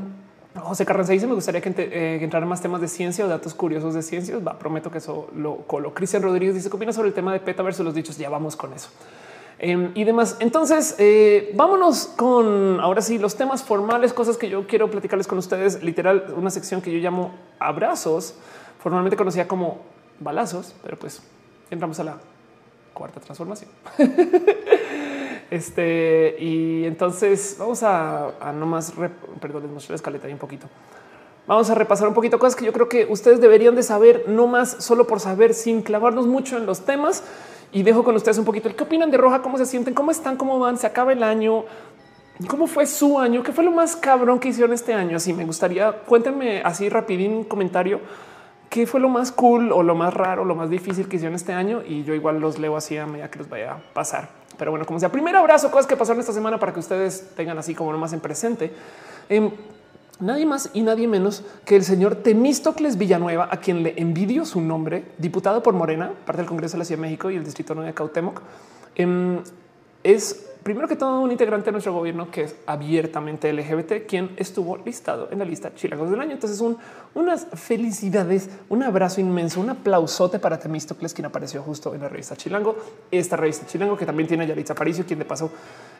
José Carranza dice: Me gustaría que, eh, entraran más temas de ciencia o datos curiosos de ciencias. Va, prometo que eso lo colo. Cristian Rodríguez dice: ¿Qué opinas sobre el tema de PETA versus los dichos? Ya vamos con eso em, y demás. Entonces, eh, vámonos con ahora sí los temas formales, cosas que yo quiero platicarles con ustedes. Literal, una sección que yo llamo abrazos, formalmente conocida como balazos, pero pues entramos a la cuarta transformación. Este y entonces vamos a, a nomás, perdón, les la escaleta ahí un poquito. Vamos a repasar un poquito cosas que yo creo que ustedes deberían de saber, no más solo por saber, sin clavarnos mucho en los temas. Y dejo con ustedes un poquito qué opinan de Roja, cómo se sienten, cómo están, cómo van, se acaba el año, cómo fue su año, qué fue lo más cabrón que hicieron este año. Así me gustaría, cuéntenme así rapidín un comentario qué fue lo más cool o lo más raro, lo más difícil que hicieron este año. Y yo igual los leo así a medida que los vaya a pasar. Pero bueno, como sea, primer abrazo, cosas que pasaron esta semana para que ustedes tengan así como más en presente. Em, nadie más y nadie menos que el señor Temístocles Villanueva, a quien le envidio su nombre, diputado por Morena, parte del Congreso de la Ciudad de México y el Distrito 9 de Cautemoc. Em, es primero que todo un integrante de nuestro gobierno que es abiertamente LGBT, quien estuvo listado en la lista Chilangos del año. Entonces, un, unas felicidades, un abrazo inmenso, un aplausote para Temístocles, quien apareció justo en la revista Chilango. Esta revista Chilango que también tiene a Yalitza Aparicio, quien de paso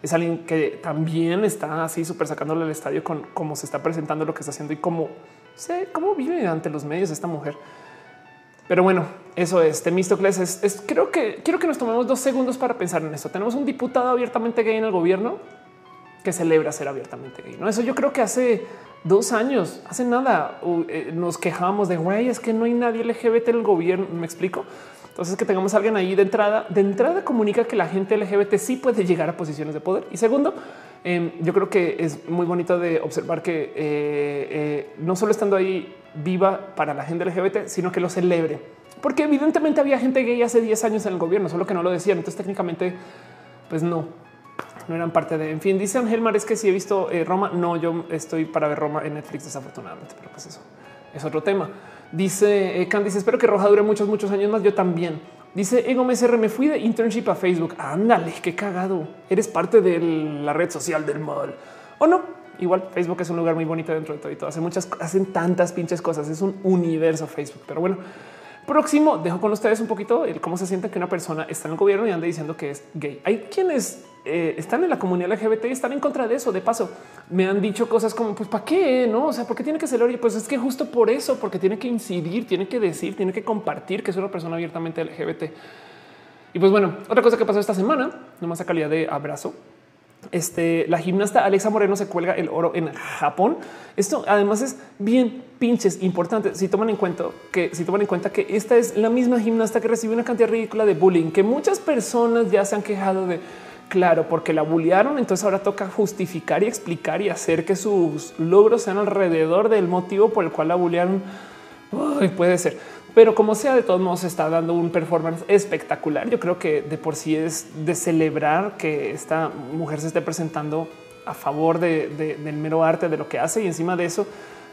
es alguien que también está así súper sacándole al estadio con cómo se está presentando lo que está haciendo y cómo, sé, cómo vive ante los medios esta mujer. Pero bueno, eso es Temístocles. Es, creo que quiero que nos tomemos dos segundos para pensar en esto. Tenemos un diputado abiertamente gay en el gobierno que celebra ser abiertamente gay. No, eso yo creo que hace dos años, hace nada, eh, nos quejábamos de güey, es que no hay nadie LGBT en el gobierno. Me explico. Entonces, que tengamos a alguien ahí de entrada, de entrada comunica que la gente LGBT sí puede llegar a posiciones de poder. Y segundo, em, yo creo que es muy bonito de observar que eh, eh, no solo estando ahí viva para la gente LGBT, sino que lo celebre. Porque evidentemente había gente gay hace 10 años en el gobierno, solo que no lo decían. Entonces técnicamente, pues no, no eran parte de. En fin, dice Ángel Mares que si he visto eh, Roma. No, yo estoy para ver Roma en Netflix, desafortunadamente, pero pues eso es otro tema. Dice eh, Candice, espero que Roja dure muchos, muchos años más. Yo también. Dice Ego MSR, me fui de internship a Facebook. Ándale, qué cagado. Eres parte de la red social del mal. ¿O no? igual Facebook es un lugar muy bonito dentro de todo y todo. Hace muchas, hacen tantas pinches cosas. Es un universo Facebook. Pero bueno, próximo dejo con ustedes un poquito el cómo se siente que una persona está en el gobierno y anda diciendo que es gay. Hay quienes eh, están en la comunidad LGBT y están en contra de eso. De paso, me han dicho cosas como pues para qué no? O sea, por qué tiene que ser y pues es que justo por eso, porque tiene que incidir, tiene que decir, tiene que compartir que es una persona abiertamente LGBT. Y pues bueno, otra cosa que pasó esta semana, nomás a calidad de abrazo, este, la gimnasta Alexa Moreno se cuelga el oro en Japón. Esto además es bien pinches importante. Si toman en cuenta que si toman en cuenta que esta es la misma gimnasta que recibe una cantidad ridícula de bullying, que muchas personas ya se han quejado de claro, porque la bullearon. Entonces ahora toca justificar y explicar y hacer que sus logros sean alrededor del motivo por el cual la bullearon. puede ser. Pero como sea, de todos modos está dando un performance espectacular. Yo creo que de por sí es de celebrar que esta mujer se esté presentando a favor del mero arte de lo que hace y encima de eso,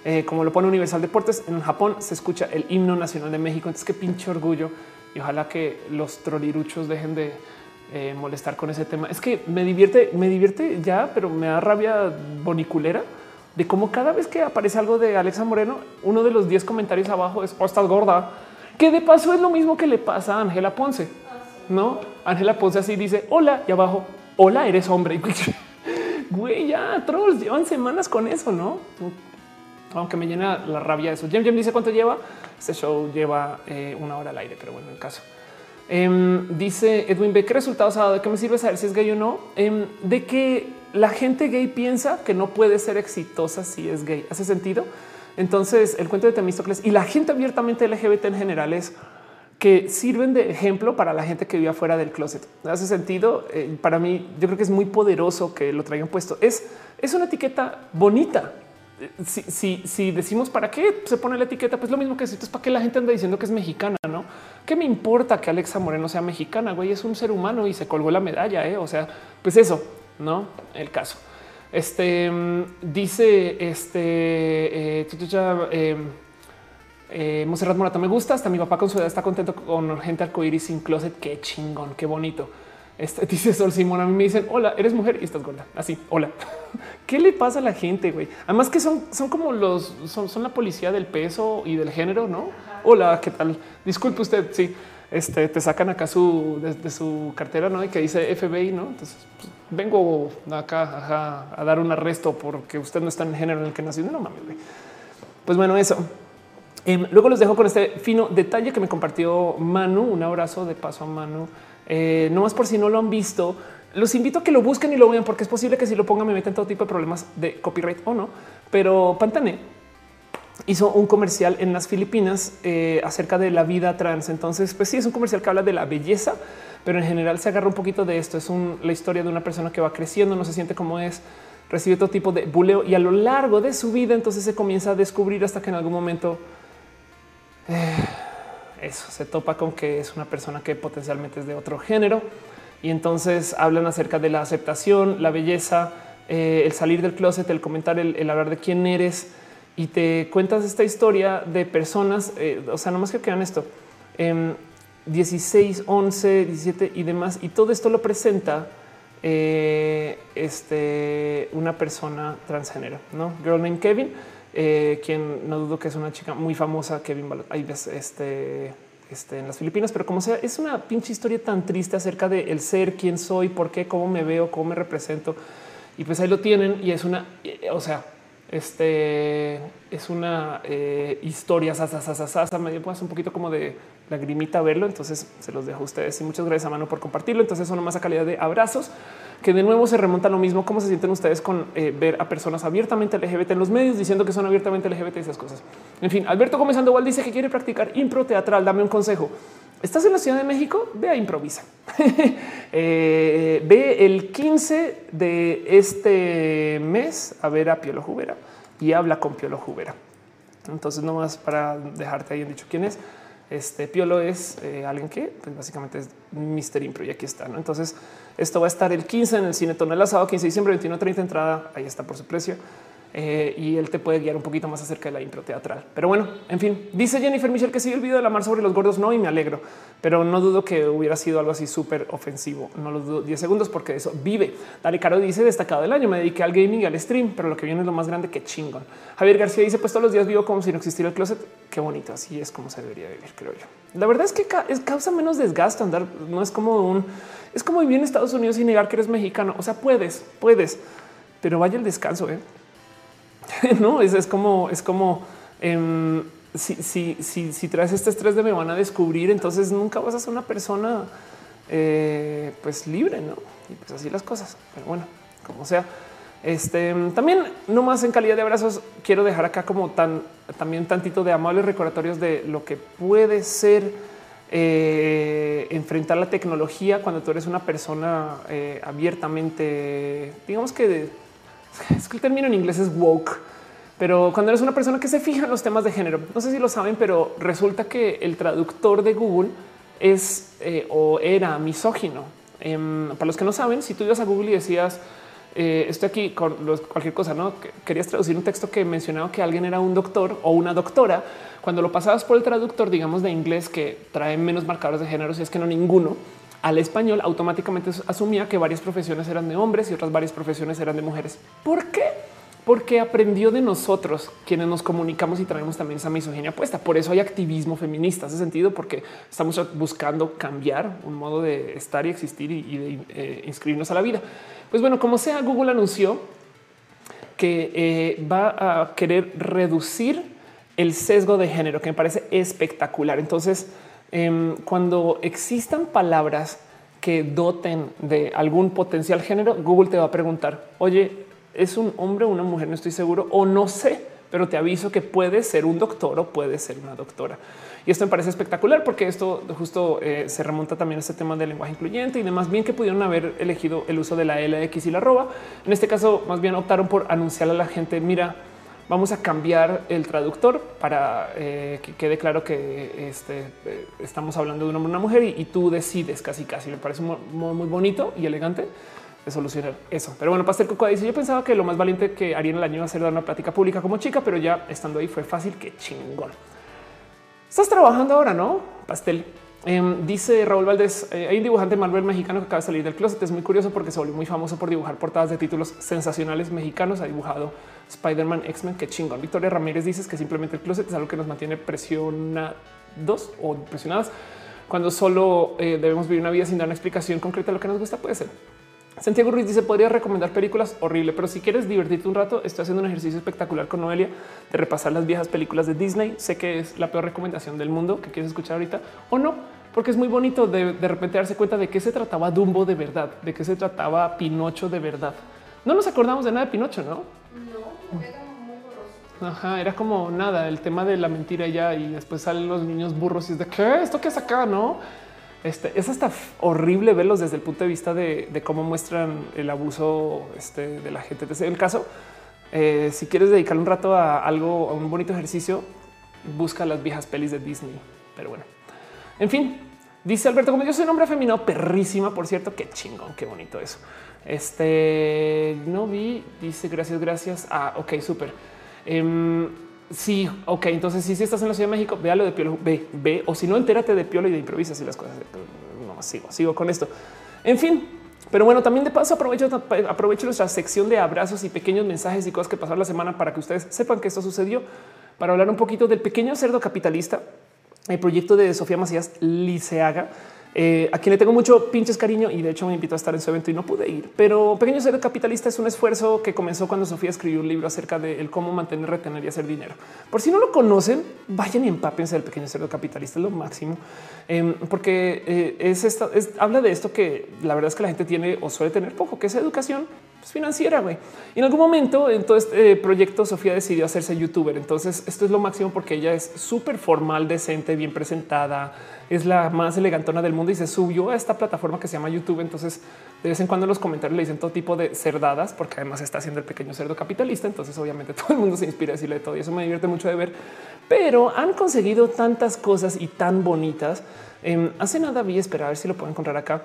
eh, como lo pone Universal Deportes, en Japón se escucha el himno nacional de México. Entonces, qué pinche orgullo y ojalá que los troliruchos dejen de eh, molestar con ese tema. Es que me divierte, me divierte ya, pero me da rabia boniculera de cómo cada vez que aparece algo de Alexa Moreno, uno de los 10 comentarios abajo es, oh, estás gorda, que de paso es lo mismo que le pasa a Ángela Ponce. No, Ángela Ponce así dice, hola, y abajo, hola, eres hombre. Güey, ya, trolls, llevan semanas con eso, ¿no? Aunque me llena la rabia eso. Jem Jem dice cuánto lleva. Este show lleva eh, una hora al aire, pero bueno, en el caso. Em, dice Edwin B. ¿Qué resultados ha dado? ¿De qué me sirve saber si es gay o no? Em, de que la gente gay piensa que no puede ser exitosa si es gay. ¿Hace sentido? Entonces, el cuento de Temístocles y la gente abiertamente LGBT en general es que sirven de ejemplo para la gente que vive afuera del closet. Hace sentido. Eh, para mí, yo creo que es muy poderoso que lo traigan puesto. Es, es una etiqueta bonita. Si, si, decimos para qué se pone la etiqueta, pues lo mismo que es para que la gente anda diciendo que es mexicana, no? ¿Qué me importa que Alexa Moreno sea mexicana? Güey, es un ser humano y se colgó la medalla. ¿eh? O sea, pues eso, no el caso. Este mm, dice este eh, eh, eh, Monserrat Morata. Me gusta. Hasta mi papá con su edad está contento con gente arcoíris sin closet. Qué chingón, qué bonito. Este, dice Sol Simón. A mí me dicen hola, eres mujer y estás gorda. Así, hola. ¿Qué le pasa a la gente? güey? Además que son, son como los son, son la policía del peso y del género, no? Hola, ¿qué tal? Disculpe usted. Sí, este te sacan acá su de, su cartera, no? Y que dice FBI, no? Entonces pues, vengo acá a dar un arresto porque usted no está en el género en el que nació. No mames. Güey. Pues bueno, eso. Em, luego los dejo con este fino detalle que me compartió Manu. Un abrazo de paso a Manu. Eh, no más por si no lo han visto, los invito a que lo busquen y lo vean, porque es posible que si lo pongan me meten todo tipo de problemas de copyright o no. Pero Pantane hizo un comercial en las Filipinas eh, acerca de la vida trans. Entonces, pues sí, es un comercial que habla de la belleza, pero en general se agarra un poquito de esto. Es la historia de una persona que va creciendo, no se siente como es, recibe todo tipo de buleo y a lo largo de su vida, entonces se comienza a descubrir hasta que en algún momento eh, eso se topa con que es una persona que potencialmente es de otro género y entonces hablan acerca de la aceptación, la belleza, eh, el salir del closet, el comentar, el, hablar de quién eres y te cuentas esta historia de personas. Eh, o sea, nomás que quedan esto 16, 11, 17 y demás. Y todo esto lo presenta eh, este, una persona transgénero, no girl named Kevin, quien no dudo que es una chica muy famosa. Kevin, ahí ves este este, en las Filipinas, pero como sea, es una pinche historia tan triste acerca de el ser, quién soy, por qué, cómo me veo, cómo me represento. Y pues ahí lo tienen y es una, eh, o sea, este es una eh, historia sasa, me dio pues un poquito como de lagrimita verlo. Entonces se los dejo a ustedes y muchas gracias a mano por compartirlo. Entonces son más a calidad de abrazos que de nuevo se remonta a lo mismo. ¿Cómo se sienten ustedes con eh, ver a personas abiertamente LGBT en los medios diciendo que son abiertamente LGBT y esas cosas? En fin, Alberto Gómez Sandoval dice que quiere practicar impro teatral. Dame un consejo. ¿Estás en la Ciudad de México? Ve a improvisa. Eh, ve el 15 de este mes a ver a Piolo Jubera y habla con Piolo Jubera. Entonces, nomás para dejarte ahí en dicho quién es. Este Piolo es eh, alguien que pues, básicamente es Mr. Impro y aquí está. ¿no? Entonces, esto va a estar el 15 en el Cine Tonel sábado 15 de diciembre, 21 30 entrada. Ahí está por su precio. Eh, y él te puede guiar un poquito más acerca de la impro teatral. Pero bueno, en fin, dice Jennifer Michel que sigue el video de la mar sobre los gordos. No, y me alegro, pero no dudo que hubiera sido algo así súper ofensivo. No lo dudo 10 segundos porque eso vive. Dale Caro dice destacado del año. Me dediqué al gaming y al stream, pero lo que viene es lo más grande que chingón. Javier García dice: Pues todos los días vivo como si no existiera el closet. Qué bonito. Así es como se debería vivir, creo yo. La verdad es que causa menos desgaste andar. No es como un, es como vivir en Estados Unidos y negar que eres mexicano. O sea, puedes, puedes, pero vaya el descanso. ¿eh? no es, es como, es como em, si, si, si, si, traes este estrés de me van a descubrir, entonces nunca vas a ser una persona eh, pues libre, no? Y pues así las cosas. Pero bueno, como sea. Este también, no más en calidad de abrazos, quiero dejar acá como tan también tantito de amables recordatorios de lo que puede ser eh, enfrentar la tecnología cuando tú eres una persona eh, abiertamente, digamos que es que el término en inglés es woke, pero cuando eres una persona que se fija en los temas de género, no sé si lo saben, pero resulta que el traductor de Google es eh, o era misógino. Em, para los que no saben, si tú ibas a Google y decías eh, estoy aquí con cualquier cosa, no querías traducir un texto que mencionaba que alguien era un doctor o una doctora. Cuando lo pasabas por el traductor, digamos de inglés, que trae menos marcadores de género, si es que no ninguno, al español automáticamente asumía que varias profesiones eran de hombres y otras varias profesiones eran de mujeres. ¿Por qué? Porque aprendió de nosotros quienes nos comunicamos y traemos también esa misoginia puesta. Por eso hay activismo feminista, ese sentido, porque estamos buscando cambiar un modo de estar y existir y, de eh, inscribirnos a la vida. Pues bueno, como sea, Google anunció que eh, va a querer reducir el sesgo de género, que me parece espectacular. Entonces, em, cuando existan palabras que doten de algún potencial género, Google te va a preguntar, oye, ¿es un hombre o una mujer? No estoy seguro o no sé, pero te aviso que puede ser un doctor o puede ser una doctora. Y esto me parece espectacular porque esto justo eh, se remonta también a este tema del lenguaje incluyente y demás bien que pudieron haber elegido el uso de la LX y la arroba. En este caso, más bien optaron por anunciarle a la gente, mira, vamos a cambiar el traductor para eh, que quede claro que este, eh, estamos hablando de un hombre una mujer y, tú decides casi casi. Me parece muy, muy bonito y elegante de solucionar eso. Pero bueno, Pastel Cocoa dice: Yo pensaba que lo más valiente que haría en el año iba a ser dar una plática pública como chica, pero ya estando ahí fue fácil. que chingón. Estás trabajando ahora, no? Pastel. Em, dice Raúl Valdés, eh, hay un dibujante Marvel mexicano que acaba de salir del closet. Es muy curioso porque se volvió muy famoso por dibujar portadas de títulos sensacionales mexicanos. Ha dibujado Spider-Man, X-Men, que chingón. Victoria Ramírez dice que simplemente el closet es algo que nos mantiene presionados o presionadas cuando solo eh, debemos vivir una vida sin dar una explicación concreta de lo que nos gusta. Puede ser. Santiago Ruiz dice podría recomendar películas horrible, pero si quieres divertirte un rato, estoy haciendo un ejercicio espectacular con Noelia de repasar las viejas películas de Disney. Sé que es la peor recomendación del mundo que quieres escuchar ahorita o no, porque es muy bonito de, de repente darse cuenta de qué se trataba Dumbo de verdad, de qué se trataba Pinocho de verdad. No nos acordamos de nada de Pinocho, no? Ajá, era como nada, el tema de la mentira ya y después salen los niños burros y es de qué esto que es acá, no? Este, es hasta horrible verlos desde el punto de vista de, cómo muestran el abuso este, de la gente. Entonces, en el caso, eh, si quieres dedicar un rato a algo, a un bonito ejercicio, busca las viejas pelis de Disney. Pero bueno, en fin, dice Alberto, como yo soy un hombre afeminado, perrísima, por cierto, qué chingón, qué bonito eso. Este no vi, dice gracias, gracias. Ah, ok, súper. Em, Sí, ok. Entonces, si, si estás en la Ciudad de México, véalo de Piolo, ve, ve, o si no, entérate de Piolo y de improvisas y las cosas. No sigo, sigo con esto. En fin, pero bueno, también de paso aprovecho, aprovecho nuestra sección de abrazos y pequeños mensajes y cosas que pasaron la semana para que ustedes sepan que esto sucedió, para hablar un poquito del pequeño cerdo capitalista, el proyecto de Sofía Macías Liceaga eh, a quien le tengo mucho pinches cariño y de hecho me invitó a estar en su evento y no pude ir. Pero Pequeño Ser Capitalista es un esfuerzo que comenzó cuando Sofía escribió un libro acerca de cómo mantener, retener y hacer dinero. Por si no lo conocen, vayan y empápense del Pequeño Cerdo Capitalista, es lo máximo, em, porque eh, es, esta, es habla de esto que la verdad es que la gente tiene o suele tener poco, que es educación pues, financiera. güey. Y en algún momento en todo este proyecto, Sofía decidió hacerse youtuber. Entonces, esto es lo máximo porque ella es súper formal, decente, bien presentada es la más elegantona del mundo y se subió a esta plataforma que se llama YouTube. Entonces, de vez en cuando los comentarios le dicen todo tipo de cerdadas, porque además está haciendo el pequeño cerdo capitalista. Entonces, obviamente, todo el mundo se inspira a decirle todo y eso me divierte mucho de ver. Pero han conseguido tantas cosas y tan bonitas. Em, hace nada vi esperar a ver si lo puedo encontrar acá.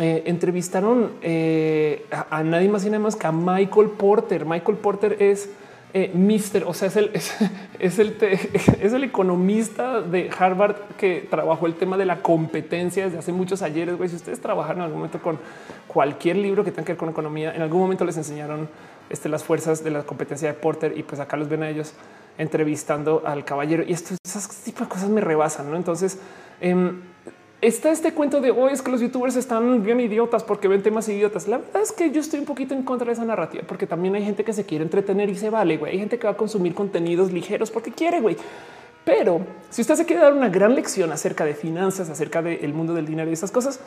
Eh, entrevistaron eh, a, nadie más y nada más que a Michael Porter. Michael Porter es eh, Mister, o sea, es el, es, el, es el economista de Harvard que trabajó el tema de la competencia desde hace muchos ayeres. Si ustedes trabajaron en algún momento con cualquier libro que tenga que ver con economía, en algún momento les enseñaron este, las fuerzas de la competencia de Porter y pues acá los ven a ellos entrevistando al caballero y esto, esas tipo de cosas me rebasan. ¿no? Entonces, eh, está este cuento de hoy es que los youtubers están bien idiotas porque ven temas idiotas. La verdad es que yo estoy un poquito en contra de esa narrativa porque también hay gente que se quiere entretener y se vale. Güey. Hay gente que va a consumir contenidos ligeros porque quiere. Güey. Pero si usted se quiere dar una gran lección acerca de finanzas, acerca del mundo del dinero y esas cosas,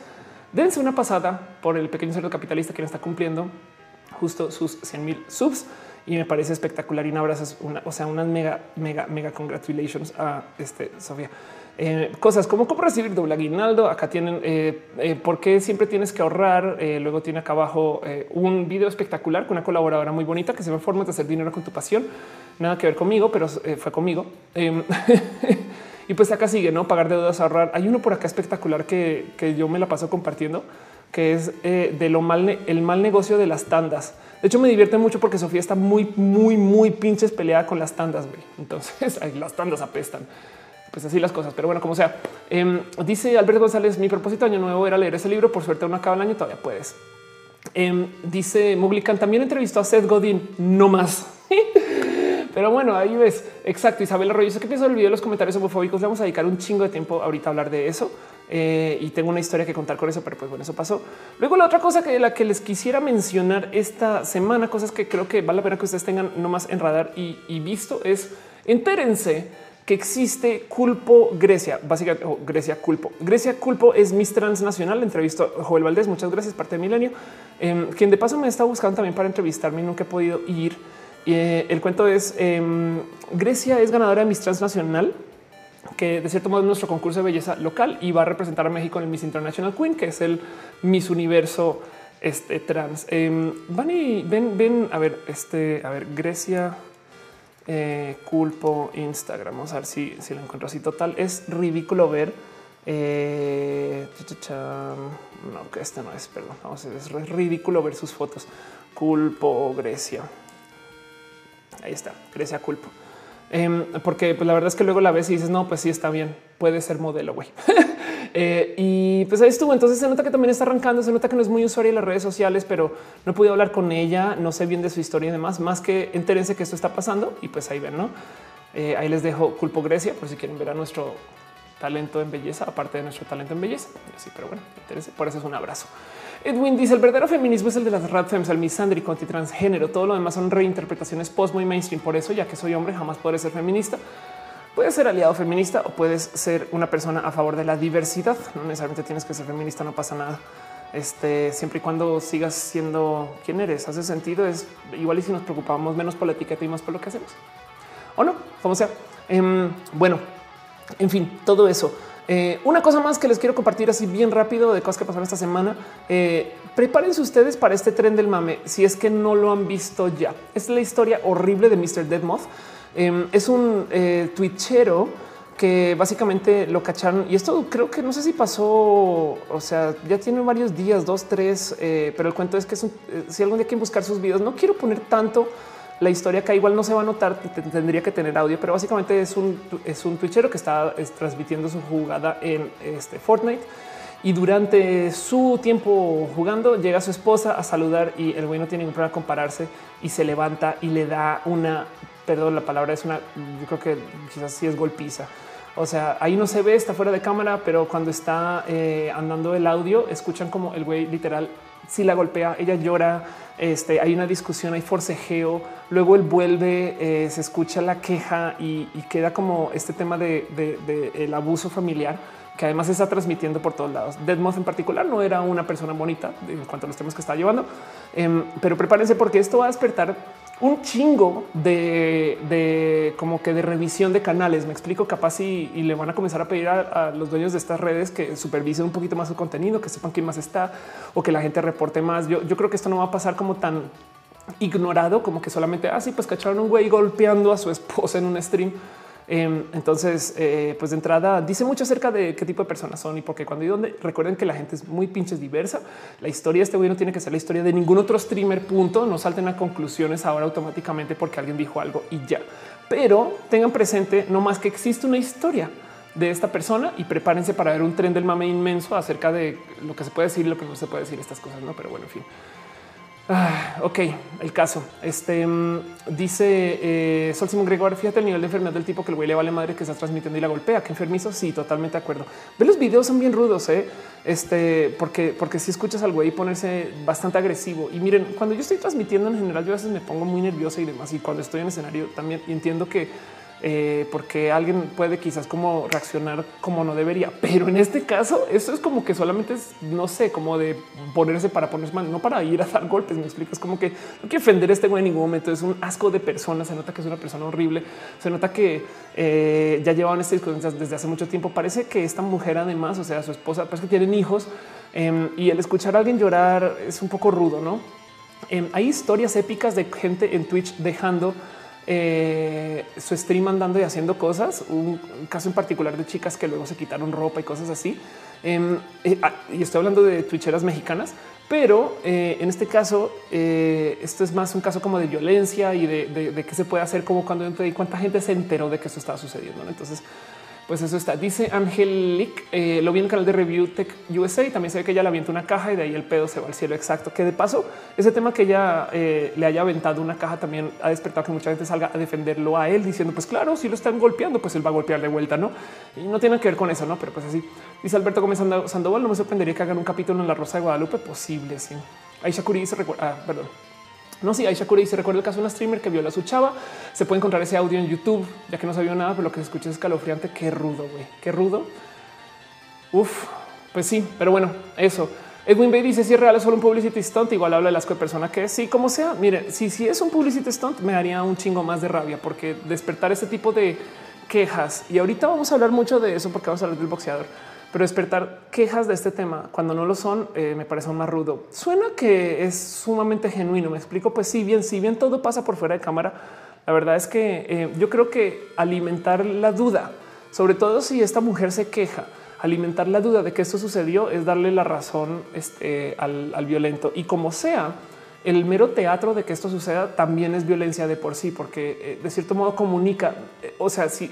dense una pasada por el pequeño cerdo capitalista que está cumpliendo justo sus 100 mil subs y me parece espectacular y un abrazo, una, o sea, unas mega, mega, mega congratulations a este Sofía. Eh, cosas como cómo recibir doble aguinaldo. Acá tienen eh, eh, por qué siempre tienes que ahorrar. luego tiene acá abajo un video espectacular con una colaboradora muy bonita que se llama Formas de hacer dinero con tu pasión. Nada que ver conmigo, pero fue conmigo. Em, y pues acá sigue, no pagar deudas, ahorrar. Hay uno por acá espectacular que, que yo me la paso compartiendo que es eh, de lo mal, el mal negocio de las tandas. De hecho, me divierte mucho porque Sofía está muy, muy, muy pinches peleada con las tandas. Güey. Entonces, las tandas apestan. Pues así las cosas, pero bueno, como sea. Em, dice Alberto González: Mi propósito año nuevo era leer ese libro. Por suerte, no acaba el año, todavía puedes. Em, dice Muglican también entrevistó a Seth Godin, no más. Pero bueno, ahí ves. Exacto. Isabel Arroyo, ¿qué pienso del video de los comentarios homofóbicos? Le vamos a dedicar un chingo de tiempo ahorita a hablar de eso. Eh, y tengo una historia que contar con eso, pero pues bueno, eso pasó. Luego la otra cosa que la que les quisiera mencionar esta semana, cosas que creo que vale la pena que ustedes tengan nomás en radar y, y visto es entérense que existe Culpo Grecia, básicamente Grecia Culpo. Grecia Culpo es Miss Transnacional. Entrevistó a Joel Valdés. Muchas gracias, parte de Milenio, eh, quien de paso me está buscando también para entrevistarme. Nunca he podido ir eh, el cuento es em, Grecia es ganadora de Miss Transnacional, que de cierto modo es nuestro concurso de belleza local y va a representar a México en el Miss International Queen, que es el Miss Universo este, trans. Em, van y ven, ven a ver, este, a ver, Grecia. Eh, culpo Instagram. Vamos a ver si, si lo encuentro así. Total, es ridículo ver. Eh, no, que este no es, perdón. Vamos ver, es ridículo ver sus fotos. Culpo Grecia. Ahí está, Grecia culpo. Em, porque pues, la verdad es que luego la ves y dices, no, pues sí está bien, puede ser modelo, güey. Eh, y pues ahí estuvo. Entonces se nota que también está arrancando, se nota que no es muy usuaria en las redes sociales, pero no pude hablar con ella, no sé bien de su historia y demás, más que entérense que esto está pasando y pues ahí ven, ¿no? Eh, ahí les dejo Culpo Grecia por si quieren ver a nuestro talento en belleza, aparte de nuestro talento en belleza. Sí, pero bueno, interese. Por eso es un abrazo. Edwin dice el verdadero feminismo es el de las radfems, el misandrico, transgénero. Todo lo demás son reinterpretaciones post muy mainstream. Por eso, ya que soy hombre, jamás podré ser feminista. Puedes ser aliado feminista o puedes ser una persona a favor de la diversidad. No necesariamente tienes que ser feminista, no pasa nada. Este siempre y cuando sigas siendo quien eres, hace sentido. Es igual y si nos preocupamos menos por la etiqueta y más por lo que hacemos o no, como sea. Em, bueno, en fin, todo eso. Eh, una cosa más que les quiero compartir así bien rápido de cosas que pasaron esta semana. Eh, prepárense ustedes para este tren del mame si es que no lo han visto ya. Es la historia horrible de Mr. Deadmoth. Em, es un eh, twitchero que básicamente lo cacharon y esto creo que no sé si pasó, o sea, ya tiene varios días, dos, tres, pero el cuento es que si algún día quieren buscar sus videos, no quiero poner tanto la historia que igual no se va a notar, tendría que tener audio, pero básicamente es un, es un twitchero que está transmitiendo su jugada en este Fortnite. Y durante su tiempo jugando llega su esposa a saludar y el güey no tiene ningún problema compararse y se levanta y le da una, perdón, la palabra es una, yo creo que quizás sí es golpiza. O sea, ahí no se ve, está fuera de cámara, pero cuando está eh, andando el audio, escuchan como el güey literal si la golpea, ella llora, este, hay una discusión, hay forcejeo, luego él vuelve, eh, se escucha la queja y, queda como este tema de, el abuso familiar que además está transmitiendo por todos lados. Deadmoth en particular no era una persona bonita en cuanto a los temas que está llevando, em, pero prepárense porque esto va a despertar un chingo de, como que de revisión de canales. Me explico capaz y, le van a comenzar a pedir a, los dueños de estas redes que supervisen un poquito más su contenido, que sepan quién más está o que la gente reporte más. Yo, yo creo que esto no va a pasar como tan ignorado como que solamente así, ah, pues cacharon un güey golpeando a su esposa en un stream entonces, eh, pues de entrada dice mucho acerca de qué tipo de personas son y porque cuando y dónde recuerden que la gente es muy pinches diversa. La historia de este güey no tiene que ser la historia de ningún otro streamer. Punto. No salten a conclusiones ahora automáticamente porque alguien dijo algo y ya. Pero tengan presente no más que existe una historia de esta persona y prepárense para ver un tren del mame inmenso acerca de lo que se puede decir lo que no se puede decir estas cosas. No, pero bueno, en fin. Ah, ok, el caso. Este mm, dice eh, Sol Simón Gregor. Fíjate el nivel de enfermedad del tipo que el güey le vale madre que estás transmitiendo y la golpea. Que enfermizo. Sí, totalmente de acuerdo. Ve los videos son bien rudos, eh? este, porque, porque si escuchas al güey ponerse bastante agresivo. Y miren, cuando yo estoy transmitiendo en general, yo a veces me pongo muy nerviosa y demás. Y cuando estoy en escenario también entiendo que eh, porque alguien puede quizás como reaccionar como no debería. Pero en este caso, eso es como que solamente es, no sé, como de ponerse para ponerse mal, no para ir a dar golpes. Me explico. Es como que no quiero ofender a este güey en ningún momento. Es un asco de persona. Se nota que es una persona horrible. Se nota que eh, ya llevaban esta discusión desde hace mucho tiempo. Parece que esta mujer, además, o sea, su esposa, parece que tienen hijos em, y el escuchar a alguien llorar es un poco rudo, no? Em, hay historias épicas de gente en Twitch dejando eh, su stream andando y haciendo cosas. Un, caso en particular de chicas que luego se quitaron ropa y cosas así. Em, eh, ah, y estoy hablando de twitcheras mexicanas, pero eh, en este caso, esto es más un caso como de violencia y de, qué se puede hacer, como cuando cuánta gente se enteró de que esto estaba sucediendo. Entonces, pues eso está. Dice Angelic, eh, lo vi en el canal de Review Tech USA y también se ve que ella le avienta una caja y de ahí el pedo se va al cielo exacto. Que de paso, ese tema que ella eh, le haya aventado una caja también ha despertado que mucha gente salga a defenderlo a él diciendo, pues claro, si lo están golpeando, pues él va a golpear de vuelta, no? Y no tiene que ver con eso, no? Pero pues así dice Alberto Gómez Sandoval. No me sorprendería que hagan un capítulo en la Rosa de Guadalupe. Posible. Sí. Aisha Curi se recuerda. Ah, perdón. No, sí, Aisha Curi se recuerda el caso de una streamer que viola a su chava. Se puede encontrar ese audio en YouTube, ya que no sabía nada, pero lo que se escucha es escalofriante. Qué rudo, güey, qué rudo. Uf, pues sí, pero bueno, eso. Edwin Bay dice si es real es solo un publicity stunt. Igual habla de la persona que es. Sí, como sea. Mire, si, si es un publicity stunt, me daría un chingo más de rabia porque despertar ese tipo de quejas. Y ahorita vamos a hablar mucho de eso porque vamos a hablar del boxeador pero despertar quejas de este tema cuando no lo son eh, me parece aún más rudo. Suena que es sumamente genuino. Me explico. Pues sí, bien, si bien todo pasa por fuera de cámara, la verdad es que eh, yo creo que alimentar la duda, sobre todo si esta mujer se queja, alimentar la duda de que esto sucedió es darle la razón este, al, violento y como sea. El mero teatro de que esto suceda también es violencia de por sí, porque eh, de cierto modo comunica. o sea, si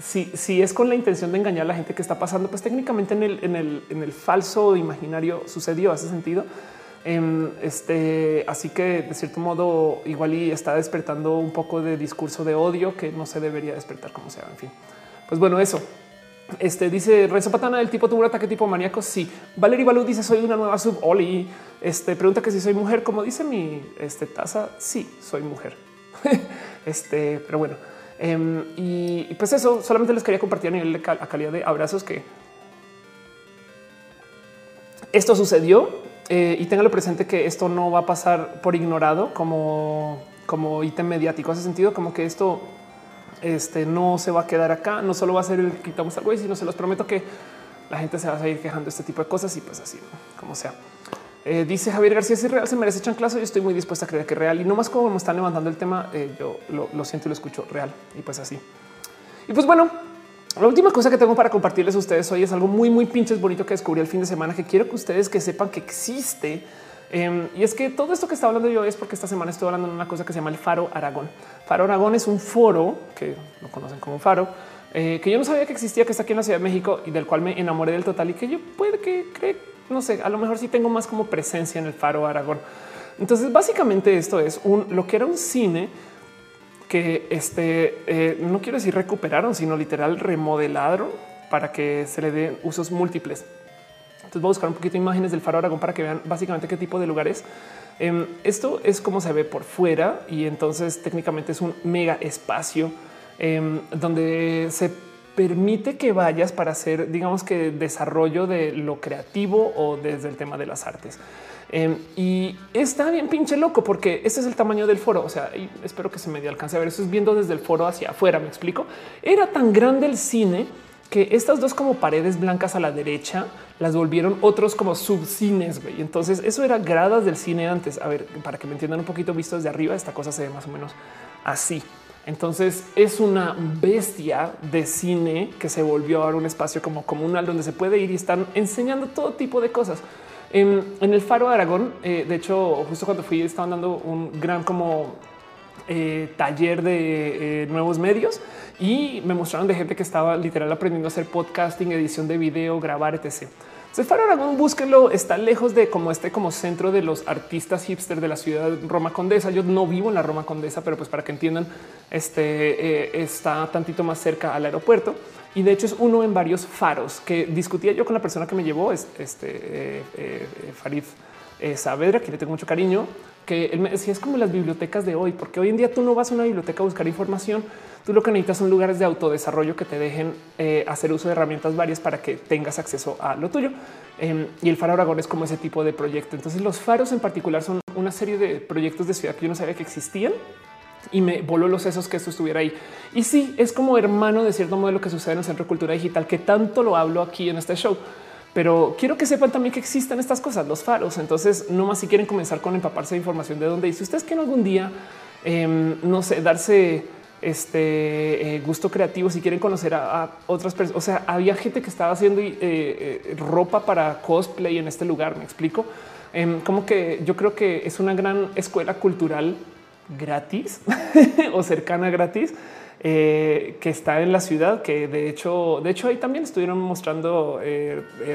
si, es con la intención de engañar a la gente que está pasando, pues técnicamente en el, falso imaginario sucedió ese sentido. Em, este, así que de cierto modo igual y está despertando un poco de discurso de odio que no se debería despertar como sea. En fin, pues bueno, eso. Este dice Rezo Patana del tipo tuvo un ataque tipo maníaco. Sí, Valerie Balú dice soy una nueva sub Oli. Este pregunta que si soy mujer, como dice mi este, taza. Sí, soy mujer. este, pero bueno, Em, y, pues eso solamente les quería compartir a nivel de calidad de abrazos que esto sucedió eh, y ténganlo presente que esto no va a pasar por ignorado como, como ítem mediático. Hace sentido como que esto este, no se va a quedar acá, no solo va a ser el quitamos al güey, sino se los prometo que la gente se va a seguir quejando de este tipo de cosas y pues así, como sea. Eh, dice Javier García, si es real, se merece chanclazo. Yo estoy muy dispuesta a creer que es real y no más como me están levantando el tema. Eh, yo lo, siento y lo escucho real y pues así. Y pues bueno, la última cosa que tengo para compartirles a ustedes hoy es algo muy, muy pinches bonito que descubrí el fin de semana que quiero que ustedes que sepan que existe. Em, y es que todo esto que está hablando yo es porque esta semana estoy hablando de una cosa que se llama el Faro Aragón. Faro Aragón es un foro que lo conocen como faro, eh, que yo no sabía que existía, que está aquí en la Ciudad de México y del cual me enamoré del total y que yo puede que cree no sé, a lo mejor sí tengo más como presencia en el faro Aragón. Entonces, básicamente esto es un lo que era un cine que este eh, no quiero decir recuperaron, sino literal remodelaron para que se le den usos múltiples. Entonces voy a buscar un poquito de imágenes del faro Aragón para que vean básicamente qué tipo de lugares. Em, esto es como se ve por fuera y entonces técnicamente es un mega espacio em, donde se permite que vayas para hacer, digamos que desarrollo de lo creativo o desde el tema de las artes. Em, y está bien pinche loco porque este es el tamaño del foro. O sea, espero que se me alcance a ver. Eso es viendo desde el foro hacia afuera. Me explico. Era tan grande el cine que estas dos como paredes blancas a la derecha las volvieron otros como subcines. Y entonces eso era gradas del cine antes. A ver, para que me entiendan un poquito visto desde arriba, esta cosa se ve más o menos así. Entonces es una bestia de cine que se volvió ahora un espacio como comunal donde se puede ir y están enseñando todo tipo de cosas. En, el Faro de Aragón, eh, de hecho, justo cuando fui, estaban dando un gran como eh, taller de eh, nuevos medios y me mostraron de gente que estaba literal aprendiendo a hacer podcasting, edición de video, grabar, etc. Se Faro Aragón, búsquenlo. Está lejos de como este como centro de los artistas hipster de la ciudad Roma Condesa. Yo no vivo en la Roma Condesa, pero pues para que entiendan, este eh, está tantito más cerca al aeropuerto y de hecho es uno en varios faros que discutía yo con la persona que me llevó, este eh, eh, Farid Saavedra, que le tengo mucho cariño, que él me decía es como las bibliotecas de hoy, porque hoy en día tú no vas a una biblioteca a buscar información, Tú lo que necesitas son lugares de autodesarrollo que te dejen eh, hacer uso de herramientas varias para que tengas acceso a lo tuyo. Em, y el Faro Aragón es como ese tipo de proyecto. Entonces los faros en particular son una serie de proyectos de ciudad que yo no sabía que existían y me voló los sesos que esto estuviera ahí. Y sí, es como hermano de cierto modo lo que sucede en el Centro de Cultura Digital, que tanto lo hablo aquí en este show. Pero quiero que sepan también que existen estas cosas, los faros. Entonces, no más si quieren comenzar con empaparse de información de dónde. Y si ustedes quieren algún día em, no sé, darse este eh, gusto creativo, si quieren conocer a, otras personas. O sea, había gente que estaba haciendo eh, eh, ropa para cosplay en este lugar. Me explico. Em, como que yo creo que es una gran escuela cultural gratis o cercana gratis que está en la ciudad, que de hecho, de hecho ahí también estuvieron mostrando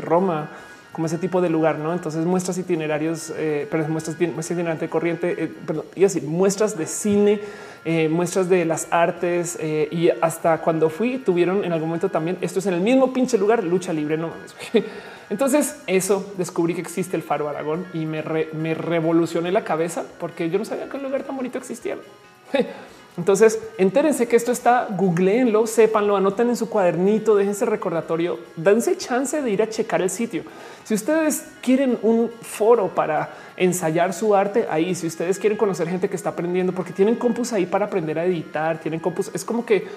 Roma como ese tipo de lugar, ¿no? Entonces muestras itinerarios, pero muestras, muestras itinerante corriente, perdón, y así muestras de cine, eh, muestras de las artes eh, y hasta cuando fui tuvieron en algún momento también esto es en el mismo pinche lugar lucha libre. No mames. Entonces eso descubrí que existe el Faro Aragón y me, me revolucioné la cabeza porque yo no sabía que un lugar tan bonito existía. Entonces, entérense que esto está, googleenlo, sépanlo, anoten en su cuadernito, déjense recordatorio, dense chance de ir a checar el sitio. Si ustedes quieren un foro para ensayar su arte ahí, si ustedes quieren conocer gente que está aprendiendo, porque tienen compus ahí para aprender a editar, tienen compus, es como que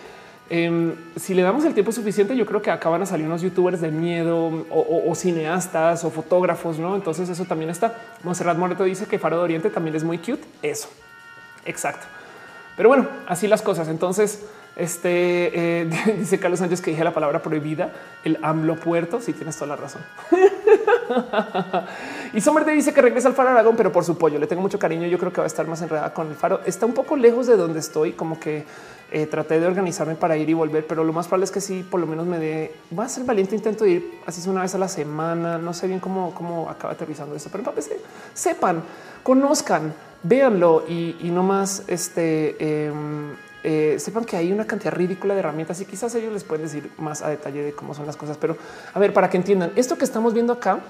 em, si le damos el tiempo suficiente, yo creo que acaban a salir unos youtubers de miedo o, cineastas o fotógrafos, ¿no? Entonces eso también está. Monserrat Moreto dice que Faro de Oriente también es muy cute. Eso, exacto. Pero bueno, así las cosas. Entonces, este eh, dice Carlos Sánchez que dije la palabra prohibida, el AMLO puerto. Si sí, tienes toda la razón. y Sommer te dice que regresa al Faro Aragón, pero por su pollo le tengo mucho cariño. Yo creo que va a estar más enredada con el faro. Está un poco lejos de donde estoy, como que eh, traté de organizarme para ir y volver, pero lo más probable es que sí, por lo menos me dé. Va a ser valiente intento de ir así es una vez a la semana. No sé bien cómo, cómo acaba aterrizando esto, pero para sepan, conozcan véanlo y, no más este em, eh, sepan que hay una cantidad ridícula de herramientas y quizás ellos les pueden decir más a detalle de cómo son las cosas. Pero a ver, para que entiendan, esto que estamos viendo acá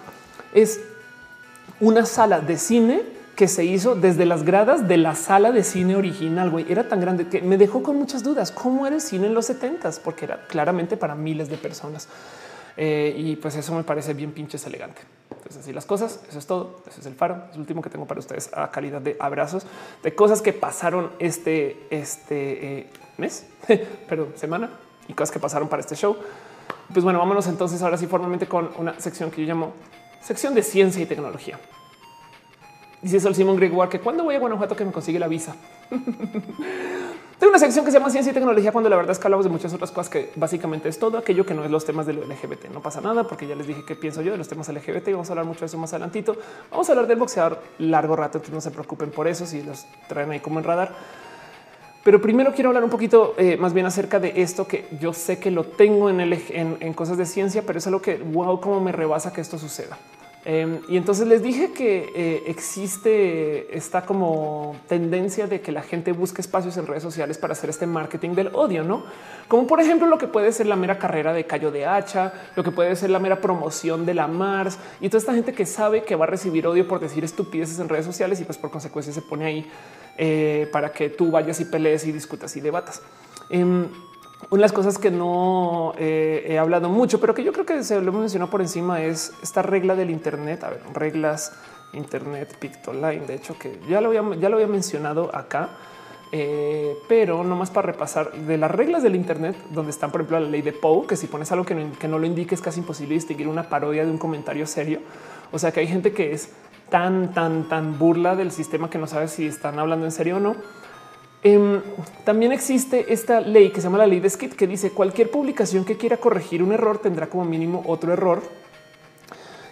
es una sala de cine que se hizo desde las gradas de la sala de cine original. Güey, era tan grande que me dejó con muchas dudas. ¿Cómo era el cine en los 70 Porque era claramente para miles de personas. Eh, y pues eso me parece bien pinches elegante. Entonces así las cosas. Eso es todo. Eso es el faro. Es el último que tengo para ustedes a calidad de abrazos de cosas que pasaron este, este eh, mes, perdón, semana y cosas que pasaron para este show. Pues bueno, vámonos entonces ahora sí formalmente con una sección que yo llamo sección de ciencia y tecnología. Dice el Simón Gregoire que cuando voy a Guanajuato que me consigue la visa. Tengo una sección que se llama ciencia y tecnología cuando la verdad es que hablamos de muchas otras cosas que básicamente es todo aquello que no es los temas del LGBT. No pasa nada porque ya les dije qué pienso yo de los temas LGBT y vamos a hablar mucho de eso más adelantito. Vamos a hablar del boxeador largo rato, entonces no se preocupen por eso si los traen ahí como en radar. Pero primero quiero hablar un poquito eh, más bien acerca de esto que yo sé que lo tengo en, en cosas de ciencia, pero es algo que wow, cómo me rebasa que esto suceda. Em, y entonces les dije que eh, existe esta como tendencia de que la gente busque espacios en redes sociales para hacer este marketing del odio, no como por ejemplo lo que puede ser la mera carrera de Cayo de Hacha, lo que puede ser la mera promoción de la Mars y toda esta gente que sabe que va a recibir odio por decir estupideces en redes sociales y pues por consecuencia se pone ahí eh, para que tú vayas y pelees y discutas y debatas. Una de las cosas que no eh, he hablado mucho, pero que yo creo que se lo mencionado por encima es esta regla del Internet. A ver, reglas Internet Pictoline. De hecho, que ya lo había, ya lo había mencionado acá, eh, pero no más para repasar de las reglas del Internet, donde están, por ejemplo, la ley de Poe, que si pones algo que no, que no lo indique es casi imposible distinguir una parodia de un comentario serio. O sea que hay gente que es tan, tan, tan burla del sistema que no sabe si están hablando en serio o no Em, también existe esta ley que se llama la ley de Skid que dice cualquier publicación que quiera corregir un error tendrá como mínimo otro error.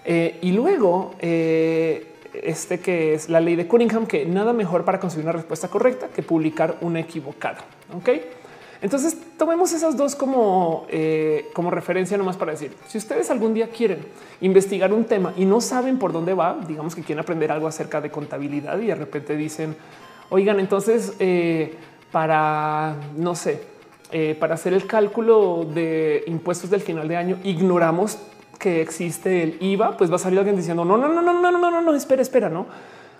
Eh, y luego eh, este que es la ley de Cunningham, que nada mejor para conseguir una respuesta correcta que publicar una equivocada. Ok, entonces tomemos esas dos como, eh, como referencia nomás para decir si ustedes algún día quieren investigar un tema y no saben por dónde va, digamos que quieren aprender algo acerca de contabilidad y de repente dicen Oigan, entonces eh, para no sé, eh, para hacer el cálculo de impuestos del final de año, ignoramos que existe el IVA, pues va a salir alguien diciendo no, no, no, no, no, no, no, no, espera, espera, no.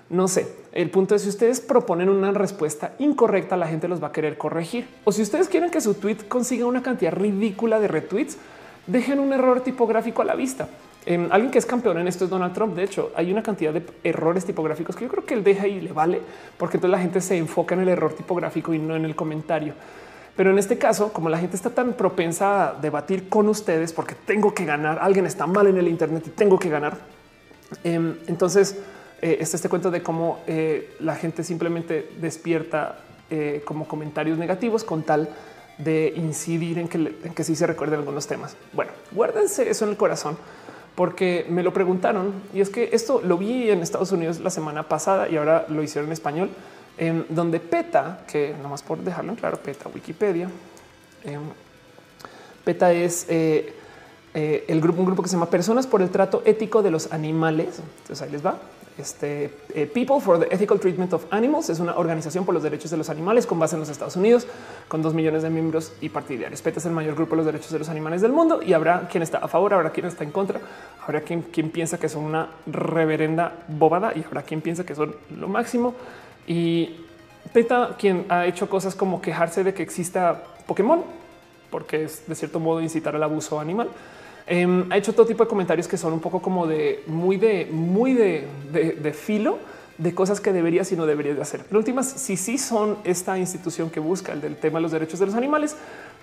No sé. El punto es si ustedes proponen una respuesta incorrecta, la gente los va a querer corregir. O si ustedes quieren que su tweet consiga una cantidad ridícula de retweets, dejen un error tipográfico a la vista. Em, alguien que es campeón en esto es Donald Trump. De hecho, hay una cantidad de errores tipográficos que yo creo que él deja y le vale, porque entonces la gente se enfoca en el error tipográfico y no en el comentario. Pero en este caso, como la gente está tan propensa a debatir con ustedes porque tengo que ganar, alguien está mal en el Internet y tengo que ganar. Em, entonces, eh, está este cuento de cómo eh, la gente simplemente despierta eh, como comentarios negativos con tal de incidir en que, en que sí se recuerden algunos temas. Bueno, guárdense eso en el corazón porque me lo preguntaron y es que esto lo vi en Estados Unidos la semana pasada y ahora lo hicieron en español, en donde PETA, que nomás por dejarlo en claro, PETA, Wikipedia, em, PETA es eh, eh, el grupo, un grupo que se llama Personas por el Trato Ético de los Animales. Entonces ahí les va. Este eh, People for the Ethical Treatment of Animals es una organización por los derechos de los animales con base en los Estados Unidos, con dos millones de miembros y partidarios. PETA es el mayor grupo de los derechos de los animales del mundo y habrá quien está a favor, habrá quien está en contra, habrá quien, quien piensa que son una reverenda bobada y habrá quien piensa que son lo máximo. Y PETA, quien ha hecho cosas como quejarse de que exista Pokémon, porque es de cierto modo incitar al abuso animal. Em, ha hecho todo tipo de comentarios que son un poco como de muy de muy de, de, filo de cosas que deberías y no deberías de hacer. Pero últimas, si sí son esta institución que busca el del tema de los derechos de los animales,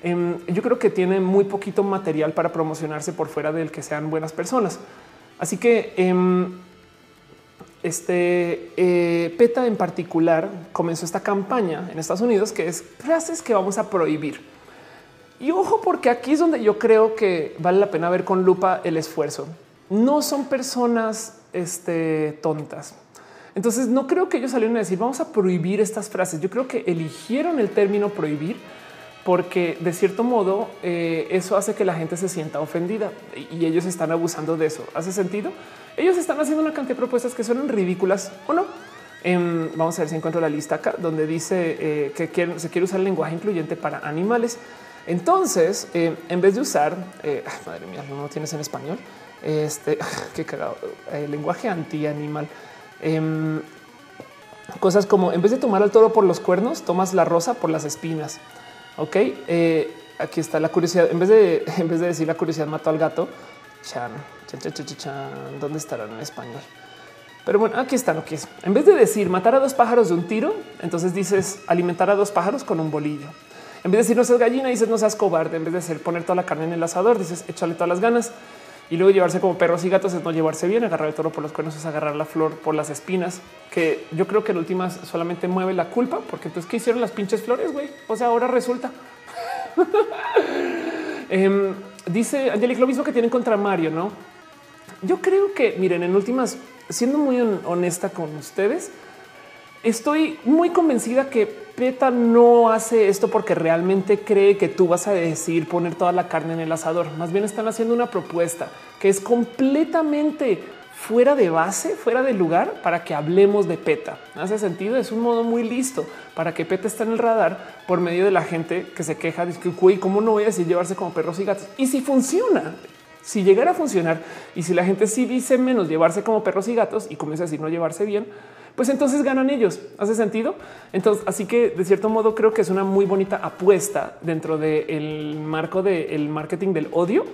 em, yo creo que tiene muy poquito material para promocionarse por fuera del que sean buenas personas. Así que em, este eh, PETA en particular comenzó esta campaña en Estados Unidos que es frases que vamos a prohibir. Y ojo, porque aquí es donde yo creo que vale la pena ver con lupa el esfuerzo. No son personas este, tontas. Entonces no creo que ellos salieron a decir vamos a prohibir estas frases. Yo creo que eligieron el término prohibir porque de cierto modo eh, eso hace que la gente se sienta ofendida y ellos están abusando de eso. ¿Hace sentido? Ellos están haciendo una cantidad de propuestas que son ridículas o no. Em, vamos a ver si encuentro la lista acá donde dice eh, que se quiere usar el lenguaje incluyente para animales. Entonces, eh, en vez de usar, eh, madre mía, no lo tienes en español, este, qué cagado, el lenguaje anti-animal. Em, cosas como, en vez de tomar al toro por los cuernos, tomas la rosa por las espinas. Ok, eh, aquí está la curiosidad. En vez de, en vez de decir la curiosidad mató al gato, chan, chan, chan, chan, chan, ¿dónde estarán en español? Pero bueno, aquí está lo que es. En vez de decir matar a dos pájaros de un tiro, entonces dices alimentar a dos pájaros con un bolillo. En vez de decir no seas gallina, dices no seas cobarde. En vez de ser poner toda la carne en el asador, dices échale todas las ganas y luego llevarse como perros y gatos es no llevarse bien. Agarrar el toro por los cuernos es agarrar la flor por las espinas, que yo creo que en últimas solamente mueve la culpa, porque entonces qué hicieron las pinches flores, güey. O sea, ahora resulta. eh, dice Angelic lo mismo que tienen contra Mario, no? Yo creo que miren, en últimas, siendo muy honesta con ustedes, estoy muy convencida que PETA no hace esto porque realmente cree que tú vas a decir poner toda la carne en el asador. Más bien están haciendo una propuesta que es completamente fuera de base, fuera de lugar para que hablemos de PETA. Hace sentido, es un modo muy listo para que PETA esté en el radar por medio de la gente que se queja de que, ¿cómo no voy a decir llevarse como perros y gatos? Y si funciona, si llegara a funcionar y si la gente sí dice menos llevarse como perros y gatos y comienza a decir no llevarse bien, pues entonces ganan ellos. ¿Hace sentido? Entonces, así que de cierto modo creo que es una muy bonita apuesta dentro del marco del marketing del odio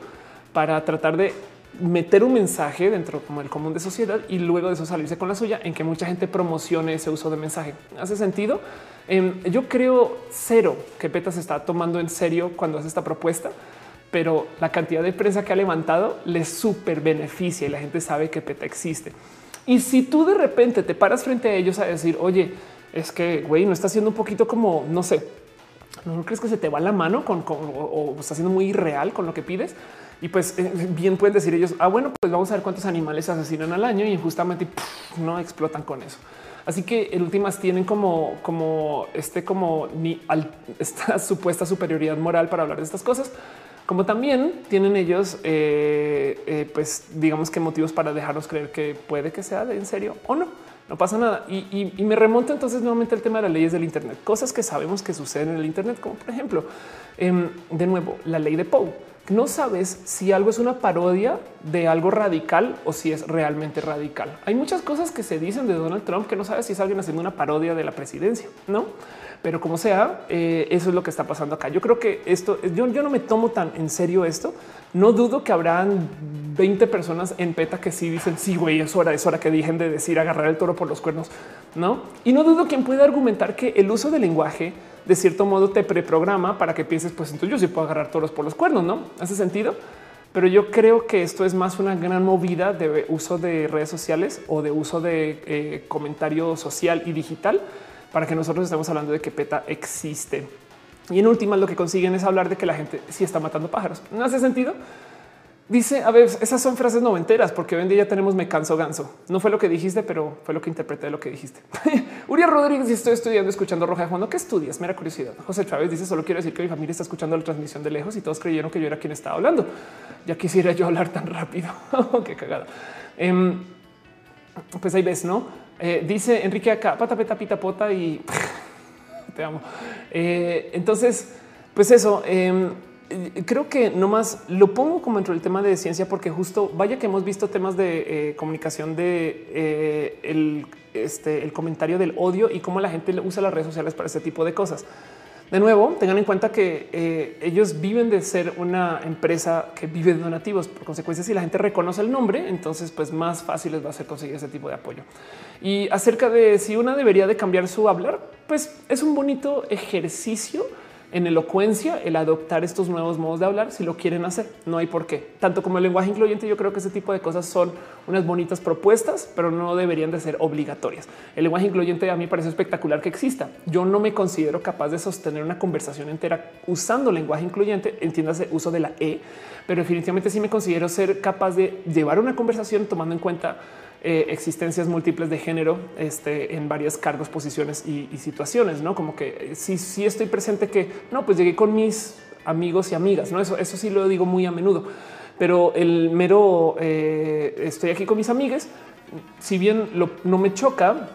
para tratar de meter un mensaje dentro como el común de sociedad y luego de eso salirse con la suya en que mucha gente promocione ese uso de mensaje. ¿Hace sentido? Em, yo creo cero que PETA se está tomando en serio cuando hace esta propuesta, pero la cantidad de prensa que ha levantado les súper beneficia y la gente sabe que PETA existe. Y si tú de repente te paras frente a ellos a decir, oye, es que güey, no está haciendo un poquito como no sé, no crees que se te va la mano con, o, está siendo muy irreal con lo que pides. Y pues eh, bien pueden decir ellos, ah, bueno, pues vamos a ver cuántos animales asesinan al año y justamente no explotan con eso. Así que en últimas tienen como, como este, como ni esta supuesta superioridad moral para hablar de estas cosas como también tienen ellos, eh, eh, pues digamos que motivos para dejarnos creer que puede que sea de en serio o no. No pasa nada. Y, me remonto entonces nuevamente al tema de las leyes del Internet, cosas que sabemos que suceden en el Internet, como por ejemplo, em, de nuevo, la ley de Poe. No sabes si algo es una parodia de algo radical o si es realmente radical. Hay muchas cosas que se dicen de Donald Trump que no sabes si es alguien haciendo una parodia de la presidencia, no? Pero como sea, eh, eso es lo que está pasando acá. Yo creo que esto, yo, yo no me tomo tan en serio esto. No dudo que habrán 20 personas en PETA que sí dicen, sí, güey, es hora, es hora que dejen de decir agarrar el toro por los cuernos, ¿no? Y no dudo quien pueda argumentar que el uso del lenguaje de cierto modo te preprograma para que pienses, pues entonces yo sí puedo agarrar toros por los cuernos, ¿no? ¿Hace sentido? Pero yo creo que esto es más una gran movida de uso de redes sociales o de uso de eh, comentario social y digital para que nosotros estemos hablando de que PETA existe. Y en última, lo que consiguen es hablar de que la gente sí está matando pájaros. ¿No hace sentido? Dice, a ver, esas son frases noventeras, porque hoy en día tenemos me canso ganso. No fue lo que dijiste, pero fue lo que interpreté de lo que dijiste. Uria Rodríguez, estoy estudiando, escuchando Roja de Juan. ¿Qué estudias? Mera curiosidad. José Chávez dice, solo quiero decir que mi familia está escuchando la transmisión de lejos y todos creyeron que yo era quien estaba hablando. Ya quisiera yo hablar tan rápido. Qué cagada. Em, pues ahí ves, ¿no? Eh, dice Enrique acá, pata, peta, pita, pota y te amo. Eh, entonces, pues eso, em, creo que nomás lo pongo como dentro del tema de ciencia, porque justo vaya que hemos visto temas de eh, comunicación de el, este, el comentario del odio y cómo la gente usa las redes sociales para ese tipo de cosas. De nuevo, tengan en cuenta que eh, ellos viven de ser una empresa que vive de donativos. Por consecuencia, si la gente reconoce el nombre, entonces pues más fácil les va a ser conseguir ese tipo de apoyo. Y acerca de si una debería de cambiar su hablar, pues es un bonito ejercicio en elocuencia el adoptar estos nuevos modos de hablar si lo quieren hacer. No hay por qué. Tanto como el lenguaje incluyente, yo creo que ese tipo de cosas son unas bonitas propuestas, pero no deberían de ser obligatorias. El lenguaje incluyente a mí parece espectacular que exista. Yo no me considero capaz de sostener una conversación entera usando lenguaje incluyente, entiéndase uso de la E, pero definitivamente sí me considero ser capaz de llevar una conversación tomando en cuenta eh, existencias múltiples de género este, en varios cargos, posiciones y, situaciones, no como que si sí, estoy presente que no, pues llegué con mis amigos y amigas, no eso, eso sí lo digo muy a menudo, pero el mero eh, estoy aquí con mis amigas, si bien no me choca,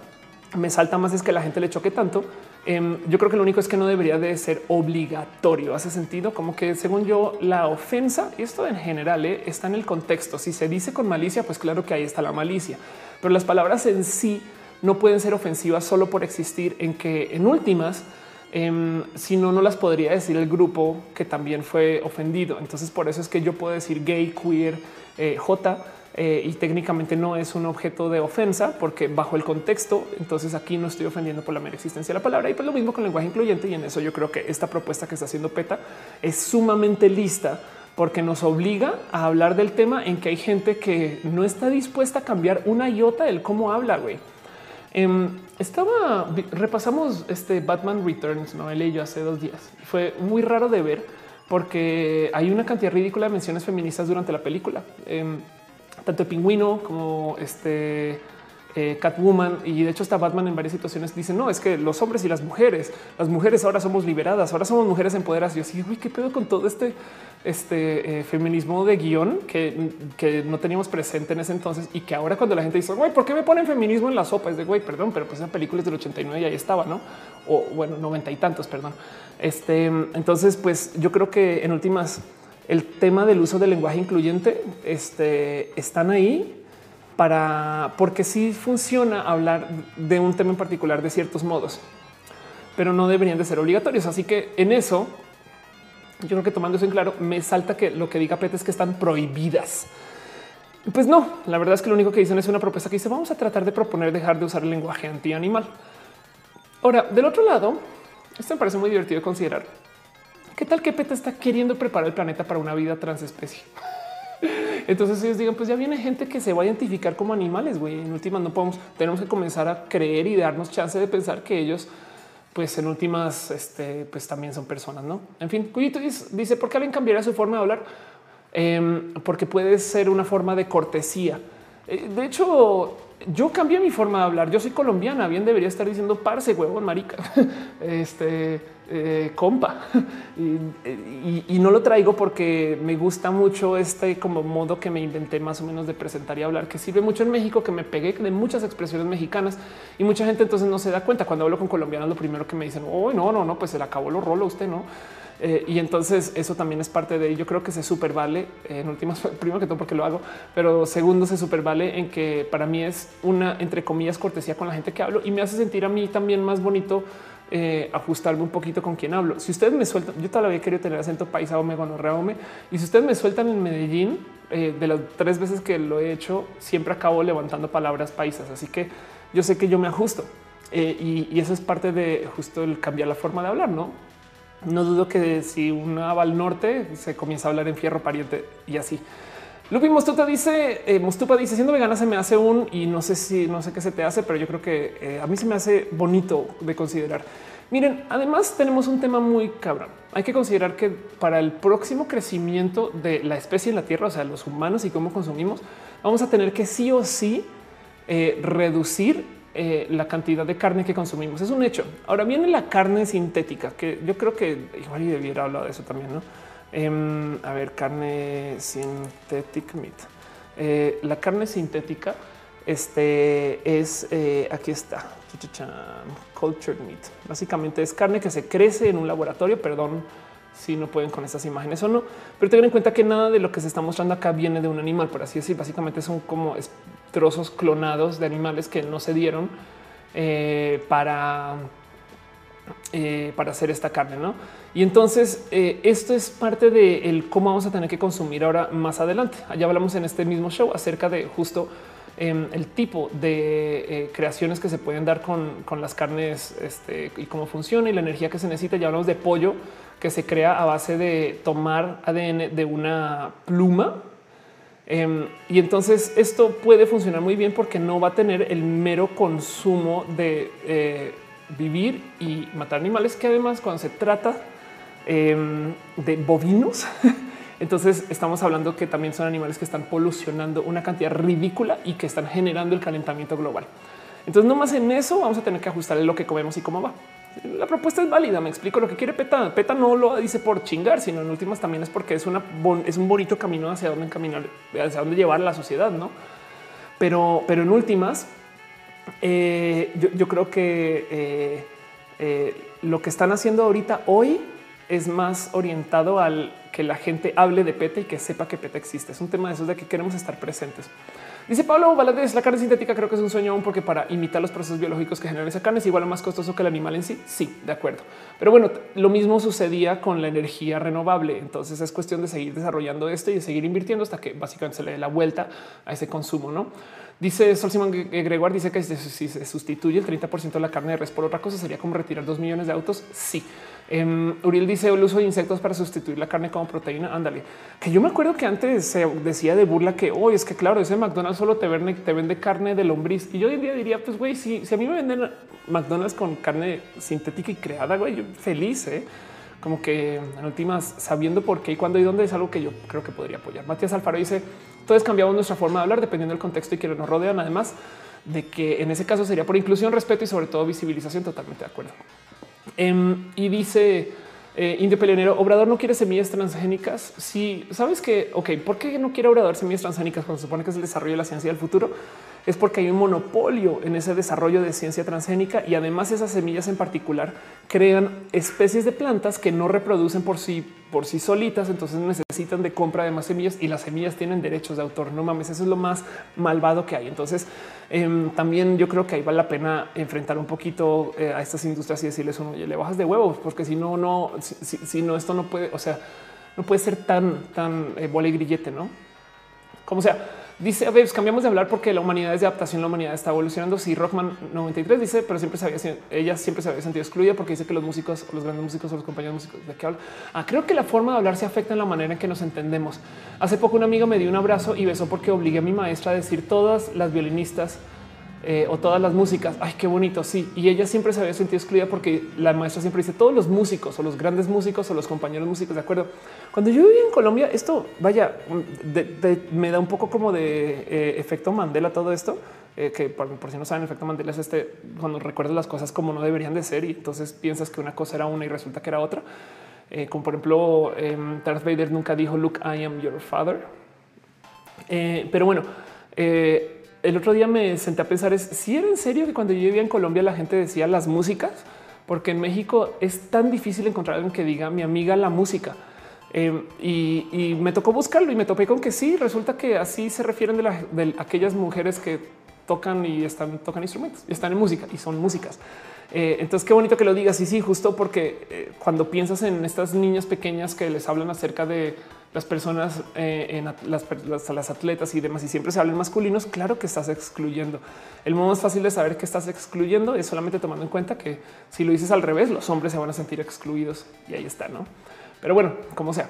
me salta más es que la gente le choque tanto Em, yo creo que lo único es que no debería de ser obligatorio. Hace sentido como que según yo la ofensa y esto en general eh, está en el contexto. Si se dice con malicia, pues claro que ahí está la malicia, pero las palabras en sí no pueden ser ofensivas solo por existir en que en últimas, em, si no, no las podría decir el grupo que también fue ofendido. Entonces por eso es que yo puedo decir gay, queer, eh, J eh, y técnicamente no es un objeto de ofensa porque bajo el contexto, entonces aquí no estoy ofendiendo por la mera existencia de la palabra. Y pues lo mismo con lenguaje incluyente y en eso yo creo que esta propuesta que está haciendo PETA es sumamente lista porque nos obliga a hablar del tema en que hay gente que no está dispuesta a cambiar una iota del cómo habla, güey. Em, estaba repasamos este Batman Returns, no leí yo hace dos días. Fue muy raro de ver porque hay una cantidad ridícula de menciones feministas durante la película. Em, tanto el pingüino como este eh, Catwoman y de hecho está Batman en varias situaciones dicen no es que los hombres y las mujeres, las mujeres ahora somos liberadas, ahora somos mujeres empoderadas. Yo sí, uy, qué pedo con todo este este eh, feminismo de guion que, que, no teníamos presente en ese entonces y que ahora cuando la gente dice, güey, ¿por qué me ponen feminismo en la sopa? Es de güey, perdón, pero pues esa película es del 89 y ahí estaba, no? O bueno, noventa y tantos, perdón. Este entonces, pues yo creo que en últimas el tema del uso del lenguaje incluyente este, están ahí para porque sí funciona hablar de un tema en particular de ciertos modos, pero no deberían de ser obligatorios. Así que en eso, yo creo que tomando eso en claro, me salta que lo que diga Pete es que están prohibidas. Pues no, la verdad es que lo único que dicen es una propuesta que dice vamos a tratar de proponer dejar de usar el lenguaje anti animal. Ahora, del otro lado, esto me parece muy divertido de considerar ¿Qué tal que PETA está queriendo preparar el planeta para una vida transespecie? Entonces ellos digan, pues ya viene gente que se va a identificar como animales, güey. En últimas no podemos, tenemos que comenzar a creer y darnos chance de pensar que ellos, pues en últimas, este, pues también son personas, ¿no? En fin, Cuyito dice, ¿por qué alguien cambiará su forma de hablar? Em, porque puede ser una forma de cortesía. Eh, de hecho, yo cambié mi forma de hablar. Yo soy colombiana, bien debería estar diciendo parce, huevón, marica, este eh, compa. Y, no lo traigo porque me gusta mucho este como modo que me inventé más o menos de presentar y hablar, que sirve mucho en México, que me pegué de muchas expresiones mexicanas y mucha gente entonces no se da cuenta. Cuando hablo con colombianos, lo primero que me dicen, oh, no, no, no, pues se le acabó lo rolo usted, no? Eh, y entonces eso también es parte de yo creo que se super vale en últimas, primero que todo porque lo hago, pero segundo se super vale en que para mí es una entre comillas cortesía con la gente que hablo y me hace sentir a mí también más bonito eh, ajustarme un poquito con quien hablo. Si ustedes me sueltan, yo todavía querido tener acento paisa o me y si ustedes me sueltan en Medellín, eh, de las tres veces que lo he hecho, siempre acabo levantando palabras paisas. Así que yo sé que yo me ajusto y, y, eso es parte de justo el cambiar la forma de hablar, no? No dudo que si uno va al norte se comienza a hablar en fierro pariente y así. Lupi Mostupa dice, eh, Mostupa dice, siendo vegana se me hace un, y no sé si, no sé qué se te hace, pero yo creo que eh, a mí se me hace bonito de considerar. Miren, además tenemos un tema muy cabrón. Hay que considerar que para el próximo crecimiento de la especie en la Tierra, o sea, los humanos y cómo consumimos, vamos a tener que sí o sí eh, reducir eh, la cantidad de carne que consumimos. Es un hecho. Ahora viene la carne sintética, que yo creo que igual debiera hablar de eso también, ¿no? Em, a ver, carne sintética. Eh, la carne sintética este es aquí está cultured meat. Básicamente es carne que se crece en un laboratorio. Perdón si no pueden con estas imágenes o no, pero tengan en cuenta que nada de lo que se está mostrando acá viene de un animal, por así decir. Básicamente son como trozos clonados de animales que no se dieron eh, para eh, para hacer esta carne, ¿no? Y entonces eh, esto es parte de cómo vamos a tener que consumir ahora más adelante. Allá hablamos en este mismo show acerca de justo em, el tipo de creaciones que se pueden dar con, las carnes este, y cómo funciona y la energía que se necesita. Ya hablamos de pollo que se crea a base de tomar ADN de una pluma. Em, y entonces esto puede funcionar muy bien porque no va a tener el mero consumo de eh, vivir y matar animales, que además cuando se trata em, de bovinos, entonces estamos hablando que también son animales que están polucionando una cantidad ridícula y que están generando el calentamiento global. Entonces, no más en eso vamos a tener que ajustar lo que comemos y cómo va la propuesta es válida. Me explico lo que quiere PETA. PETA no lo dice por chingar, sino en últimas también es porque es una un bonito camino hacia dónde encaminar, hacia dónde llevar la sociedad, no? Pero, pero en últimas, eh, yo, creo que eh, eh, lo que están haciendo ahorita hoy es más orientado al que la gente hable de PETA y que sepa que PETA existe. Es un tema de esos de que queremos estar presentes. Dice Pablo Valadez, la carne sintética creo que es un sueño aún porque para imitar los procesos biológicos que generan esa carne es igual o más costoso que el animal en sí. Sí, de acuerdo. Pero bueno, lo mismo sucedía con la energía renovable. Entonces es cuestión de seguir desarrollando esto y de seguir invirtiendo hasta que básicamente se le dé la vuelta a ese consumo, ¿no? Dice Sol Simón Gregoire, dice que si se sustituye el 30% de la carne de res por otra cosa sería como retirar dos millones de autos. Sí. Um, Uriel dice el uso de insectos para sustituir la carne como proteína. Ándale, que yo me acuerdo que antes se decía de burla que hoy es que claro, ese McDonald's solo te vende, te vende carne de lombriz. Y yo hoy en día diría, pues güey, si, si a mí me venden McDonald's con carne sintética y creada, güey, yo feliz, ¿eh? como que en últimas sabiendo por qué y cuándo y dónde es algo que yo creo que podría apoyar. Matías Alfaro dice todos cambiamos nuestra forma de hablar dependiendo del contexto y quienes nos rodean. Además de que en ese caso sería por inclusión, respeto y sobre todo visibilización. Totalmente de acuerdo. Em, y dice eh, Indio Peleonero, Obrador no quiere semillas transgénicas. Si sabes que, ok, ¿por qué no quiere Obrador semillas transgénicas cuando se supone que es el desarrollo de la ciencia del futuro? Es porque hay un monopolio en ese desarrollo de ciencia transgénica y además esas semillas en particular crean especies de plantas que no reproducen por sí por sí solitas, entonces necesitan de compra de más semillas y las semillas tienen derechos de autor. No mames, eso es lo más malvado que hay. Entonces, em, también yo creo que ahí vale la pena enfrentar un poquito eh, a estas industrias y decirles, oye, le bajas de huevos, porque si no, no, si, no, esto no puede, o sea, no puede ser tan, tan eh, bola y grillete, no? Como sea, Dice, a ver, cambiamos de hablar porque la humanidad es de adaptación, la humanidad está evolucionando. Si Rockman 93 dice, pero siempre se había, ella siempre se había sentido excluida porque dice que los músicos, los grandes músicos o los compañeros músicos de qué hablan. Ah, creo que la forma de hablar se afecta en la manera en que nos entendemos. Hace poco una amiga me dio un abrazo y besó porque obligué a mi maestra a decir todas las violinistas eh, o todas las músicas. Ay, qué bonito. Sí. Y ella siempre se había sentido excluida porque la maestra siempre dice todos los músicos o los grandes músicos o los compañeros músicos. De acuerdo. Cuando yo vivía en Colombia, esto vaya, me da un poco como de eh, efecto Mandela todo esto. Eh, que por, si no saben, efecto Mandela es este cuando recuerdas las cosas como no deberían de ser y entonces piensas que una cosa era una y resulta que era otra. como por ejemplo, em, Darth Vader nunca dijo Look, I am your father. pero bueno, el otro día me senté a pensar es si era en serio que cuando yo vivía en Colombia la gente decía las músicas, porque en México es tan difícil encontrar alguien que diga mi amiga la música. Em, y, me tocó buscarlo y me topé con que sí, resulta que así se refieren de, aquellas mujeres que tocan y están tocan instrumentos, y están en música y son músicas. Eh, entonces, qué bonito que lo digas. Y sí, justo porque eh, cuando piensas en estas niñas pequeñas que les hablan acerca de las personas eh, en las, atletas y demás, y siempre se hablan masculinos, claro que estás excluyendo. El modo más fácil de saber que estás excluyendo es solamente tomando en cuenta que si lo dices al revés, los hombres se van a sentir excluidos y ahí está, ¿no? Pero bueno, como sea.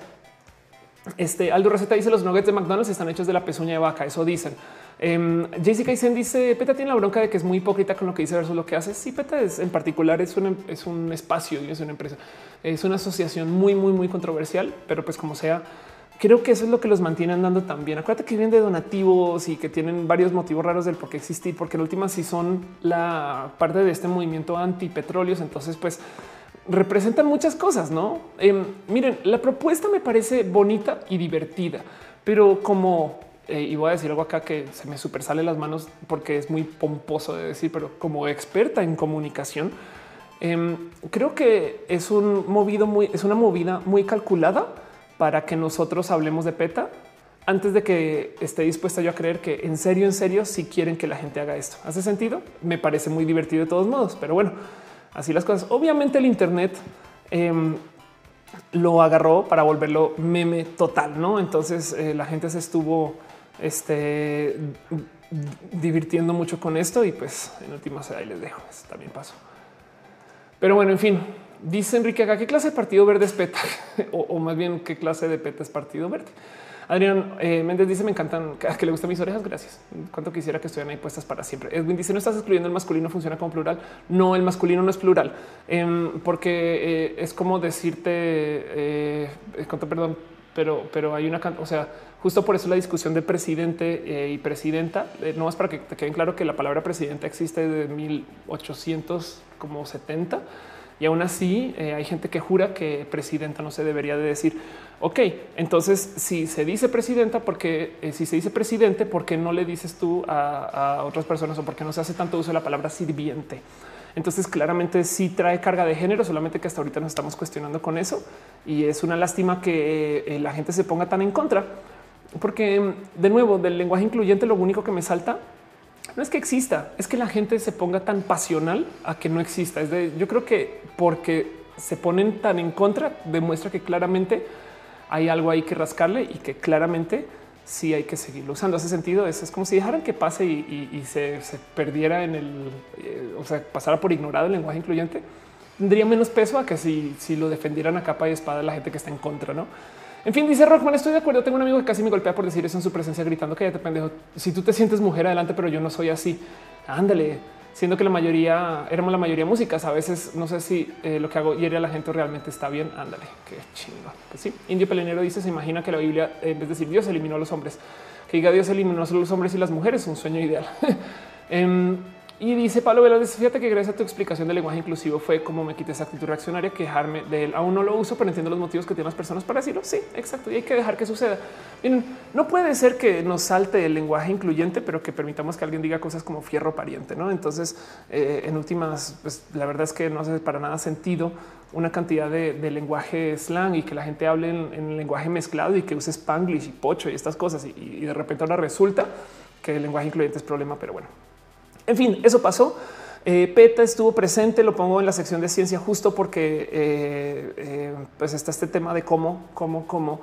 Este Aldo Receta dice los nuggets de McDonald's están hechos de la pezuña de vaca. Eso dicen. Um, Jessica dice Peta tiene la bronca de que es muy hipócrita con lo que dice versus lo que hace. Sí, Peta es en particular es un, es un espacio y es una empresa, es una asociación muy, muy, muy controversial, pero pues como sea, creo que eso es lo que los mantiene andando también. Acuérdate que vienen de donativos y que tienen varios motivos raros del por qué existir, porque en última sí son la parte de este movimiento anti petróleos. Entonces, pues representan muchas cosas, ¿no? Eh, miren, la propuesta me parece bonita y divertida, pero como, eh, y voy a decir algo acá que se me super sale las manos porque es muy pomposo de decir, pero como experta en comunicación, eh, creo que es un movido muy, es una movida muy calculada para que nosotros hablemos de PETA antes de que esté dispuesta yo a creer que en serio, en serio, si quieren que la gente haga esto. ¿Hace sentido? Me parece muy divertido de todos modos, pero bueno, así las cosas. Obviamente el Internet eh, lo agarró para volverlo meme total, ¿no? Entonces eh, la gente se estuvo este, divirtiendo mucho con esto y pues en últimas ahí les dejo, Eso también pasó. Pero bueno, en fin, dice Enrique acá, ¿qué clase de partido verde es PETA? o, más bien, ¿qué clase de PETA es partido verde? Adrián eh, Méndez dice: Me encantan que le gustan mis orejas. Gracias. Cuánto quisiera que estuvieran ahí puestas para siempre. Edwin dice: No estás excluyendo el masculino, funciona como plural. No, el masculino no es plural, eh, porque eh, es como decirte, eh, cuánto perdón, pero, pero hay una, o sea, justo por eso la discusión de presidente y presidenta, no es para que te queden claro que la palabra presidenta existe de 1870 y aún así eh, hay gente que jura que presidenta no se debería de decir. Ok, entonces si se dice presidenta, porque eh, si se dice presidente, ¿por qué no le dices tú a, otras personas o por qué no se hace tanto uso de la palabra sirviente? Entonces claramente sí trae carga de género, solamente que hasta ahorita nos estamos cuestionando con eso y es una lástima que eh, la gente se ponga tan en contra, porque de nuevo del lenguaje incluyente lo único que me salta no es que exista, es que la gente se ponga tan pasional a que no exista. Es de yo creo que porque se ponen tan en contra, demuestra que claramente hay algo ahí que rascarle y que claramente sí hay que seguirlo usando. Hace sentido. Es, como si dejaran que pase y, se, perdiera en el, eh, o sea, pasara por ignorado el lenguaje incluyente. Tendría menos peso a que si, si lo defendieran a capa y espada la gente que está en contra, no? En fin, dice Rockman, estoy de acuerdo. Tengo un amigo que casi me golpea por decir eso en su presencia, gritando que ya te pendejo. Si tú te sientes mujer adelante, pero yo no soy así. Ándale, siendo que la mayoría éramos la mayoría músicas. A veces no sé si eh, lo que hago hiere a la gente realmente está bien. Ándale, qué chingo. Pues sí, Indio Pelenero dice: Se imagina que la Biblia, en vez de decir Dios eliminó a los hombres, que diga Dios eliminó solo los hombres y las mujeres, un sueño ideal. um, y dice Pablo Veloz, fíjate que gracias a tu explicación del lenguaje inclusivo fue como me quité esa actitud reaccionaria, quejarme de él. Aún no lo uso, pero entiendo los motivos que tienen las personas para decirlo. Sí, exacto. Y hay que dejar que suceda. No puede ser que nos salte el lenguaje incluyente, pero que permitamos que alguien diga cosas como fierro pariente. No, entonces, eh, en últimas, pues la verdad es que no hace para nada sentido una cantidad de, lenguaje slang y que la gente hable en, en, lenguaje mezclado y que use spanglish y pocho y estas cosas. Y, y de repente ahora resulta que el lenguaje incluyente es problema, pero bueno. En fin, eso pasó. Eh, PETA estuvo presente, lo pongo en la sección de ciencia justo porque eh, eh, pues está este tema de cómo, cómo, cómo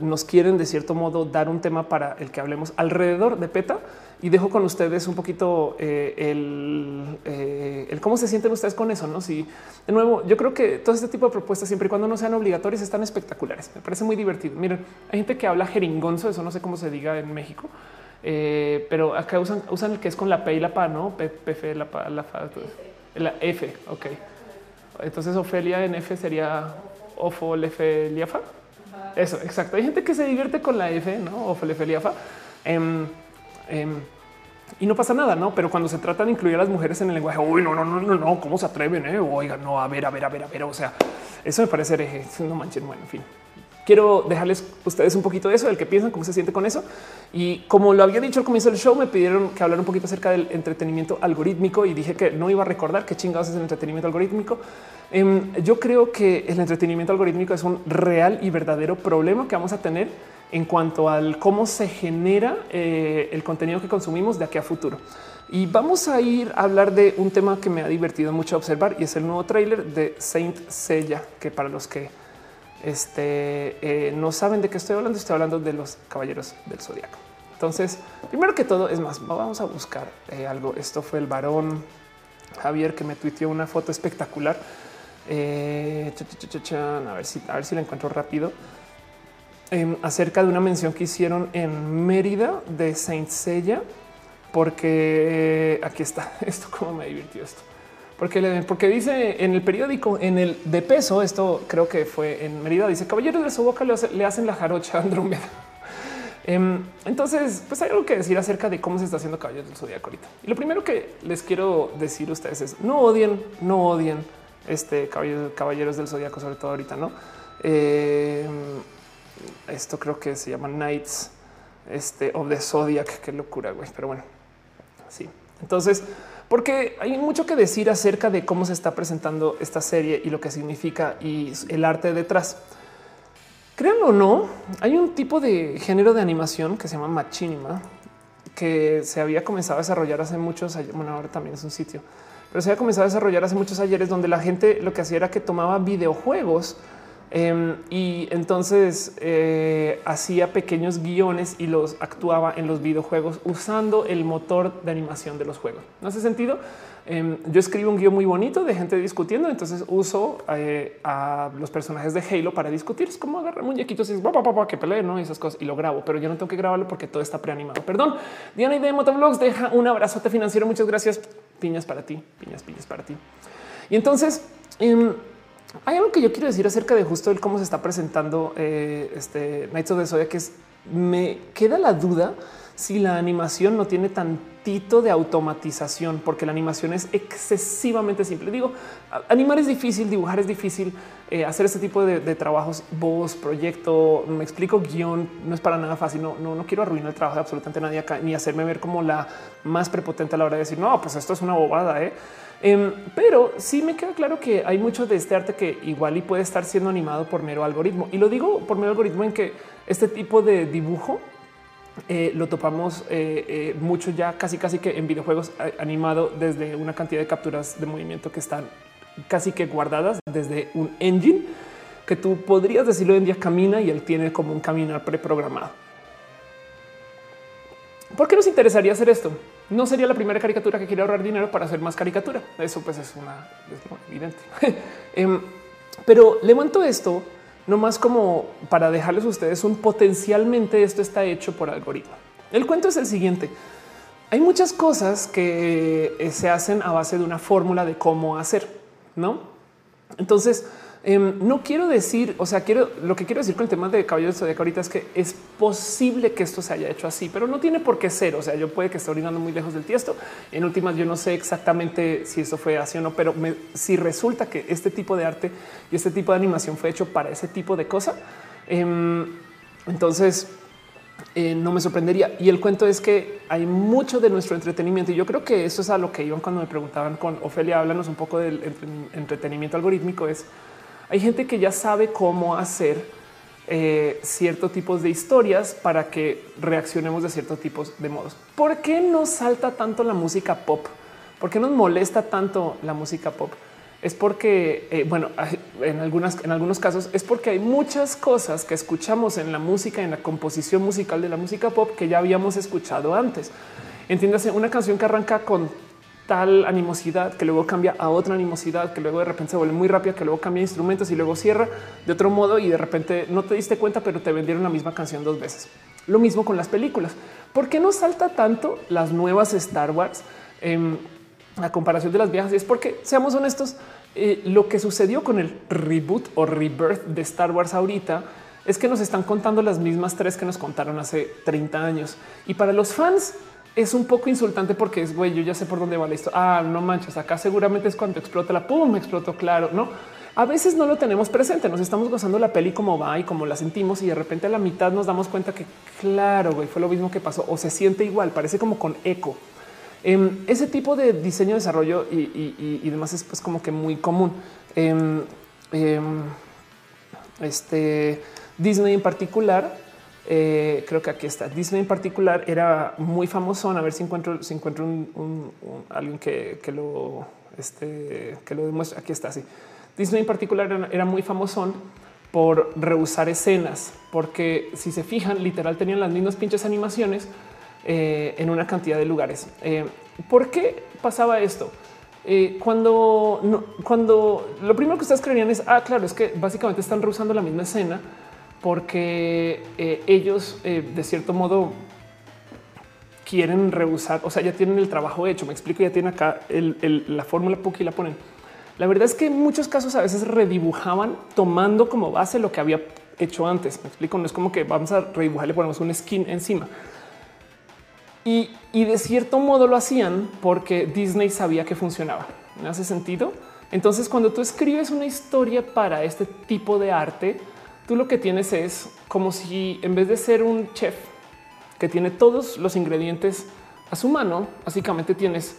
nos quieren de cierto modo dar un tema para el que hablemos alrededor de PETA y dejo con ustedes un poquito el, el, cómo se sienten ustedes con eso. No, si de nuevo, yo creo que todo este tipo de propuestas, siempre y cuando no sean obligatorias, están espectaculares. Me parece muy divertido. Miren, hay gente que habla jeringonzo, eso no sé cómo se diga en México. Eh, pero acá usan, usan el que es con la P y la PA, no P, PF, la PA, la FA, la F. Ok. Entonces, Ofelia en F sería Ofo, Lefe, Liafa. Eso, exacto. Hay gente que se divierte con la F, no Ofo, Lefe, Liafa. Um, um, y no pasa nada, no? Pero cuando se trata de incluir a las mujeres en el lenguaje, uy, no, no, no, no, no, cómo se atreven? Eh? Oiga, no, a ver, a ver, a ver, a ver. O sea, eso me parece hereje. No manchen. Bueno, en fin quiero dejarles ustedes un poquito de eso, del que piensan, cómo se siente con eso. Y como lo había dicho al comienzo del show, me pidieron que hablara un poquito acerca del entretenimiento algorítmico y dije que no iba a recordar qué chingados es el entretenimiento algorítmico. Eh, yo creo que el entretenimiento algorítmico es un real y verdadero problema que vamos a tener en cuanto al cómo se genera eh, el contenido que consumimos de aquí a futuro. Y vamos a ir a hablar de un tema que me ha divertido mucho observar y es el nuevo tráiler de Saint Seiya, que para los que este, eh, no saben de qué estoy hablando, estoy hablando de los caballeros del zodiaco. Entonces, primero que todo, es más, vamos a buscar eh, algo. Esto fue el varón Javier que me tuiteó una foto espectacular. Eh, a ver si, a ver si la encuentro rápido. em, acerca de una mención que hicieron en Mérida de Saint Seiya, porque aquí está esto, cómo me divirtió esto. Porque, porque dice en el periódico, en el de peso, esto creo que fue en Mérida, dice caballeros de su boca le, hacen la jarocha Andrómeda. Em, entonces, pues hay algo que decir acerca de cómo se está haciendo Caballeros del Zodíaco ahorita. Y lo primero que les quiero decir a ustedes es no odien, no odien este Caballeros, del Zodíaco, sobre todo ahorita, no? Em, esto creo que se llama Knights este, of the Zodiac. Qué locura, güey. Pero bueno, sí. Entonces, porque hay mucho que decir acerca de cómo se está presentando esta serie y lo que significa y el arte detrás. Créanlo o no, hay un tipo de género de animación que se llama machinima que se había comenzado a desarrollar hace muchos años. Bueno, ahora también es un sitio, pero se había comenzado a desarrollar hace muchos ayeres donde la gente lo que hacía era que tomaba videojuegos em, y entonces eh, hacía pequeños guiones y los actuaba en los videojuegos usando el motor de animación de los juegos. ¿No hace sentido? Em, yo escribo un guion muy bonito de gente discutiendo, entonces uso eh, a los personajes de Halo para discutir. Es como agarrar muñequitos y papá, papá, que peleen, ¿no? esas cosas y lo grabo, pero yo no tengo que grabarlo porque todo está preanimado. Perdón. Diana y de Motovlogs deja un abrazote financiero. Muchas gracias. Piñas para ti, piñas, piñas para ti. Y entonces em, hay algo que yo quiero decir acerca de justo el cómo se está presentando eh, este Nights of the Zodiac, que es me queda la duda si la animación no tiene tantito de automatización, porque la animación es excesivamente simple. Digo, animar es difícil, dibujar es difícil, eh, hacer este tipo de, trabajos, voz, proyecto, me explico, guion, no es para nada fácil. No, no, no quiero arruinar el trabajo de absolutamente nadie acá, ni hacerme ver como la más prepotente a la hora de decir, no, pues esto es una bobada. ¿eh? Em, pero sí me queda claro que hay mucho de este arte que igual y puede estar siendo animado por mero algoritmo. Y lo digo por mero algoritmo en que este tipo de dibujo eh, lo topamos eh, eh, mucho ya casi casi que en videojuegos animado desde una cantidad de capturas de movimiento que están casi que guardadas desde un engine que tú podrías decirlo en día camina y él tiene como un caminar preprogramado. ¿Por qué nos interesaría hacer esto? No sería la primera caricatura que quiere ahorrar dinero para hacer más caricatura. Eso pues es una evidente. Em, pero levanto esto no más como para dejarles a ustedes un potencialmente esto está hecho por algoritmo. El cuento es el siguiente. Hay muchas cosas que eh, se hacen a base de una fórmula de cómo hacer, ¿no? Entonces, Em, no quiero decir, o sea, quiero lo que quiero decir con el tema de caballo de ahorita es que es posible que esto se haya hecho así, pero no tiene por qué ser. O sea, yo puede que esté orinando muy lejos del tiesto. En últimas, yo no sé exactamente si eso fue así o no, pero si resulta que este tipo de arte y este tipo de animación fue hecho para ese tipo de cosa, em, entonces eh, no me sorprendería. Y el cuento es que hay mucho de nuestro entretenimiento y yo creo que eso es a lo que iban cuando me preguntaban con Ofelia, háblanos un poco del entretenimiento algorítmico. Es hay gente que ya sabe cómo hacer eh, ciertos tipos de historias para que reaccionemos de ciertos tipos de modos. ¿Por qué nos salta tanto la música pop? ¿Por qué nos molesta tanto la música pop? Es porque, eh, bueno, en, algunas, en algunos casos es porque hay muchas cosas que escuchamos en la música, en la composición musical de la música pop que ya habíamos escuchado antes. Entiéndase, una canción que arranca con tal animosidad que luego cambia a otra animosidad que luego de repente se vuelve muy rápida, que luego cambia instrumentos y luego cierra de otro modo y de repente no te diste cuenta, pero te vendieron la misma canción dos veces. Lo mismo con las películas. ¿Por qué no salta tanto las nuevas Star Wars en la comparación de las viejas? Y es porque, seamos honestos, eh, lo que sucedió con el reboot o rebirth de Star Wars ahorita es que nos están contando las mismas tres que nos contaron hace 30 años. Y para los fans es un poco insultante porque es güey, yo ya sé por dónde va la historia. Ah, no manches, acá seguramente es cuando explota la pum, explotó. Claro, no. A veces no lo tenemos presente, nos estamos gozando la peli como va y como la sentimos y de repente a la mitad nos damos cuenta que claro, güey, fue lo mismo que pasó o se siente igual, parece como con eco. Em, ese tipo de diseño, desarrollo y, demás es pues como que muy común. Em, em, este Disney en particular eh, creo que aquí está. Disney en particular era muy famoso. A ver si encuentro, si encuentro un, alguien que, lo este, que lo demuestre. Aquí está. Sí, Disney en particular era, muy famoso por rehusar escenas, porque si se fijan, literal tenían las mismas pinches animaciones eh, en una cantidad de lugares. Eh, ¿Por qué pasaba esto? cuando, cuando lo primero que ustedes creerían es, ah, claro, es que básicamente están rehusando la misma escena porque eh, ellos eh, de cierto modo quieren rehusar, o sea, ya tienen el trabajo hecho. Me explico, ya tienen acá la fórmula Puki y la ponen. La verdad es que en muchos casos a veces redibujaban tomando como base lo que había hecho antes. Me explico, no es como que vamos a redibujar, le ponemos un skin encima. Y, y de cierto modo lo hacían porque Disney sabía que funcionaba. ¿Me hace sentido? Entonces, cuando tú escribes una historia para este tipo de arte, tú lo que tienes es como si en vez de ser un chef que tiene todos los ingredientes a su mano, básicamente tienes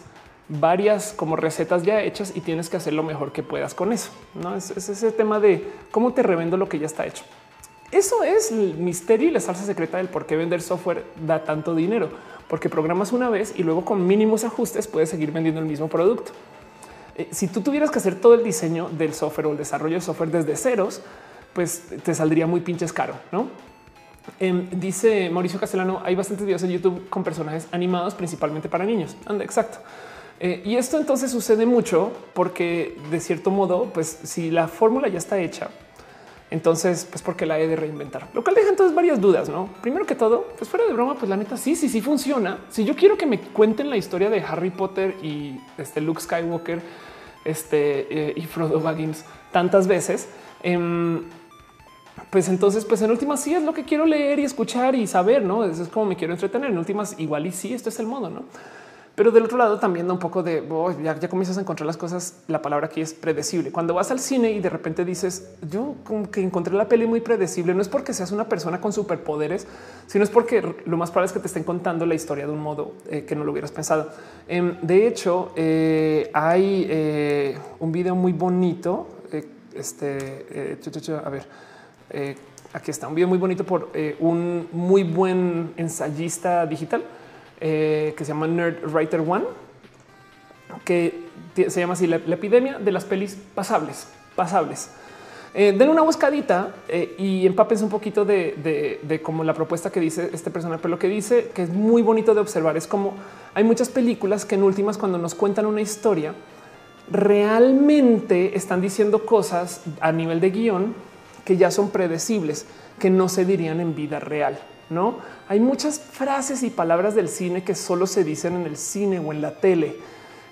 varias como recetas ya hechas y tienes que hacer lo mejor que puedas con eso. No es, ese tema de cómo te revendo lo que ya está hecho. Eso es el misterio y la salsa secreta del por qué vender software da tanto dinero, porque programas una vez y luego con mínimos ajustes puedes seguir vendiendo el mismo producto. Eh, si tú tuvieras que hacer todo el diseño del software o el desarrollo de software desde ceros, pues te saldría muy pinches caro, no? Em, dice Mauricio Castellano, hay bastantes videos en YouTube con personajes animados principalmente para niños. Anda, exacto. Eh, y esto entonces sucede mucho porque de cierto modo, pues si la fórmula ya está hecha, entonces pues porque la he de reinventar, lo cual deja entonces varias dudas, ¿no? Primero que todo, pues fuera de broma, pues la neta sí, sí, sí funciona. Si yo quiero que me cuenten la historia de Harry Potter y este Luke Skywalker este, eh, y Frodo Baggins tantas veces, eh, pues entonces, pues en últimas sí es lo que quiero leer y escuchar y saber, no? Eso es como me quiero entretener. En últimas, igual y sí, esto es el modo, no? Pero del otro lado también da un poco de oh, ya, ya, comienzas a encontrar las cosas. La palabra aquí es predecible. Cuando vas al cine y de repente dices yo como que encontré la peli muy predecible, no es porque seas una persona con superpoderes, sino es porque lo más probable es que te estén contando la historia de un modo eh, que no lo hubieras pensado. Eh, de hecho, eh, hay eh, un video muy bonito. Este, a ver, eh, aquí está un video muy bonito por eh, un muy buen ensayista digital eh, que se llama Nerd Writer One, que se llama así la, epidemia de las pelis pasables, pasables. den una buscadita y empápense un poquito de, de, de como la propuesta que dice este personaje, pero lo que dice que es muy bonito de observar es como hay muchas películas que en últimas cuando nos cuentan una historia realmente están diciendo cosas a nivel de guion que ya son predecibles, que no se dirían en vida real. No hay muchas frases y palabras del cine que solo se dicen en el cine o en la tele.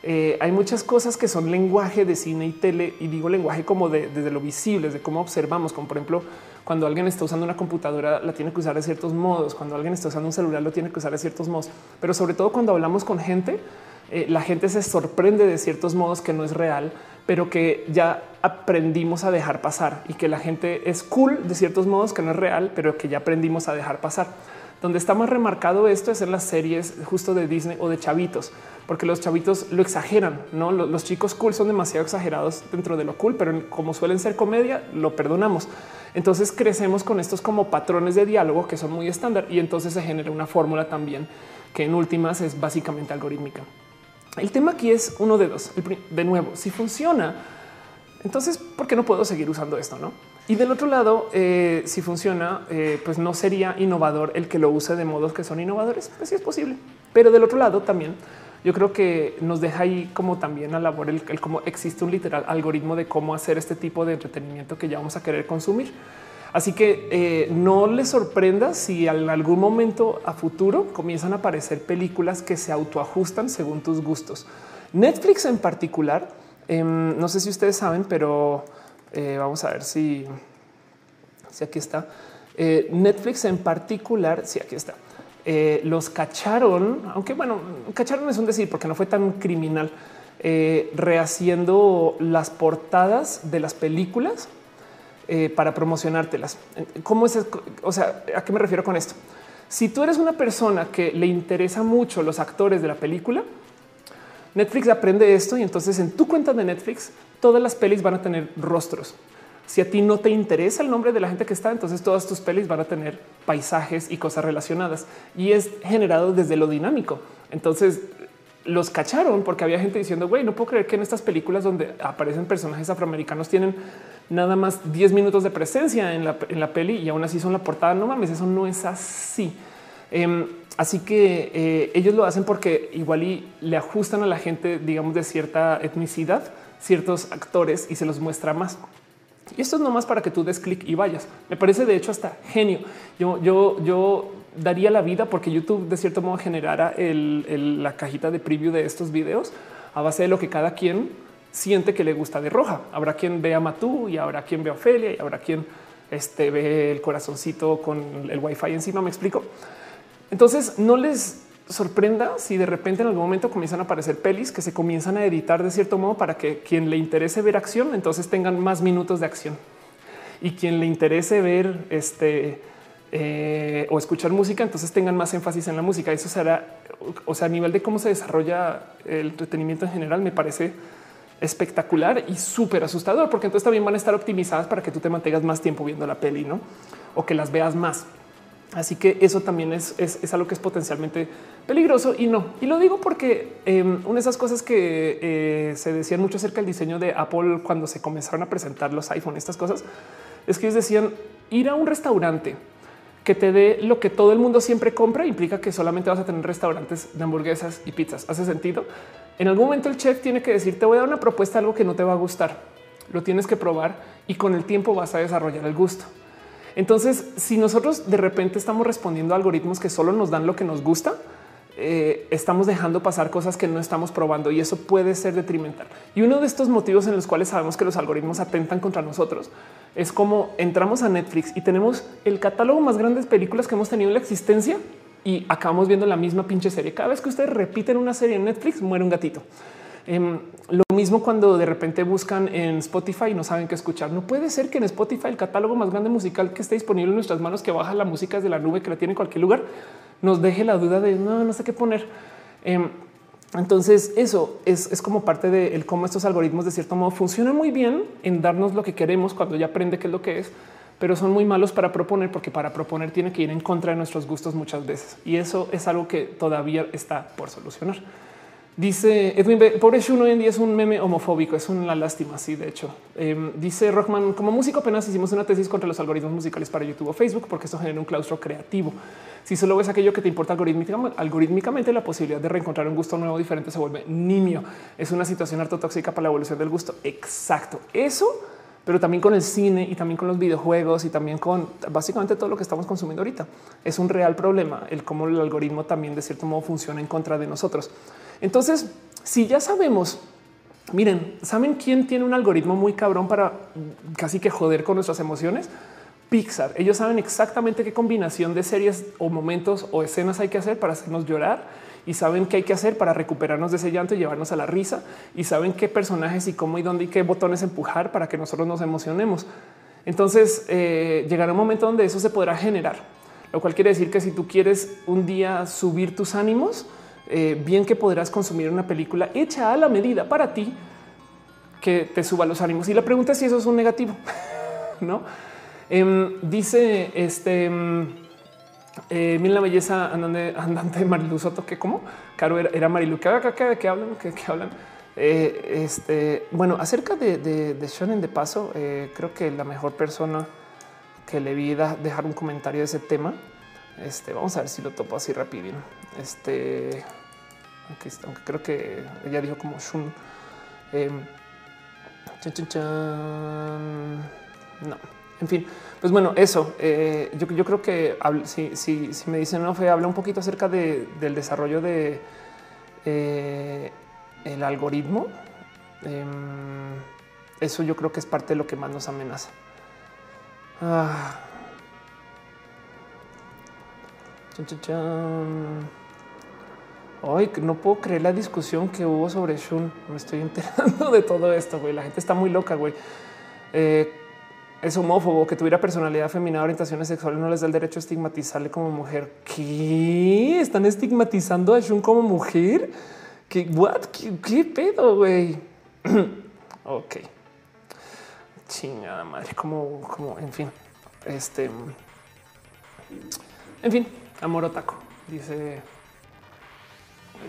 Eh, hay muchas cosas que son lenguaje de cine y tele, y digo lenguaje como de, desde lo visible, de cómo observamos, como por ejemplo, cuando alguien está usando una computadora, la tiene que usar de ciertos modos, cuando alguien está usando un celular, lo tiene que usar de ciertos modos, pero sobre todo cuando hablamos con gente, eh, la gente se sorprende de ciertos modos que no es real, pero que ya aprendimos a dejar pasar y que la gente es cool de ciertos modos que no es real, pero que ya aprendimos a dejar pasar. Donde está más remarcado esto es en las series justo de Disney o de chavitos, porque los chavitos lo exageran, no los, chicos cool son demasiado exagerados dentro de lo cool, pero como suelen ser comedia, lo perdonamos. Entonces crecemos con estos como patrones de diálogo que son muy estándar y entonces se genera una fórmula también que en últimas es básicamente algorítmica. El tema aquí es uno de dos. De nuevo, si funciona, entonces, ¿por qué no puedo seguir usando esto? No? Y del otro lado, eh, si funciona, eh, pues no sería innovador el que lo use de modos que son innovadores. Pues sí es posible. Pero del otro lado también, yo creo que nos deja ahí como también a labor el, el cómo existe un literal algoritmo de cómo hacer este tipo de entretenimiento que ya vamos a querer consumir. Así que eh, no le sorprenda si en algún momento a futuro comienzan a aparecer películas que se autoajustan según tus gustos. Netflix en particular, em, no sé si ustedes saben, pero eh, vamos a ver si, si aquí está. Eh, Netflix en particular, sí, aquí está. los cacharon, aunque bueno, cacharon es un decir porque no fue tan criminal, rehaciendo las portadas de las películas eh, para promocionártelas. ¿Cómo es? O sea, ¿a qué me refiero con esto? Si tú eres una persona que le interesa mucho los actores de la película, Netflix aprende esto y entonces en tu cuenta de Netflix todas las pelis van a tener rostros. Si a ti no te interesa el nombre de la gente que está, entonces todas tus pelis van a tener paisajes y cosas relacionadas y es generado desde lo dinámico. Entonces los cacharon porque había gente diciendo, güey, no puedo creer que en estas películas donde aparecen personajes afroamericanos tienen nada más 10 minutos de presencia en la, en la, peli y aún así son la portada. No mames, eso no es así. Em, así que eh, ellos lo hacen porque igual y le ajustan a la gente, digamos, de cierta etnicidad, ciertos actores y se los muestra más. Y esto es nomás para que tú des clic y vayas. Me parece de hecho hasta genio. Yo, yo, yo daría la vida porque YouTube de cierto modo generara la cajita de preview de estos videos a base de lo que cada quien siente que le gusta de roja. Habrá quien vea Matú y habrá quien vea Ofelia y habrá quien este, ve el corazoncito con el wifi encima. Me explico. Entonces no les sorprenda si de repente en algún momento comienzan a aparecer pelis que se comienzan a editar de cierto modo para que quien le interese ver acción, entonces tengan más minutos de acción y quien le interese ver este eh, o escuchar música, entonces tengan más énfasis en la música. Eso será, o sea, a nivel de cómo se desarrolla el entretenimiento en general, me parece espectacular y súper asustador, porque entonces también van a estar optimizadas para que tú te mantengas más tiempo viendo la peli, no? O que las veas más. Así que eso también es, es, algo que es potencialmente peligroso y no. Y lo digo porque em, una de esas cosas que eh, se decían mucho acerca del diseño de Apple cuando se comenzaron a presentar los iPhone, estas cosas, es que ellos decían ir a un restaurante que te dé lo que todo el mundo siempre compra implica que solamente vas a tener restaurantes de hamburguesas y pizzas. ¿Hace sentido? En algún momento el chef tiene que decir, te voy a dar una propuesta, algo que no te va a gustar. Lo tienes que probar y con el tiempo vas a desarrollar el gusto. Entonces, si nosotros de repente estamos respondiendo a algoritmos que solo nos dan lo que nos gusta, eh, estamos dejando pasar cosas que no estamos probando y eso puede ser detrimental. Y uno de estos motivos en los cuales sabemos que los algoritmos atentan contra nosotros es como entramos a Netflix y tenemos el catálogo más grande de películas que hemos tenido en la existencia y acabamos viendo la misma pinche serie. Cada vez que ustedes repiten una serie en Netflix, muere un gatito. Em, lo mismo cuando de repente buscan en Spotify y no saben qué escuchar. No puede ser que en Spotify el catálogo más grande musical que esté disponible en nuestras manos, que baja la música desde la nube, que la tiene en cualquier lugar, nos deje la duda de no, no sé qué poner. Em, entonces eso es, como parte de cómo estos algoritmos de cierto modo funcionan muy bien en darnos lo que queremos cuando ya aprende qué es lo que es, pero son muy malos para proponer porque para proponer tiene que ir en contra de nuestros gustos muchas veces. Y eso es algo que todavía está por solucionar. Dice Edwin, pobre Shun hoy en día es un meme homofóbico, es una lástima. Sí, de hecho, em, dice Rockman, como músico apenas hicimos una tesis contra los algoritmos musicales para YouTube o Facebook, porque esto genera un claustro creativo. Si solo ves aquello que te importa algorítmicamente, la posibilidad de reencontrar un gusto nuevo diferente se vuelve nimio. Es una situación harto tóxica para la evolución del gusto. Exacto. Eso, pero también con el cine y también con los videojuegos y también con básicamente todo lo que estamos consumiendo ahorita. Es un real problema el cómo el algoritmo también de cierto modo funciona en contra de nosotros. Entonces, si ya sabemos, miren, ¿saben quién tiene un algoritmo muy cabrón para casi que joder con nuestras emociones? Pixar. Ellos saben exactamente qué combinación de series o momentos o escenas hay que hacer para hacernos llorar y saben qué hay que hacer para recuperarnos de ese llanto y llevarnos a la risa y saben qué personajes y cómo y dónde y qué botones empujar para que nosotros nos emocionemos. Entonces eh, llegará un momento donde eso se podrá generar, lo cual quiere decir que si tú quieres un día subir tus ánimos, eh, bien que podrás consumir una película hecha a la medida para ti que te suba los ánimos. Y la pregunta es si eso es un negativo, no? Em, dice este em, eh, la belleza andante, andante Marilu Soto, que como Caro era, Marilu, que, que, que hablan, que, hablan. Eh, este bueno, acerca de, de, de Shonen de paso, eh, creo que la mejor persona que le vi dejar un comentario de ese tema. Este vamos a ver si lo topo así rápido. Este aunque, creo que ella dijo como Shun. Eh, no, en fin, pues bueno, eso eh, yo, creo que si, me dicen no, fe, habla un poquito acerca de, del desarrollo de eh, el algoritmo. Em, eso yo creo que es parte de lo que más nos amenaza. Ah. Hoy no puedo creer la discusión que hubo sobre Shun. Me estoy enterando de todo esto. Güey. La gente está muy loca. Güey. Eh, es homófobo que tuviera personalidad femenina, orientaciones sexuales, no les da el derecho a estigmatizarle como mujer. ¿Qué? ¿Están estigmatizando a Shun como mujer? ¿Qué, what? ¿Qué, pedo, güey? ok. Chingada madre, como, como, en fin. Este. En fin, amor otaco, dice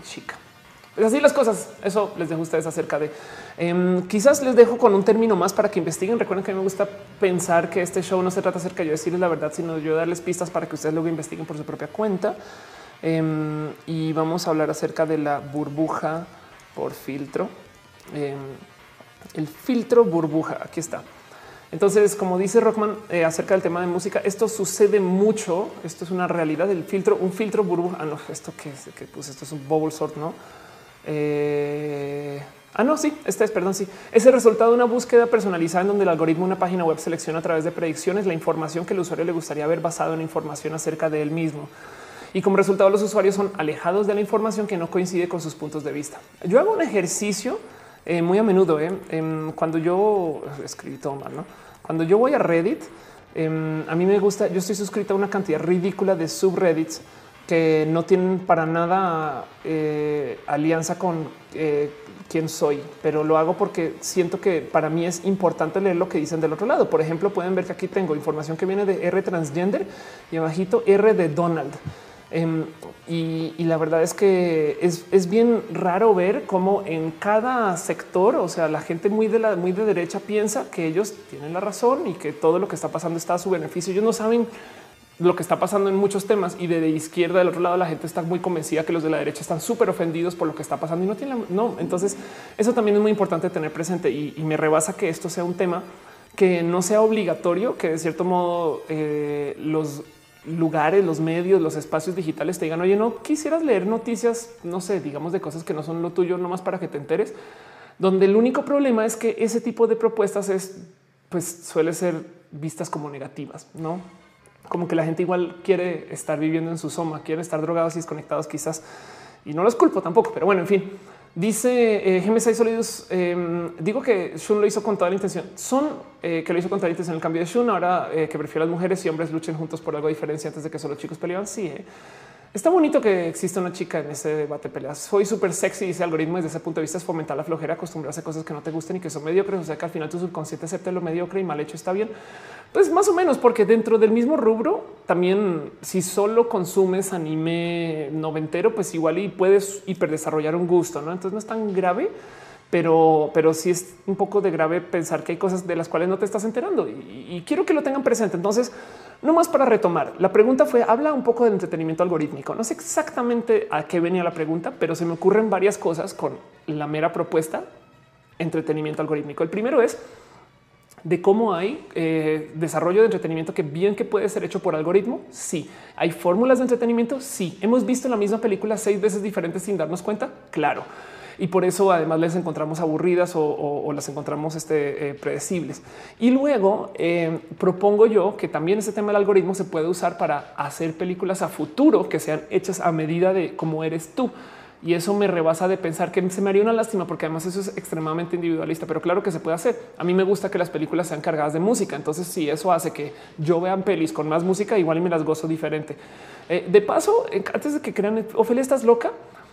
chica. Pues así las cosas. Eso les dejo a ustedes acerca de em, quizás les dejo con un término más para que investiguen. Recuerden que me gusta pensar que este show no se trata acerca de yo decirles la verdad, sino de yo darles pistas para que ustedes luego investiguen por su propia cuenta. Em, y vamos a hablar acerca de la burbuja por filtro. Em, el filtro burbuja. Aquí está. Entonces, como dice Rockman eh, acerca del tema de música, esto sucede mucho. Esto es una realidad del filtro, un filtro burbuja. Ah, no, esto que, que pues esto es un bubble sort, no? Eh, ah, no, sí, este es, perdón, sí. Es el resultado de una búsqueda personalizada en donde el algoritmo de una página web selecciona a través de predicciones la información que el usuario le gustaría ver basado en información acerca de él mismo. Y como resultado, los usuarios son alejados de la información que no coincide con sus puntos de vista. Yo hago un ejercicio eh, muy a menudo eh, em, cuando yo escribí todo mal, ¿no? Cuando yo voy a Reddit, em, a mí me gusta, yo estoy suscrito a una cantidad ridícula de subreddits que no tienen para nada eh, alianza con eh, quién soy, pero lo hago porque siento que para mí es importante leer lo que dicen del otro lado. Por ejemplo, pueden ver que aquí tengo información que viene de R transgender y abajito R de Donald. Em, y, la verdad es que es, bien raro ver cómo en cada sector, o sea, la gente muy de la muy de derecha piensa que ellos tienen la razón y que todo lo que está pasando está a su beneficio. Ellos no saben lo que está pasando en muchos temas y de, izquierda del otro lado la gente está muy convencida que los de la derecha están súper ofendidos por lo que está pasando y no tienen no. Entonces eso también es muy importante tener presente y, me rebasa que esto sea un tema que no sea obligatorio, que de cierto modo eh, los lugares, los medios, los espacios digitales te digan, oye, no quisieras leer noticias, no sé, digamos de cosas que no son lo tuyo, nomás para que te enteres, donde el único problema es que ese tipo de propuestas es, pues suele ser vistas como negativas, no? Como que la gente igual quiere estar viviendo en su soma, quiere estar drogados y desconectados quizás, y no los culpo tampoco, pero bueno, en fin. Dice eh, GM6 Sólidos. Em, digo que Shun lo hizo con toda la intención. Son eh, que lo hizo con toda la intención el cambio de Shun. Ahora eh, que prefiere las mujeres y hombres luchen juntos por algo diferente antes de que solo chicos peleaban. Sí, eh. Está bonito que exista una chica en ese debate peleas. Soy súper sexy. Dice algoritmo desde ese punto de vista es fomentar la flojera, acostumbrarse a cosas que no te gusten y que son mediocres. O sea que al final tu subconsciente acepte lo mediocre y mal hecho está bien. Pues más o menos, porque dentro del mismo rubro, también si solo consumes anime noventero, pues igual y puedes hiperdesarrollar un gusto, ¿no? Entonces no es tan grave, pero, pero sí es un poco de grave pensar que hay cosas de las cuales no te estás enterando y, quiero que lo tengan presente. Entonces, no más para retomar. La pregunta fue, habla un poco del entretenimiento algorítmico. No sé exactamente a qué venía la pregunta, pero se me ocurren varias cosas con la mera propuesta entretenimiento algorítmico. El primero es, de cómo hay eh, desarrollo de entretenimiento que bien que puede ser hecho por algoritmo. Sí, hay fórmulas de entretenimiento. Sí, hemos visto la misma película seis veces diferentes sin darnos cuenta. Claro. Y por eso además les encontramos aburridas o, las encontramos este, eh, predecibles. Y luego eh, propongo yo que también ese tema del algoritmo se puede usar para hacer películas a futuro que sean hechas a medida de cómo eres tú y eso me rebasa de pensar que se me haría una lástima porque además eso es extremadamente individualista, pero claro que se puede hacer. A mí me gusta que las películas sean cargadas de música. Entonces, si eso hace que yo vean pelis con más música, igual y me las gozo diferente. Eh, de paso, antes de que crean, Ofelia, estás loca.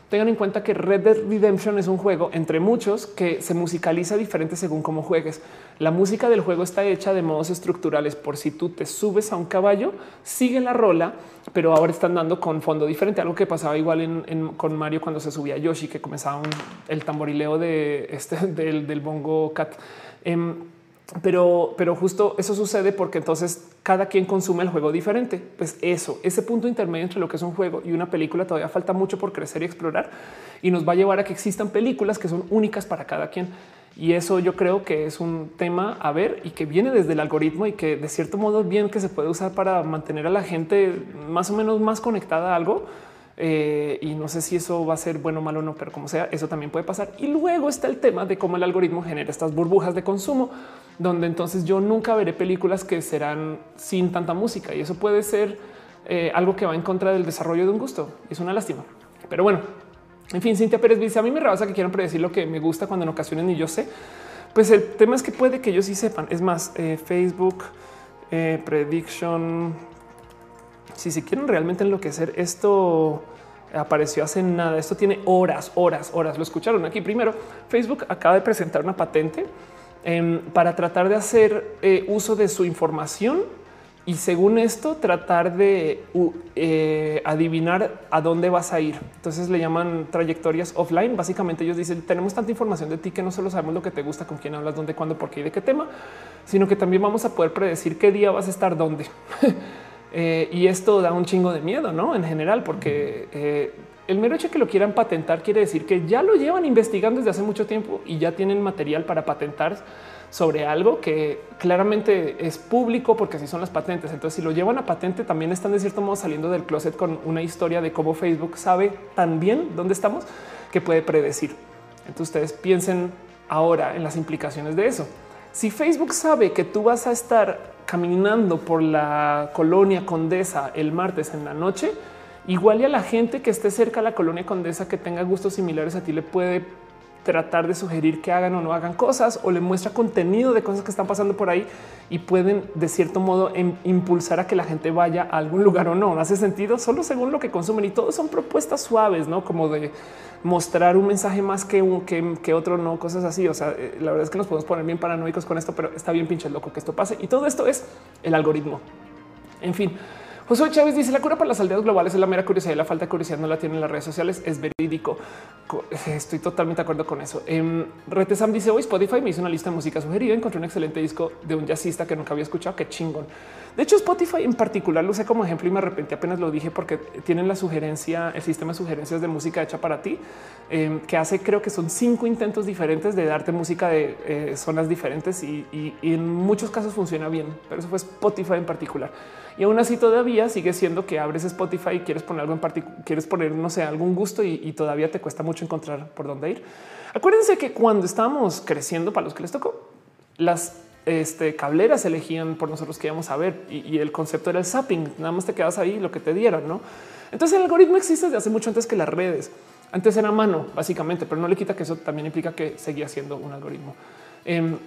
Tengan en cuenta que Red Dead Redemption es un juego entre muchos que se musicaliza diferente según cómo juegues. La música del juego está hecha de modos estructurales. Por si tú te subes a un caballo, sigue la rola, pero ahora están dando con fondo diferente. Algo que pasaba igual con Mario cuando se subía a Yoshi, que comenzaba el tamborileo de este del, bongo cat. Em, pero, pero justo eso sucede porque entonces cada quien consume el juego diferente. Pues eso, ese punto intermedio entre lo que es un juego y una película todavía falta mucho por crecer y explorar y nos va a llevar a que existan películas que son únicas para cada quien. Y eso yo creo que es un tema a ver y que viene desde el algoritmo y que de cierto modo bien que se puede usar para mantener a la gente más o menos más conectada a algo eh, y no sé si eso va a ser bueno o malo o no, pero como sea, eso también puede pasar. Y luego está el tema de cómo el algoritmo genera estas burbujas de consumo, donde entonces yo nunca veré películas que serán sin tanta música y eso puede ser eh, algo que va en contra del desarrollo de un gusto. Es una lástima, pero bueno, en fin, Cintia Pérez dice a mí me rebasa que quieran predecir lo que me gusta cuando en ocasiones ni yo sé. Pues el tema es que puede que ellos sí sepan. Es más, eh, Facebook prediction si se quieren realmente enloquecer, esto apareció hace nada. Esto tiene horas, horas, horas. Lo escucharon aquí. Primero, Facebook acaba de presentar una patente em, para tratar de hacer eh, uso de su información y según esto tratar de eh, adivinar a dónde vas a ir. Entonces le llaman trayectorias offline. Básicamente ellos dicen tenemos tanta información de ti que no solo sabemos lo que te gusta, con quién hablas, dónde, cuándo, por qué y de qué tema, sino que también vamos a poder predecir qué día vas a estar dónde. Eh, y esto da un chingo de miedo, ¿no? En general, porque el mero hecho que lo quieran patentar quiere decir que ya lo llevan investigando desde hace mucho tiempo y ya tienen material para patentar sobre algo que claramente es público porque así son las patentes. Entonces, si lo llevan a patente, también están de cierto modo saliendo del closet con una historia de cómo Facebook sabe tan bien dónde estamos que puede predecir. Entonces, ustedes piensen ahora en las implicaciones de eso. Si Facebook sabe que tú vas a estar caminando por la colonia Condesa el martes en la noche, igual y a la gente que esté cerca de la colonia Condesa que tenga gustos similares a ti le puede tratar de sugerir que hagan o no hagan cosas o le muestra contenido de cosas que están pasando por ahí y pueden de cierto modo em, impulsar a que la gente vaya a algún lugar o no. ¿No hace sentido solo según lo que consumen y todo son propuestas suaves, no como de mostrar un mensaje más que, un, que, otro, no cosas así. O sea, eh, la verdad es que nos podemos poner bien paranoicos con esto, pero está bien pinche loco que esto pase y todo esto es el algoritmo. En fin, José Chávez dice la cura para las aldeas globales es la mera curiosidad y la falta de curiosidad no la tienen las redes sociales. Es verídico. Estoy totalmente de acuerdo con eso. Em, Retesam dice hoy Spotify me hizo una lista de música sugerida. Encontré un excelente disco de un jazzista que nunca había escuchado. Qué chingón. De hecho, Spotify en particular lo usé como ejemplo y me arrepentí apenas lo dije porque tienen la sugerencia, el sistema de sugerencias de música hecha para ti, em, que hace creo que son cinco intentos diferentes de darte música de eh, zonas diferentes y, y en muchos casos funciona bien, pero eso fue Spotify en particular. Y aún así todavía sigue siendo que abres Spotify y quieres poner algo en particular, quieres poner, no sé, algún gusto y, todavía te cuesta mucho encontrar por dónde ir. Acuérdense que cuando estábamos creciendo, para los que les tocó, las este, cableras elegían por nosotros que íbamos a ver y, el concepto era el zapping. Nada más te quedas ahí lo que te dieron, no? Entonces el algoritmo existe desde hace mucho antes que las redes. Antes era mano, básicamente, pero no le quita que eso también implica que seguía siendo un algoritmo. Em,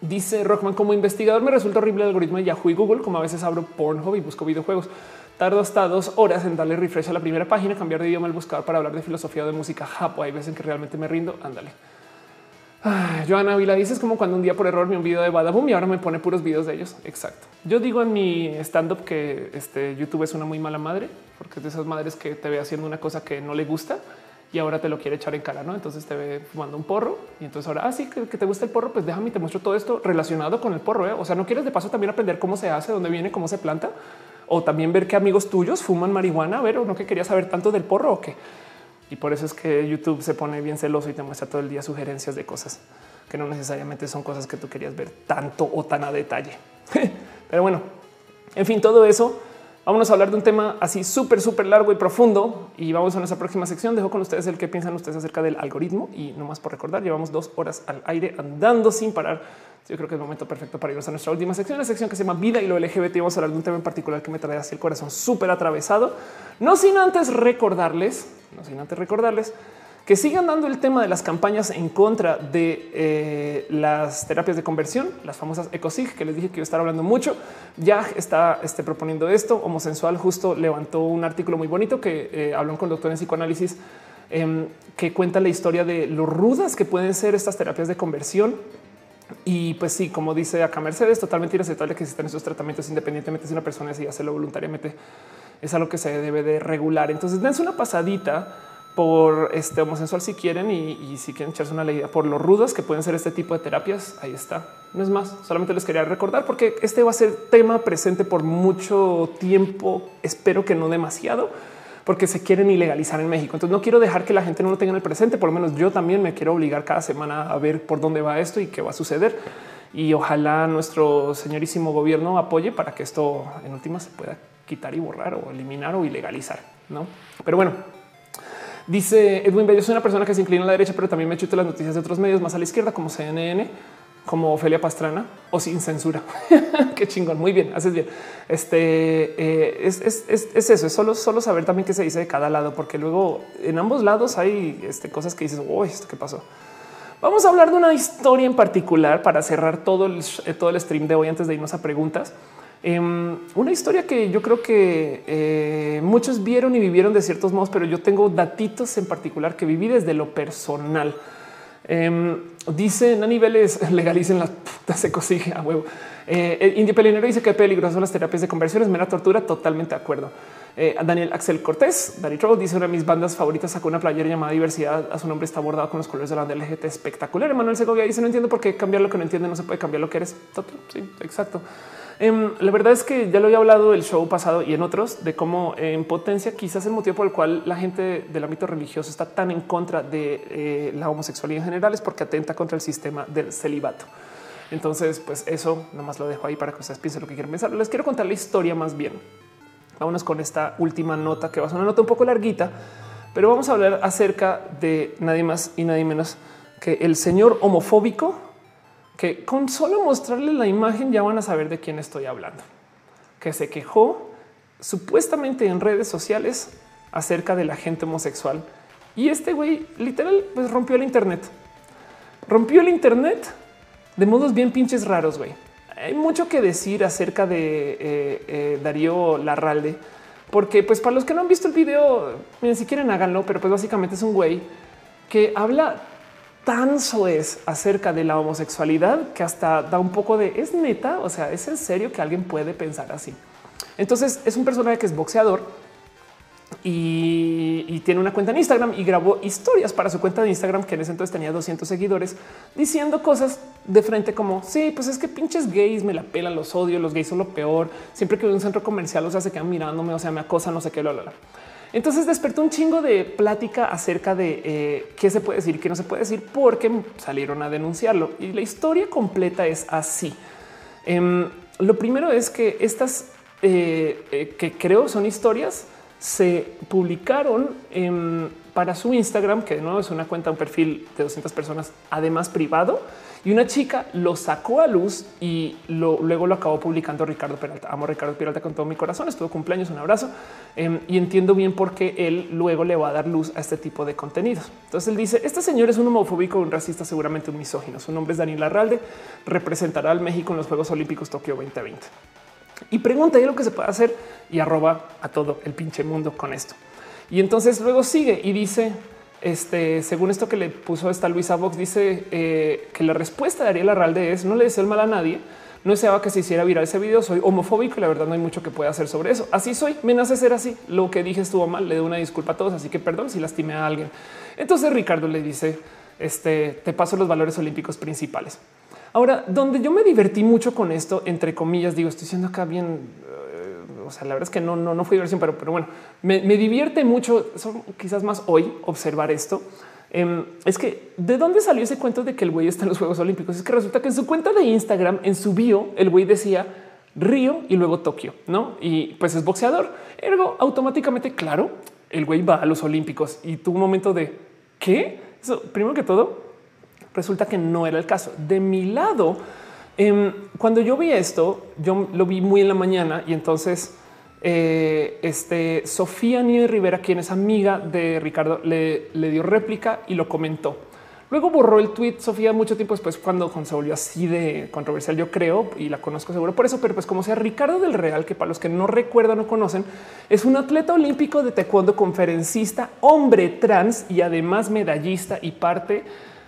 Dice Rockman, como investigador me resulta horrible el algoritmo de Yahoo y Google, como a veces abro Pornhub y busco videojuegos. Tardo hasta dos horas en darle refresh a la primera página, cambiar de idioma al buscador para hablar de filosofía o de música japo. Hay veces en que realmente me rindo. Ándale. Joana Vila dice es como cuando un día por error vi un video de Badaboom y ahora me pone puros videos de ellos. Exacto. Yo digo en mi stand up que este YouTube es una muy mala madre porque es de esas madres que te ve haciendo una cosa que no le gusta y ahora te lo quiere echar en cara, ¿no? Entonces te ve fumando un porro y entonces ahora, así ah, que, te gusta el porro, pues déjame te muestro todo esto relacionado con el porro. ¿eh? O sea, no quieres de paso también aprender cómo se hace, dónde viene, cómo se planta o también ver qué amigos tuyos fuman marihuana, ver o no que querías saber tanto del porro o qué. Y por eso es que YouTube se pone bien celoso y te muestra todo el día sugerencias de cosas que no necesariamente son cosas que tú querías ver tanto o tan a detalle. Pero bueno, en fin, todo eso Vamos a hablar de un tema así súper, súper largo y profundo y vamos a nuestra próxima sección. Dejo con ustedes el que piensan ustedes acerca del algoritmo y no más por recordar, llevamos dos horas al aire andando sin parar. Yo creo que es el momento perfecto para irnos a nuestra última sección, la sección que se llama vida y lo LGBT. Vamos a hablar de un tema en particular que me trae así el corazón súper atravesado. No sin antes recordarles, no sin antes recordarles que sigan dando el tema de las campañas en contra de eh, las terapias de conversión, las famosas ECOSIG, que les dije que iba a estar hablando mucho. Ya está este, proponiendo esto. Homosensual justo levantó un artículo muy bonito que eh, habló con doctor en psicoanálisis em, que cuenta la historia de lo rudas que pueden ser estas terapias de conversión. Y pues sí, como dice acá Mercedes, totalmente inaceptable que existan esos tratamientos independientemente si una persona decide hacerlo voluntariamente. Es algo que se debe de regular. Entonces dense una pasadita por este homosexual si quieren y, si quieren echarse una leída por los rudos que pueden ser este tipo de terapias. Ahí está. No es más, solamente les quería recordar porque este va a ser tema presente por mucho tiempo. Espero que no demasiado, porque se quieren ilegalizar en México. Entonces no quiero dejar que la gente no lo tenga en el presente. Por lo menos yo también me quiero obligar cada semana a ver por dónde va esto y qué va a suceder. Y ojalá nuestro señorísimo gobierno apoye para que esto en última se pueda quitar y borrar o eliminar o ilegalizar. No, pero bueno, Dice Edwin Bello, soy una persona que se inclina a la derecha, pero también me chuto las noticias de otros medios más a la izquierda, como CNN, como Ofelia Pastrana o sin censura. qué chingón. Muy bien, haces bien. Este eh, es, eso, es solo, solo saber también qué se dice de cada lado, porque luego en ambos lados hay este, cosas que dices, uy, esto qué pasó. Vamos a hablar de una historia en particular para cerrar todo el, todo el stream de hoy antes de irnos a preguntas. Em, una historia que yo creo que eh, muchos vieron y vivieron de ciertos modos, pero yo tengo datitos en particular que viví desde lo personal. Eh, dicen a niveles legalicen las putas se consigue a huevo. Eh, India Pelinero dice que peligrosas son las terapias de conversiones, mera tortura. Totalmente de acuerdo. Eh, Daniel Axel Cortés, Danny Troll dice una de mis bandas favoritas sacó una playera llamada Diversidad. A su nombre está bordado con los colores de la banda LGT espectacular. Emanuel Segovia dice no entiendo por qué cambiar lo que no entiende. No se puede cambiar lo que eres. Sí, exacto. Em, la verdad es que ya lo había hablado el show pasado y en otros de cómo en potencia quizás el motivo por el cual la gente del ámbito religioso está tan en contra de eh, la homosexualidad en general es porque atenta contra el sistema del celibato. Entonces, pues eso nomás lo dejo ahí para que ustedes piensen lo que quieren pensar. Les quiero contar la historia más bien. Vámonos con esta última nota que va a ser una nota un poco larguita, pero vamos a hablar acerca de nadie más y nadie menos que el señor homofóbico, que con solo mostrarle la imagen ya van a saber de quién estoy hablando, que se quejó supuestamente en redes sociales acerca de la gente homosexual. Y este güey literal pues rompió el Internet. Rompió el Internet de modos bien pinches raros, güey. Hay mucho que decir acerca de eh, eh, Darío Larralde, porque pues para los que no han visto el video, miren, si quieren háganlo, pero pues básicamente es un güey que habla tan soez acerca de la homosexualidad que hasta da un poco de es neta. O sea, es en serio que alguien puede pensar así. Entonces es un personaje que es boxeador y, tiene una cuenta en Instagram y grabó historias para su cuenta de Instagram, que en ese entonces tenía 200 seguidores, diciendo cosas de frente como sí, pues es que pinches gays me la pelan, los odio, los gays son lo peor. Siempre que voy a un centro comercial, o sea, se quedan mirándome, o sea, me acosa, no sé qué, bla, bla, Entonces despertó un chingo de plática acerca de eh, qué se puede decir, qué no se puede decir, porque salieron a denunciarlo. Y la historia completa es así. Em, lo primero es que estas eh, eh, que creo son historias se publicaron para su Instagram, que de nuevo es una cuenta, un perfil de 200 personas, además privado. Y una chica lo sacó a luz y luego lo acabó publicando Ricardo Peralta. Amo a Ricardo Peralta con todo mi corazón. Estuvo cumpleaños, un abrazo em, y entiendo bien por qué él luego le va a dar luz a este tipo de contenidos. Entonces él dice: Este señor es un homofóbico, un racista, seguramente un misógino. Su nombre es Daniel Arralde, representará al México en los Juegos Olímpicos Tokio 2020 y pregunta y lo que se puede hacer y arroba a todo el pinche mundo con esto. Y entonces luego sigue y dice, este, según esto que le puso esta Luisa Vox, dice eh, que la respuesta de Ariel Arralde es no le deseo el mal a nadie. No deseaba que se hiciera viral ese video. Soy homofóbico y la verdad no hay mucho que pueda hacer sobre eso. Así soy. Me nace ser así. Lo que dije estuvo mal. Le doy una disculpa a todos. Así que perdón si lastimé a alguien. Entonces Ricardo le dice: Este te paso los valores olímpicos principales. Ahora, donde yo me divertí mucho con esto, entre comillas, digo, estoy siendo acá bien. Sea, la verdad es que no, no, no fue diversión, pero, pero bueno, me, divierte mucho, quizás más hoy observar esto. Em, es que de dónde salió ese cuento de que el güey está en los Juegos Olímpicos. Es que resulta que en su cuenta de Instagram, en su bio, el güey decía Río y luego Tokio, no? Y pues es boxeador. Ergo, automáticamente, claro, el güey va a los Olímpicos y tuvo un momento de qué? Eso, primero que todo, Resulta que no era el caso. De mi lado, em, cuando yo vi esto, yo lo vi muy en la mañana y entonces eh, este, Sofía Nieves Rivera, quien es amiga de Ricardo, le, dio réplica y lo comentó. Luego borró el tweet Sofía mucho tiempo después cuando se volvió así de controversial, yo creo, y la conozco seguro por eso, pero pues como sea Ricardo del Real, que para los que no recuerdan o conocen, es un atleta olímpico de taekwondo, conferencista, hombre trans y además medallista y parte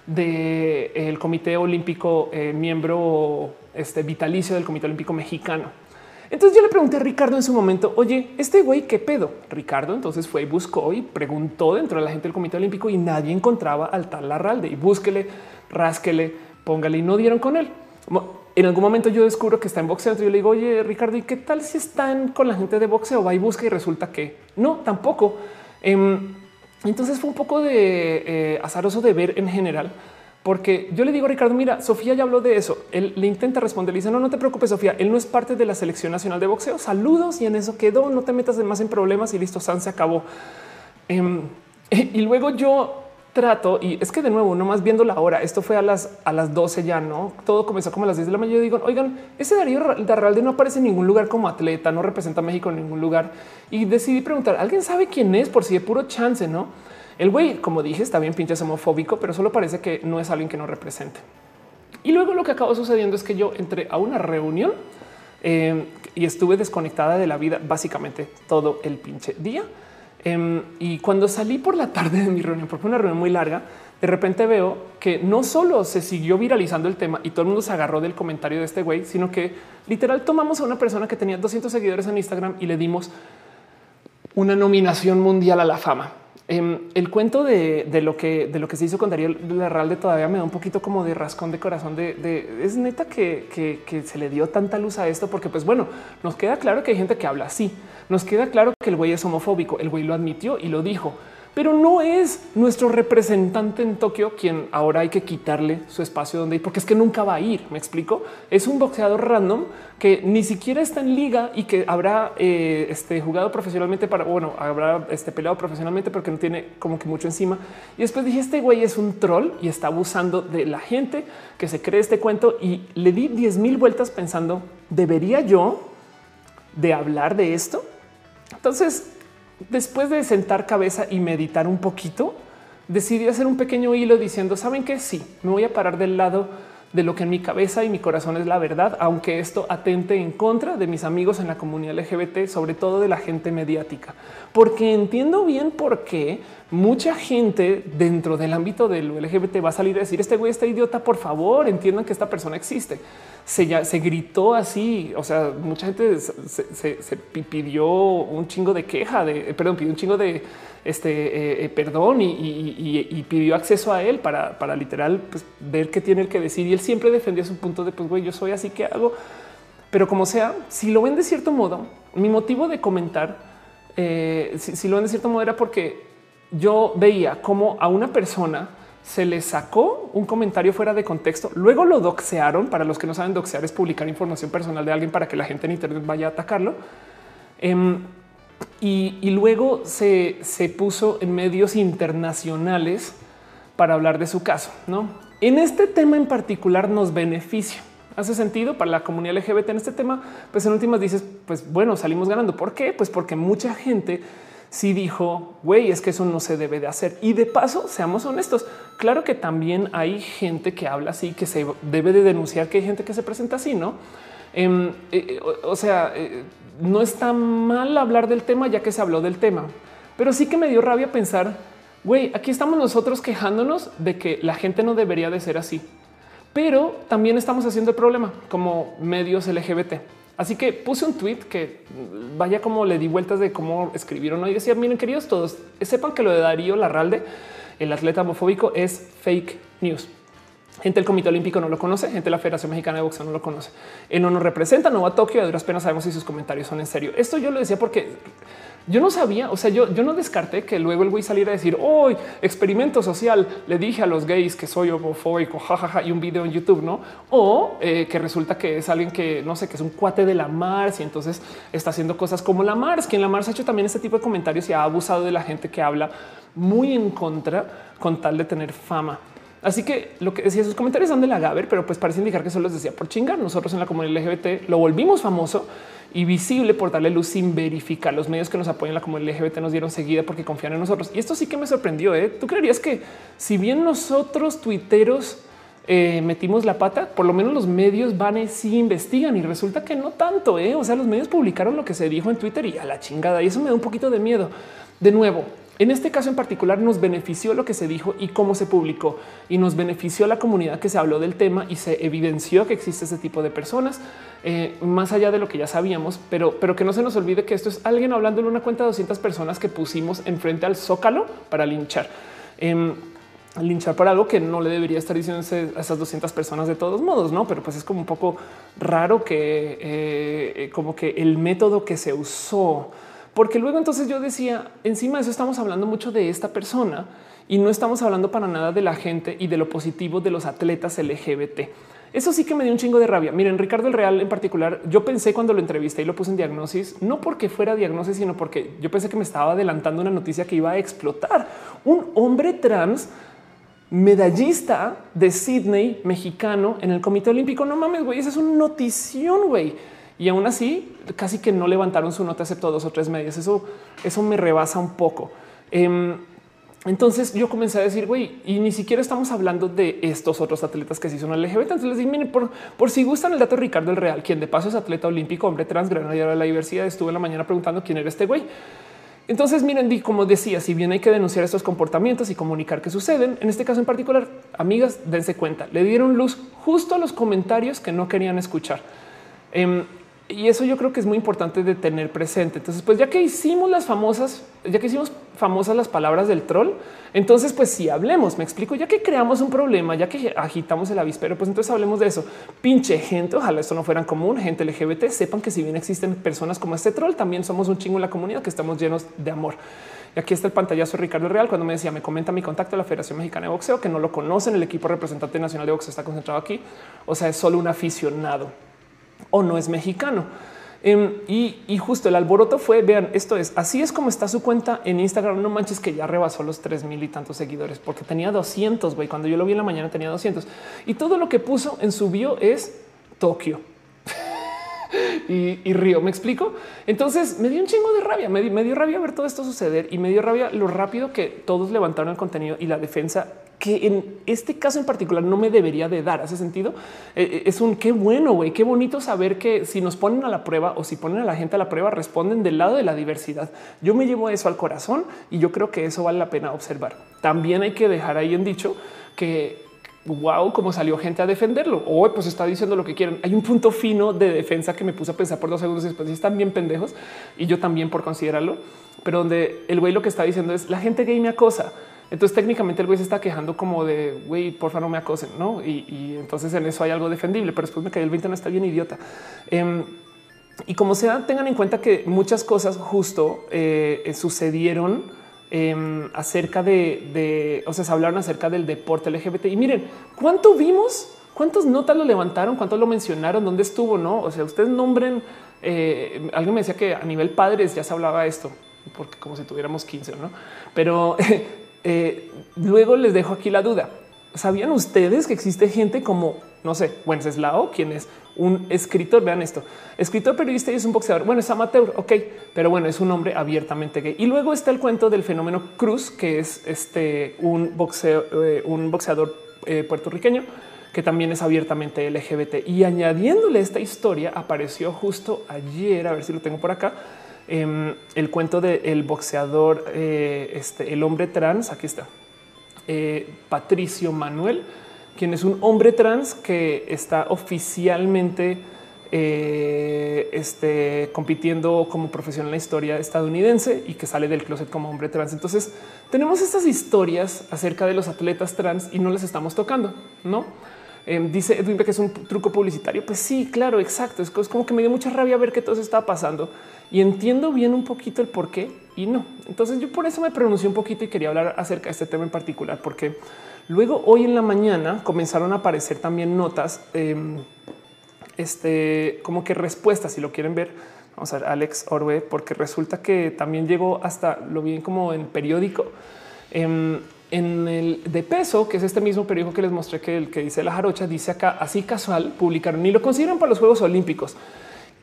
del Comité Olímpico, eh, miembro este, vitalicio del Comité Olímpico Mexicano. Entonces yo le pregunté a Ricardo en su momento, oye, este güey, ¿qué pedo? Ricardo entonces fue y buscó y preguntó dentro de la gente del Comité Olímpico y nadie encontraba al tal Larralde y búsquele, rásquele, póngale y no dieron con él. En algún momento yo descubro que está en boxeo. Entonces yo le digo, oye, Ricardo, ¿y qué tal si están con la gente de boxeo? Va y busca y resulta que no, tampoco. Em, entonces fue un poco de eh, azaroso de ver en general, porque yo le digo a Ricardo, mira, Sofía ya habló de eso. Él le intenta responder, le dice, no, no te preocupes, Sofía, él no es parte de la selección nacional de boxeo. Saludos y en eso quedó, no te metas más en problemas y listo, San se acabó. Em, y luego yo trato y es que de nuevo, no más viendo la hora, esto fue a las a las 12 ya, no todo comenzó como a las 10 de la mañana. Yo digo, oigan, ese Darío Darralde no aparece en ningún lugar como atleta, no representa a México en ningún lugar y decidí preguntar, alguien sabe quién es por si de puro chance, no? El güey, como dije, está bien pinche homofóbico, pero solo parece que no es alguien que no represente. Y luego lo que acabó sucediendo es que yo entré a una reunión eh, y estuve desconectada de la vida básicamente todo el pinche día. Em, y cuando salí por la tarde de mi reunión, porque una reunión muy larga, de repente veo que no solo se siguió viralizando el tema y todo el mundo se agarró del comentario de este güey, sino que literal tomamos a una persona que tenía 200 seguidores en Instagram y le dimos una nominación mundial a la fama. Em, el cuento de, lo que que se hizo con Darío Larralde todavía me da un poquito como de rascón de corazón de, es neta que, se le dio tanta luz a esto porque pues bueno, nos queda claro que hay gente que habla así, nos queda claro que el güey es homofóbico, el güey lo admitió y lo dijo, pero no es nuestro representante en Tokio quien ahora hay que quitarle su espacio donde ir, porque es que nunca va a ir. Me explico. Es un boxeador random que ni siquiera está en liga y que habrá eh, este, jugado profesionalmente para, bueno, habrá este, peleado profesionalmente, pero que no tiene como que mucho encima. Y después dije, este güey es un troll y está abusando de la gente que se cree este cuento y le di 10 mil vueltas pensando, ¿debería yo de hablar de esto? Entonces después de sentar cabeza y meditar un poquito, decidí hacer un pequeño hilo diciendo, ¿saben que Sí, me voy a parar del lado de lo que en mi cabeza y mi corazón es la verdad, aunque esto atente en contra de mis amigos en la comunidad LGBT, sobre todo de la gente mediática, porque entiendo bien por qué mucha gente dentro del ámbito del LGBT va a salir a decir este güey está idiota, por favor, entiendan que esta persona existe. Se, ya, se gritó así, o sea, mucha gente se, pidió un chingo de queja, de, perdón, pidió un chingo de este eh, eh, perdón y, pidió acceso a él para, para literal pues, ver qué tiene el que decir. Y él siempre defendía su punto de pues güey, yo soy así que hago. Pero como sea, si lo ven de cierto modo, mi motivo de comentar, eh, si, lo ven de cierto modo era porque yo veía como a una persona se le sacó un comentario fuera de contexto. Luego lo doxearon. Para los que no saben, doxear es publicar información personal de alguien para que la gente en Internet vaya a atacarlo. Em, y, luego se, puso en medios internacionales para hablar de su caso. No en este tema en particular nos beneficia. Hace sentido para la comunidad LGBT en este tema. Pues en últimas dices, pues bueno, salimos ganando. ¿Por qué? Pues porque mucha gente sí dijo, güey, es que eso no se debe de hacer. Y de paso, seamos honestos, claro que también hay gente que habla así, que se debe de denunciar que hay gente que se presenta así, ¿no? Em, eh, eh, o, sea, eh, no está mal hablar del tema ya que se habló del tema, pero sí que me dio rabia pensar, güey, aquí estamos nosotros quejándonos de que la gente no debería de ser así, pero también estamos haciendo el problema como medios LGBT. Así que puse un tweet que vaya como le di vueltas de cómo escribieron y decía, miren queridos todos, sepan que lo de Darío Larralde, el atleta homofóbico, es fake news. Gente del Comité Olímpico no lo conoce, gente de la Federación Mexicana de Boxeo no lo conoce. Él no nos representa, no va a Tokio, a duras penas sabemos si sus comentarios son en serio. Esto yo lo decía porque yo no sabía, o sea, yo, yo no descarté que luego el güey saliera a decir, hoy experimento social, le dije a los gays que soy homofóbico, jajaja, y un video en YouTube, ¿no? O eh, que resulta que es alguien que, no sé, que es un cuate de la Mars y entonces está haciendo cosas como la Mars, que en la Mars ha hecho también este tipo de comentarios y ha abusado de la gente que habla muy en contra con tal de tener fama. Así que lo que decía sus comentarios son de la Gaber, pero pues parece indicar que solo les decía por chingar. Nosotros en la comunidad LGBT lo volvimos famoso y visible por darle luz sin verificar. Los medios que nos apoyan en la comunidad LGBT nos dieron seguida porque confían en nosotros. Y esto sí que me sorprendió. ¿eh? Tú creerías que si bien nosotros tuiteros eh, metimos la pata, por lo menos los medios van y sí investigan y resulta que no tanto. ¿eh? O sea, los medios publicaron lo que se dijo en Twitter y a la chingada. Y eso me da un poquito de miedo. De nuevo, en este caso en particular nos benefició lo que se dijo y cómo se publicó y nos benefició la comunidad que se habló del tema y se evidenció que existe ese tipo de personas eh, más allá de lo que ya sabíamos, pero, pero que no se nos olvide que esto es alguien hablando en una cuenta de 200 personas que pusimos enfrente al zócalo para linchar. Eh, linchar por algo que no le debería estar diciendo a esas 200 personas de todos modos, no? Pero pues es como un poco raro que eh, como que el método que se usó porque luego entonces yo decía, encima de eso estamos hablando mucho de esta persona y no estamos hablando para nada de la gente y de lo positivo de los atletas LGBT. Eso sí que me dio un chingo de rabia. Miren, Ricardo el Real en particular, yo pensé cuando lo entrevisté y lo puse en diagnosis, no porque fuera diagnosis, sino porque yo pensé que me estaba adelantando una noticia que iba a explotar. Un hombre trans medallista de Sydney, mexicano, en el Comité Olímpico. No mames, güey, esa es una notición, güey y aún así casi que no levantaron su nota excepto dos o tres medias. Eso, eso me rebasa un poco. Em, entonces yo comencé a decir, güey, y ni siquiera estamos hablando de estos otros atletas que sí son LGBT. Entonces les dije, miren, por, por si gustan el dato de Ricardo el Real, quien de paso es atleta olímpico, hombre trans, granadero de la diversidad. Estuve en la mañana preguntando quién era este güey. Entonces, miren, como decía, si bien hay que denunciar estos comportamientos y comunicar que suceden, en este caso en particular, amigas, dense cuenta, le dieron luz justo a los comentarios que no querían escuchar. Em, Y eso yo creo que es muy importante de tener presente. Entonces, pues ya que hicimos las famosas, ya que hicimos famosas las palabras del troll, entonces pues si hablemos, me explico, ya que creamos un problema, ya que agitamos el avispero, pues entonces hablemos de eso. Pinche gente, ojalá esto no fuera común, gente LGBT, sepan que si bien existen personas como este troll, también somos un chingo en la comunidad que estamos llenos de amor. Y aquí está el pantallazo de Ricardo Real cuando me decía, me comenta mi contacto de la Federación Mexicana de Boxeo, que no lo conocen, el equipo representante nacional de boxeo está concentrado aquí, o sea, es solo un aficionado o no es mexicano. Em, y, justo el alboroto fue, vean, esto es, así es como está su cuenta en Instagram. No manches que ya rebasó los tres mil y tantos seguidores, porque tenía 200, güey. Cuando yo lo vi en la mañana tenía 200. Y todo lo que puso en su bio es Tokio. Y, Río. Me explico. Entonces me dio un chingo de rabia. Me, dio rabia ver todo esto suceder y me dio rabia lo rápido que todos levantaron el contenido y la defensa que en este caso en particular no me debería de dar. Hace sentido. Eh, eh, es un qué bueno, güey, qué bonito saber que si nos ponen a la prueba o si ponen a la gente a la prueba, responden del lado de la diversidad. Yo me llevo eso al corazón y yo creo que eso vale la pena observar. También hay que dejar ahí en dicho que wow, cómo salió gente a defenderlo. O pues está diciendo lo que quieren. Hay un punto fino de defensa que me puse a pensar por dos segundos y después están bien pendejos y yo también por considerarlo, pero donde el güey lo que está diciendo es la gente gay me acosa. Entonces técnicamente el güey se está quejando como de güey, porfa no me acosen, no? Y, entonces en eso hay algo defendible, pero después me cayó el 20 no está bien idiota. Em, y como sea, tengan en cuenta que muchas cosas justo eh, sucedieron Em, acerca de, o sea, se hablaron acerca del deporte LGBT. Y miren, ¿cuánto vimos? ¿Cuántas notas lo levantaron? ¿Cuántos lo mencionaron? ¿Dónde estuvo? No, o sea, ustedes nombren. Eh, alguien me decía que a nivel padres ya se hablaba esto, porque como si tuviéramos 15, no? Pero eh, luego les dejo aquí la duda. ¿Sabían ustedes que existe gente como, no sé, Wenceslao, quien es un escritor. Vean esto, escritor, periodista y es un boxeador. Bueno, es amateur, ok, pero bueno, es un hombre abiertamente gay. Y luego está el cuento del fenómeno Cruz, que es este un eh, un boxeador eh, puertorriqueño que también es abiertamente LGBT. Y añadiéndole esta historia, apareció justo ayer, a ver si lo tengo por acá, em, el cuento del boxeador, eh, este, el hombre trans, aquí está, Patricio Manuel, quien es un hombre trans que está oficialmente eh, este, compitiendo como profesional en la historia estadounidense y que sale del closet como hombre trans. Entonces tenemos estas historias acerca de los atletas trans y no les estamos tocando, ¿no? Em, dice Edwin que es un truco publicitario. Pues sí, claro, exacto. Es como que me dio mucha rabia ver que todo eso estaba pasando y entiendo bien un poquito el por qué y no. Entonces yo por eso me pronuncié un poquito y quería hablar acerca de este tema en particular, porque Luego, hoy en la mañana comenzaron a aparecer también notas, em, este, como que respuestas, si lo quieren ver. Vamos a ver Alex Orbe, porque resulta que también llegó hasta lo bien como en periódico. Em, en el de peso, que es este mismo periódico que les mostré que el que dice la jarocha, dice acá así casual, publicaron ni lo consideran para los Juegos Olímpicos.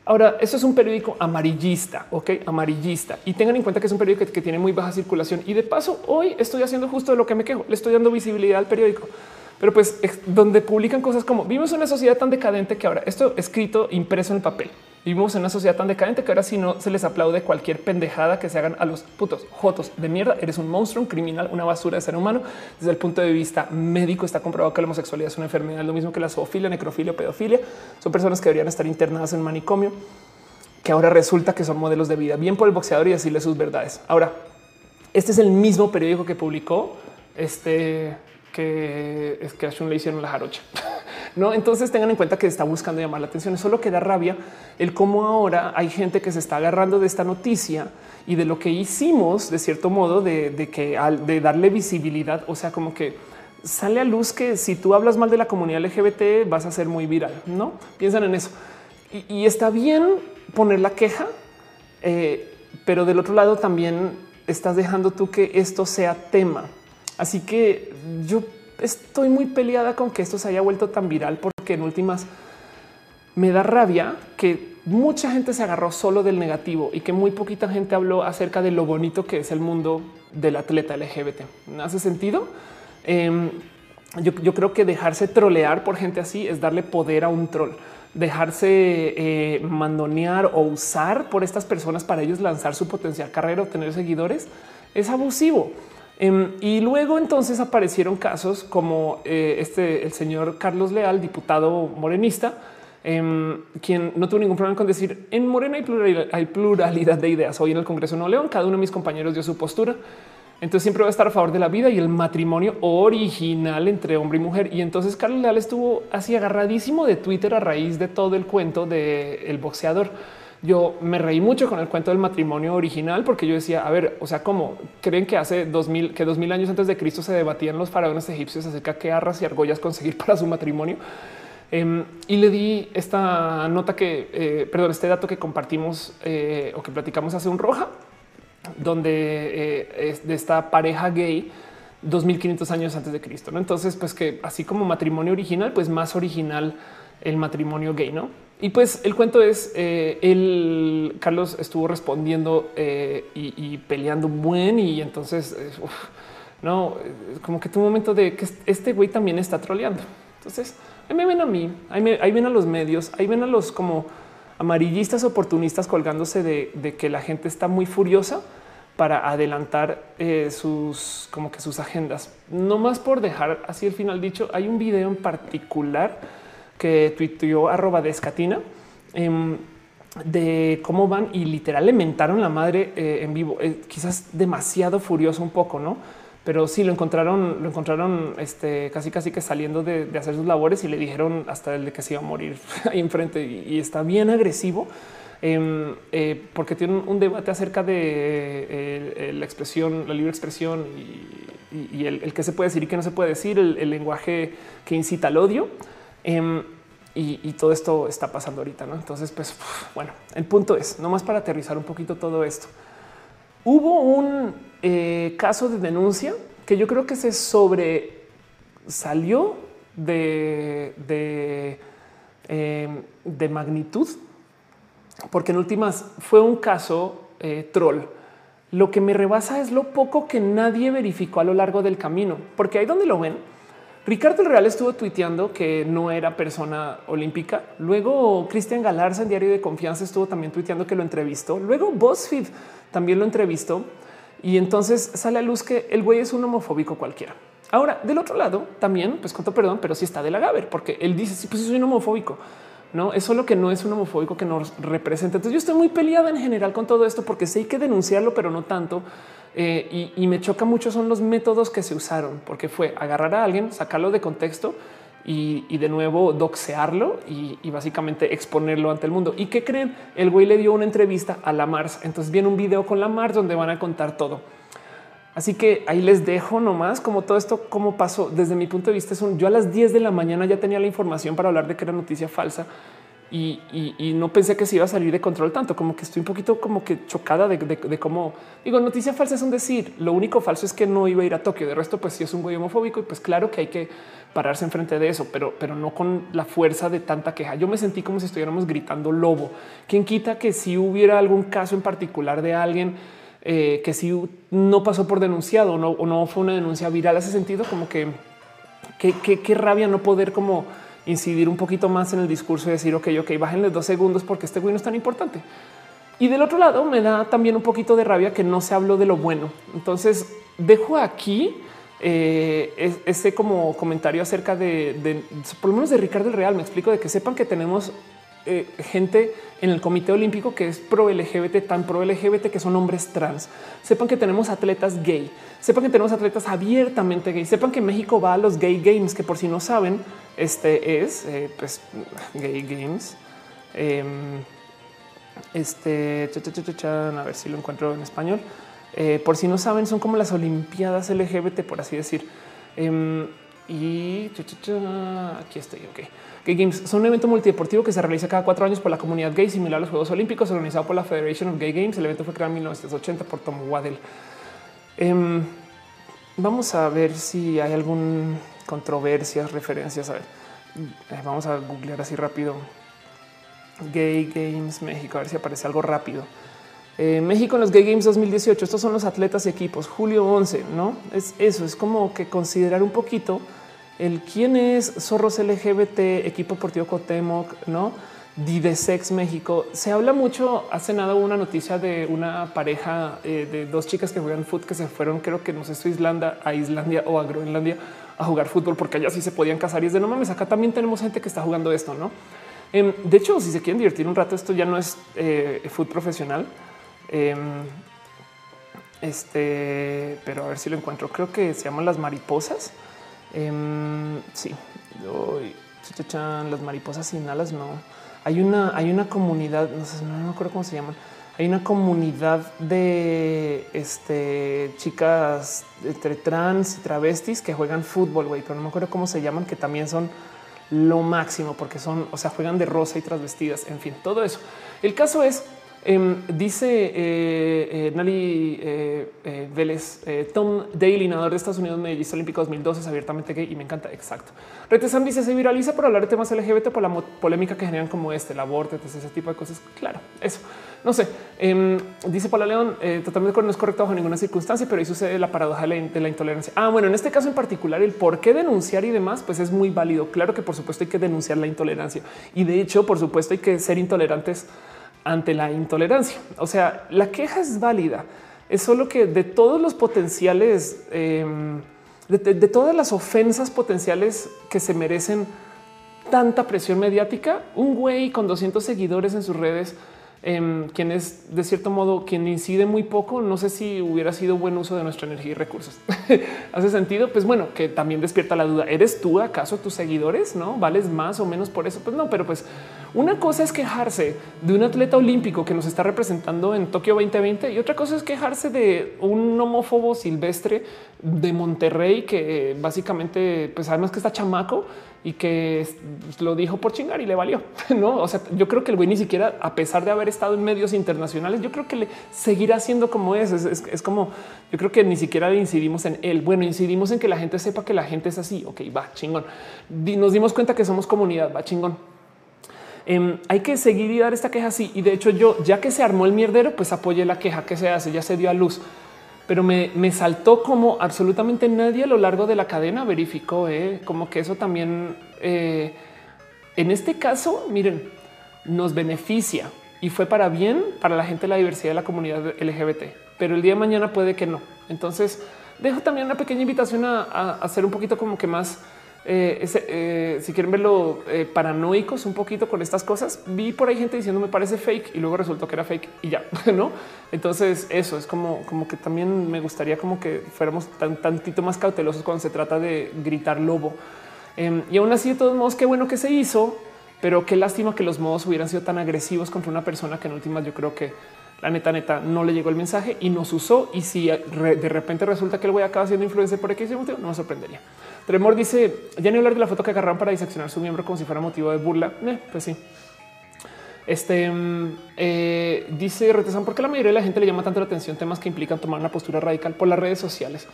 Ahora, esto es un periódico amarillista, ok, amarillista. Y tengan en cuenta que es un periódico que, tiene muy baja circulación. Y de paso, hoy estoy haciendo justo de lo que me quejo. Le estoy dando visibilidad al periódico. Pero pues donde publican cosas como vivimos una sociedad tan decadente que ahora esto escrito impreso en el papel. Vivimos en una sociedad tan decadente que ahora si no se les aplaude cualquier pendejada que se hagan a los putos jotos de mierda. Eres un monstruo, un criminal, una basura de ser humano. Desde el punto de vista médico está comprobado que la homosexualidad es una enfermedad, lo mismo que la zoofilia, necrofilia, pedofilia. Son personas que deberían estar internadas en manicomio, que ahora resulta que son modelos de vida. Bien por el boxeador y decirle sus verdades. Ahora, este es el mismo periódico que publicó este que es que a le hicieron la jarocha. No, entonces tengan en cuenta que está buscando llamar la atención. Solo que da rabia el cómo ahora hay gente que se está agarrando de esta noticia y de lo que hicimos de cierto modo de, que al de darle visibilidad, o sea, como que sale a luz que si tú hablas mal de la comunidad LGBT vas a ser muy viral. No piensan en eso y, está bien poner la queja, eh, pero del otro lado también estás dejando tú que esto sea tema. Así que yo estoy muy peleada con que esto se haya vuelto tan viral porque en últimas me da rabia que mucha gente se agarró solo del negativo y que muy poquita gente habló acerca de lo bonito que es el mundo del atleta LGBT. ¿No hace sentido? Em, yo, creo que dejarse trolear por gente así es darle poder a un troll. Dejarse eh, mandonear o usar por estas personas para ellos lanzar su potencial carrera o tener seguidores es abusivo. Em, y luego entonces aparecieron casos como eh, este, el señor Carlos Leal, diputado morenista, em, quien no tuvo ningún problema con decir en Morena hay pluralidad, de ideas. Hoy en el Congreso de Nuevo León, cada uno de mis compañeros dio su postura. Entonces siempre va a estar a favor de la vida y el matrimonio original entre hombre y mujer. Y entonces Carlos Leal estuvo así agarradísimo de Twitter a raíz de todo el cuento del boxeador. Yo me reí mucho con el cuento del matrimonio original porque yo decía, a ver, o sea, ¿cómo creen que hace 2000, que 2000 años antes de Cristo se debatían los faraones egipcios acerca de qué arras y argollas conseguir para su matrimonio? Em, y le di esta nota que, eh, perdón, este dato que compartimos eh, o que platicamos hace un roja donde eh, es de esta pareja gay 2500 años antes de Cristo. ¿no? Entonces, pues que así como matrimonio original, pues más original el matrimonio gay, ¿no? Y pues el cuento es, eh, el Carlos estuvo respondiendo eh, y, peleando un buen y entonces, no, como que tu momento de que este güey también está troleando. Entonces, ahí me ven a mí, ahí, ahí ven a los medios, ahí ven a los como amarillistas oportunistas colgándose de, que la gente está muy furiosa para adelantar eh, sus como que sus agendas. No más por dejar así el final dicho, hay un video en particular que tuiteó arroba de escatina em, de cómo van y literal le mentaron la madre eh, en vivo, eh, quizás demasiado furioso un poco, ¿no? pero sí lo encontraron, lo encontraron este, casi casi que saliendo de, hacer sus labores y le dijeron hasta el de que se iba a morir ahí enfrente y, está bien agresivo em, eh, porque tiene un, debate acerca de la expresión, la libre expresión y, el, que se puede decir y qué no se puede decir, el, lenguaje que incita al odio. Em, y, todo esto está pasando ahorita. ¿no? Entonces, pues bueno, el punto es nomás para aterrizar un poquito todo esto. Hubo un eh, caso de denuncia que yo creo que se sobre salió de, eh, de magnitud, porque en últimas fue un caso eh, troll. Lo que me rebasa es lo poco que nadie verificó a lo largo del camino, porque ahí donde lo ven, Ricardo el Real estuvo tuiteando que no era persona olímpica. Luego Cristian Galarza en Diario de Confianza estuvo también tuiteando que lo entrevistó. Luego BuzzFeed también lo entrevistó y entonces sale a luz que el güey es un homofóbico cualquiera. Ahora, del otro lado, también, pues cuento perdón, pero sí está de la Gaber, porque él dice, sí, pues soy un homofóbico. No es solo que no es un homofóbico que nos representa. Entonces yo estoy muy peleada en general con todo esto porque sé que denunciarlo, pero no tanto. Eh, y, me choca mucho son los métodos que se usaron, porque fue agarrar a alguien, sacarlo de contexto y, de nuevo doxearlo y, básicamente exponerlo ante el mundo. ¿Y qué creen? El güey le dio una entrevista a la Mars. Entonces viene un video con la Mars donde van a contar todo. Así que ahí les dejo nomás como todo esto, cómo pasó. Desde mi punto de vista, es un, yo a las 10 de la mañana ya tenía la información para hablar de que era noticia falsa y, no pensé que se iba a salir de control tanto como que estoy un poquito como que chocada de, cómo digo noticia falsa es un decir. Lo único falso es que no iba a ir a Tokio. De resto, pues sí es un güey homofóbico y pues claro que hay que pararse enfrente de eso, pero, pero no con la fuerza de tanta queja. Yo me sentí como si estuviéramos gritando lobo. Quien quita que si hubiera algún caso en particular de alguien eh, que si no pasó por denunciado o no fue una denuncia viral, hace sentido como que qué rabia no poder como incidir un poquito más en el discurso y decir, ok, ok, bájenle dos segundos porque este güey no es tan importante. Y del otro lado me da también un poquito de rabia que no se habló de lo bueno. Entonces dejo aquí eh, ese como comentario acerca de, por lo menos de Ricardo el Real. Me explico de que sepan que tenemos eh, gente en el Comité Olímpico que es pro LGBT, tan pro LGBT que son hombres trans. Sepan que tenemos atletas gay. Sepan que tenemos atletas abiertamente gay. Sepan que México va a los Gay Games, que por si no saben, este es eh, pues Gay Games. Em, este, a ver si lo encuentro en español. Eh, por si no saben, son como las Olimpiadas LGBT, por así decir. Em, y aquí estoy. Ok. Gay Games son un evento multideportivo que se realiza cada cuatro años por la comunidad gay, similar a los Juegos Olímpicos, organizado por la Federation of Gay Games. El evento fue creado en 1980 por Tom Waddell. Em, vamos a ver si hay algún controversias, referencias. A ver, eh, vamos a googlear así rápido. Gay Games México, a ver si aparece algo rápido. Eh, México en los Gay Games 2018. Estos son los atletas y equipos. Julio 11, no es eso. Es como que considerar un poquito el quién es Zorros LGBT, equipo deportivo Cotemoc, no Didesex México. Se habla mucho. Hace nada hubo una noticia de una pareja eh, de dos chicas que juegan fútbol que se fueron, creo que no sé si Islanda a Islandia o a Groenlandia a jugar fútbol porque allá sí se podían casar y es de no mames. Acá también tenemos gente que está jugando esto, no? Em, de hecho, si se quieren divertir un rato, esto ya no es eh, profesional. Em, este, pero a ver si lo encuentro. Creo que se llaman las mariposas. Em, sí, las mariposas sin alas. No hay una, hay una comunidad, no sé, no me acuerdo cómo se llaman. Hay una comunidad de este, chicas entre trans y travestis que juegan fútbol, güey, pero no me acuerdo cómo se llaman, que también son lo máximo porque son, o sea, juegan de rosa y trasvestidas. En fin, todo eso. El caso es Em, dice eh, eh, Nali eh, Vélez, Tom Daly, nadador de Estados Unidos, medallista olímpico 2012, es abiertamente gay y me encanta. Exacto. Retesam dice se viraliza por hablar de temas LGBT por la polémica que generan como este, el aborto, ese tipo de cosas. Claro, eso no sé. Em, dice Paula León, totalmente no es correcto bajo ninguna circunstancia, pero ahí sucede la paradoja de la intolerancia. Ah, bueno, en este caso en particular, el por qué denunciar y demás, pues es muy válido. Claro que por supuesto hay que denunciar la intolerancia y de hecho, por supuesto, hay que ser intolerantes ante la intolerancia. O sea, la queja es válida. Es solo que de todos los potenciales, em, de, todas las ofensas potenciales que se merecen tanta presión mediática, un güey con 200 seguidores en sus redes, em, quien es de cierto modo quien incide muy poco, no sé si hubiera sido buen uso de nuestra energía y recursos. Hace sentido, pues bueno, que también despierta la duda. ¿Eres tú acaso tus seguidores? No vales más o menos por eso? Pues no, pero pues una cosa es quejarse de un atleta olímpico que nos está representando en Tokio 2020 y otra cosa es quejarse de un homófobo silvestre de Monterrey que básicamente, pues además que está chamaco y que lo dijo por chingar y le valió. No, o sea, yo creo que el güey ni siquiera, a pesar de haber estado en medios internacionales, yo creo que le seguirá siendo como es. Es, como yo creo que ni siquiera incidimos en él. Bueno, incidimos en que la gente sepa que la gente es así. Ok, va chingón. Nos dimos cuenta que somos comunidad. Va chingón. Em, hay que seguir y dar esta queja así. Y de hecho, yo ya que se armó el mierdero, pues apoyé la queja que se hace, ya se dio a luz. Pero me, saltó como absolutamente nadie a lo largo de la cadena verificó, eh, como que eso también eh, en este caso, miren, nos beneficia y fue para bien para la gente de la diversidad de la comunidad LGBT, pero el día de mañana puede que no. Entonces, dejo también una pequeña invitación a, a hacer un poquito como que más eh, eh, si quieren verlo eh, paranoicos un poquito con estas cosas, vi por ahí gente diciendo me parece fake y luego resultó que era fake y ya, no? Entonces eso es como, como que también me gustaría como que fuéramos tan tantito más cautelosos cuando se trata de gritar lobo. Em, y aún así, de todos modos, qué bueno que se hizo, pero qué lástima que los modos hubieran sido tan agresivos contra una persona que en últimas yo creo que la neta, neta, no le llegó el mensaje y nos usó. Y si de repente resulta que el güey acaba siendo influencer por motivo, no me sorprendería. Tremor dice ya ni hablar de la foto que agarraron para diseccionar su miembro como si fuera motivo de burla. Eh, pues sí. Este mm, eh, dice Retezan, ¿por qué la mayoría de la gente le llama tanto la atención temas que implican tomar una postura radical por las redes sociales?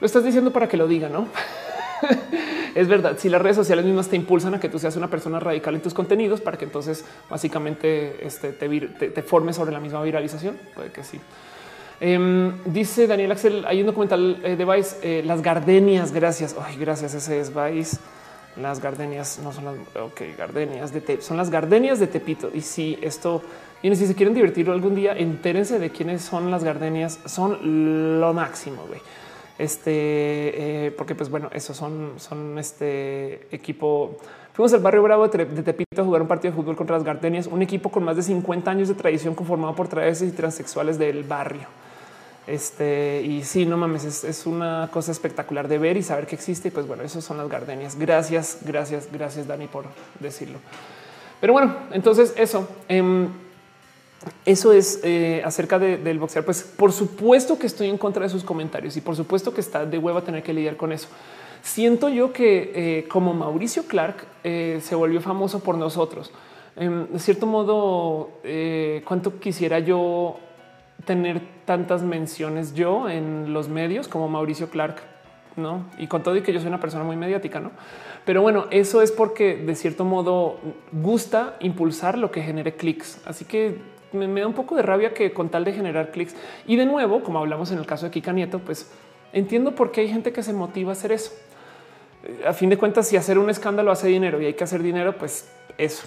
Lo estás diciendo para que lo diga, no? es verdad. Si las redes sociales mismas te impulsan a que tú seas una persona radical en tus contenidos para que entonces básicamente este, te, te formes sobre la misma viralización, puede que sí. Em, dice Daniel Axel, hay un documental eh, de Vice, eh, Las Gardenias, gracias. Ay, gracias, ese es Vice. Las gardenias no son las ok, gardenias de son las gardenias de Tepito. Y si esto, y si se quieren divertir algún día, entérense de quiénes son las gardenias, son lo máximo. güey. Este, eh, porque pues bueno, esos son, son este equipo. Fuimos al barrio Bravo de Tepito a jugar un partido de fútbol contra las Gardenias, un equipo con más de 50 años de tradición conformado por travestis y transexuales del barrio. Este y sí, no mames, es, una cosa espectacular de ver y saber que existe. Y pues bueno, esos son las gardenias. Gracias, gracias, gracias, Dani, por decirlo. Pero bueno, entonces eso, em, eso es eh, acerca del boxear. Pues por supuesto que estoy en contra de sus comentarios y por supuesto que está de hueva tener que lidiar con eso. Siento yo que eh, como Mauricio Clark eh, se volvió famoso por nosotros. En de cierto modo, cuánto quisiera yo tener tantas menciones yo en los medios como Mauricio Clark, no? Y con todo y que yo soy una persona muy mediática, no? Pero bueno, eso es porque de cierto modo gusta impulsar lo que genere clics. Así que me, da un poco de rabia que con tal de generar clics y de nuevo, como hablamos en el caso de Kika Nieto, pues entiendo por qué hay gente que se motiva a hacer eso. A fin de cuentas, si hacer un escándalo hace dinero y hay que hacer dinero, pues eso.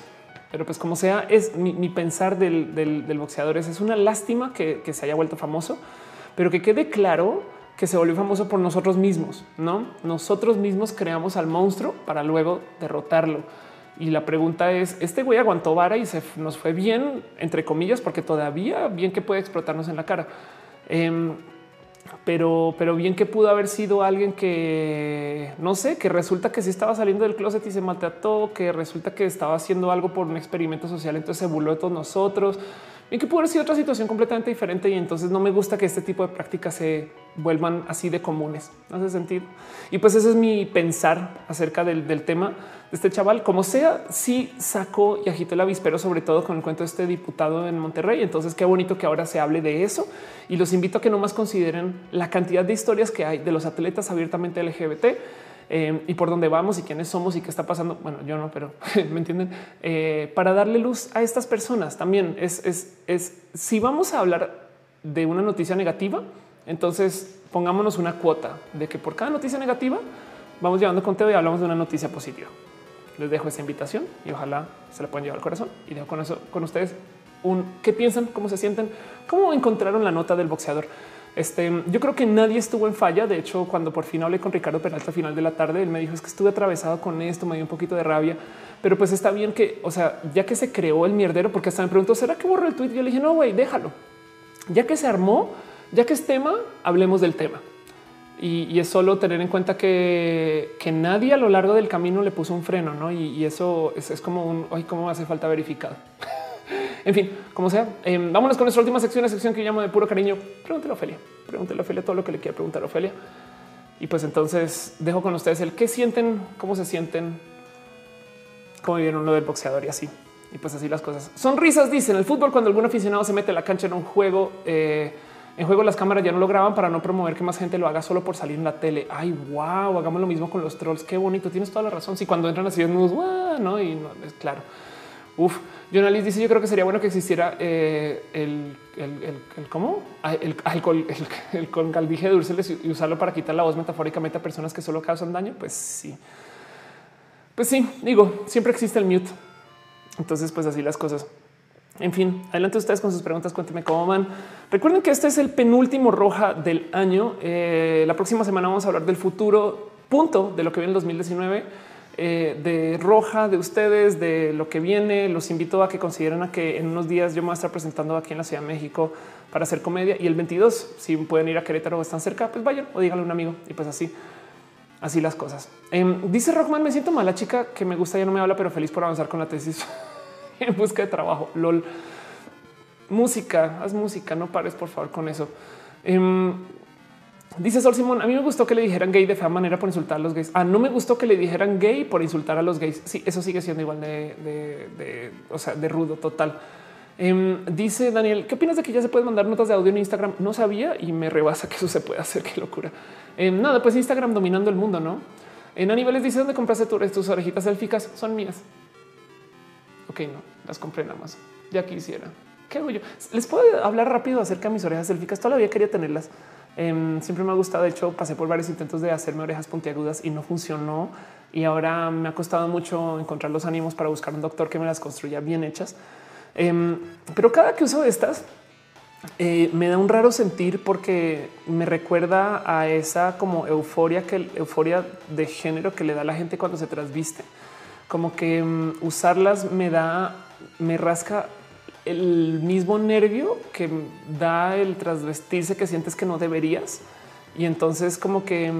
Pero pues como sea, es mi, pensar del, boxeador es, es una lástima que, se haya vuelto famoso, pero que quede claro que se volvió famoso por nosotros mismos, ¿no? Nosotros mismos creamos al monstruo para luego derrotarlo. Y la pregunta es, este güey aguantó vara y se nos fue bien, entre comillas, porque todavía bien que puede explotarnos en la cara. Em, pero, pero bien que pudo haber sido alguien que no sé, que resulta que sí estaba saliendo del closet y se maltrató, que resulta que estaba haciendo algo por un experimento social, entonces se burló de todos nosotros. Bien que pudo haber sido otra situación completamente diferente y entonces no me gusta que este tipo de prácticas se vuelvan así de comunes. No hace sentido. Y pues ese es mi pensar acerca del, tema este chaval. Como sea, sí sacó y agitó el avispero, sobre todo con el cuento de este diputado en Monterrey. Entonces, qué bonito que ahora se hable de eso y los invito a que no más consideren la cantidad de historias que hay de los atletas abiertamente LGBT. Eh, y por dónde vamos y quiénes somos y qué está pasando. Bueno, yo no, pero me entienden eh, para darle luz a estas personas también es, es, es si vamos a hablar de una noticia negativa, entonces pongámonos una cuota de que por cada noticia negativa vamos llevando conteo y hablamos de una noticia positiva. Les dejo esa invitación y ojalá se la puedan llevar al corazón y dejo con eso con ustedes un qué piensan, cómo se sienten, cómo encontraron la nota del boxeador. Este, yo creo que nadie estuvo en falla. De hecho, cuando por fin hablé con Ricardo Peralta al final de la tarde, él me dijo es que estuve atravesado con esto, me dio un poquito de rabia, pero pues está bien que, o sea, ya que se creó el mierdero, porque hasta me preguntó, ¿será que borró el tweet? Yo le dije, no, güey, déjalo. Ya que se armó, ya que es tema, hablemos del tema. Y, es solo tener en cuenta que, nadie a lo largo del camino le puso un freno, ¿no? Y, eso es, como un, ay, cómo hace falta verificado. En fin, como sea, eh, vámonos con nuestra última sección, la sección que llamo de puro cariño. Pregúntale a Ofelia, pregúntale a Ofelia todo lo que le quiera preguntar a Ofelia. Y pues entonces dejo con ustedes el qué sienten, cómo se sienten, cómo vieron lo del boxeador y así. Y pues así las cosas. Sonrisas dicen el fútbol cuando algún aficionado se mete a la cancha en un juego. Eh, en juego las cámaras ya no lo graban para no promover que más gente lo haga solo por salir en la tele. Ay, wow, hagamos lo mismo con los trolls. Qué bonito. Tienes toda la razón. Si cuando entran así desnudos, wow, no, y no es claro. Uf, Jonalis dice: Yo creo que sería bueno que existiera eh, el, el, el, cómo el alcohol, el, con galdije de dulces y usarlo para quitar la voz metafóricamente a personas que solo causan daño. Pues sí, pues sí, digo, siempre existe el mute. Entonces, pues así las cosas. En fin, adelante ustedes con sus preguntas. Cuéntenme cómo van. Recuerden que este es el penúltimo roja del año. Eh, la próxima semana vamos a hablar del futuro punto de lo que viene en 2019 eh, de roja de ustedes, de lo que viene. Los invito a que consideren a que en unos días yo me voy a estar presentando aquí en la Ciudad de México para hacer comedia y el 22, si pueden ir a Querétaro o están cerca, pues vayan o díganle a un amigo y pues así, así las cosas. Eh, dice Rockman, me siento mal, la chica que me gusta ya no me habla, pero feliz por avanzar con la tesis en busca de trabajo. LOL. Música, haz música, no pares por favor con eso. Eh, Dice Sol Simón, a mí me gustó que le dijeran gay de fea manera por insultar a los gays. Ah, no me gustó que le dijeran gay por insultar a los gays. Sí, eso sigue siendo igual de, o sea, de rudo total. Eh, dice Daniel, ¿qué opinas de que ya se pueden mandar notas de audio en Instagram? No sabía y me rebasa que eso se puede hacer. Qué locura. Eh, nada, pues Instagram dominando el mundo, ¿no? En Aníbales dice, ¿dónde compraste tus orejitas élficas? Son mías. Ok, no, las compré nada más. Ya quisiera. ¿Qué hago yo? Les puedo hablar rápido acerca de mis orejas élficas. Todavía quería tenerlas. Eh, siempre me ha gustado. De hecho, pasé por varios intentos de hacerme orejas puntiagudas y no funcionó. Y ahora me ha costado mucho encontrar los ánimos para buscar un doctor que me las construya bien hechas. Eh, pero cada que uso estas, eh, me da un raro sentir porque me recuerda a esa como euforia que euforia de género que le da la gente cuando se trasviste. Como que um, usarlas me da, me rasca el mismo nervio que da el trasvestirse que sientes que no deberías. Y entonces como que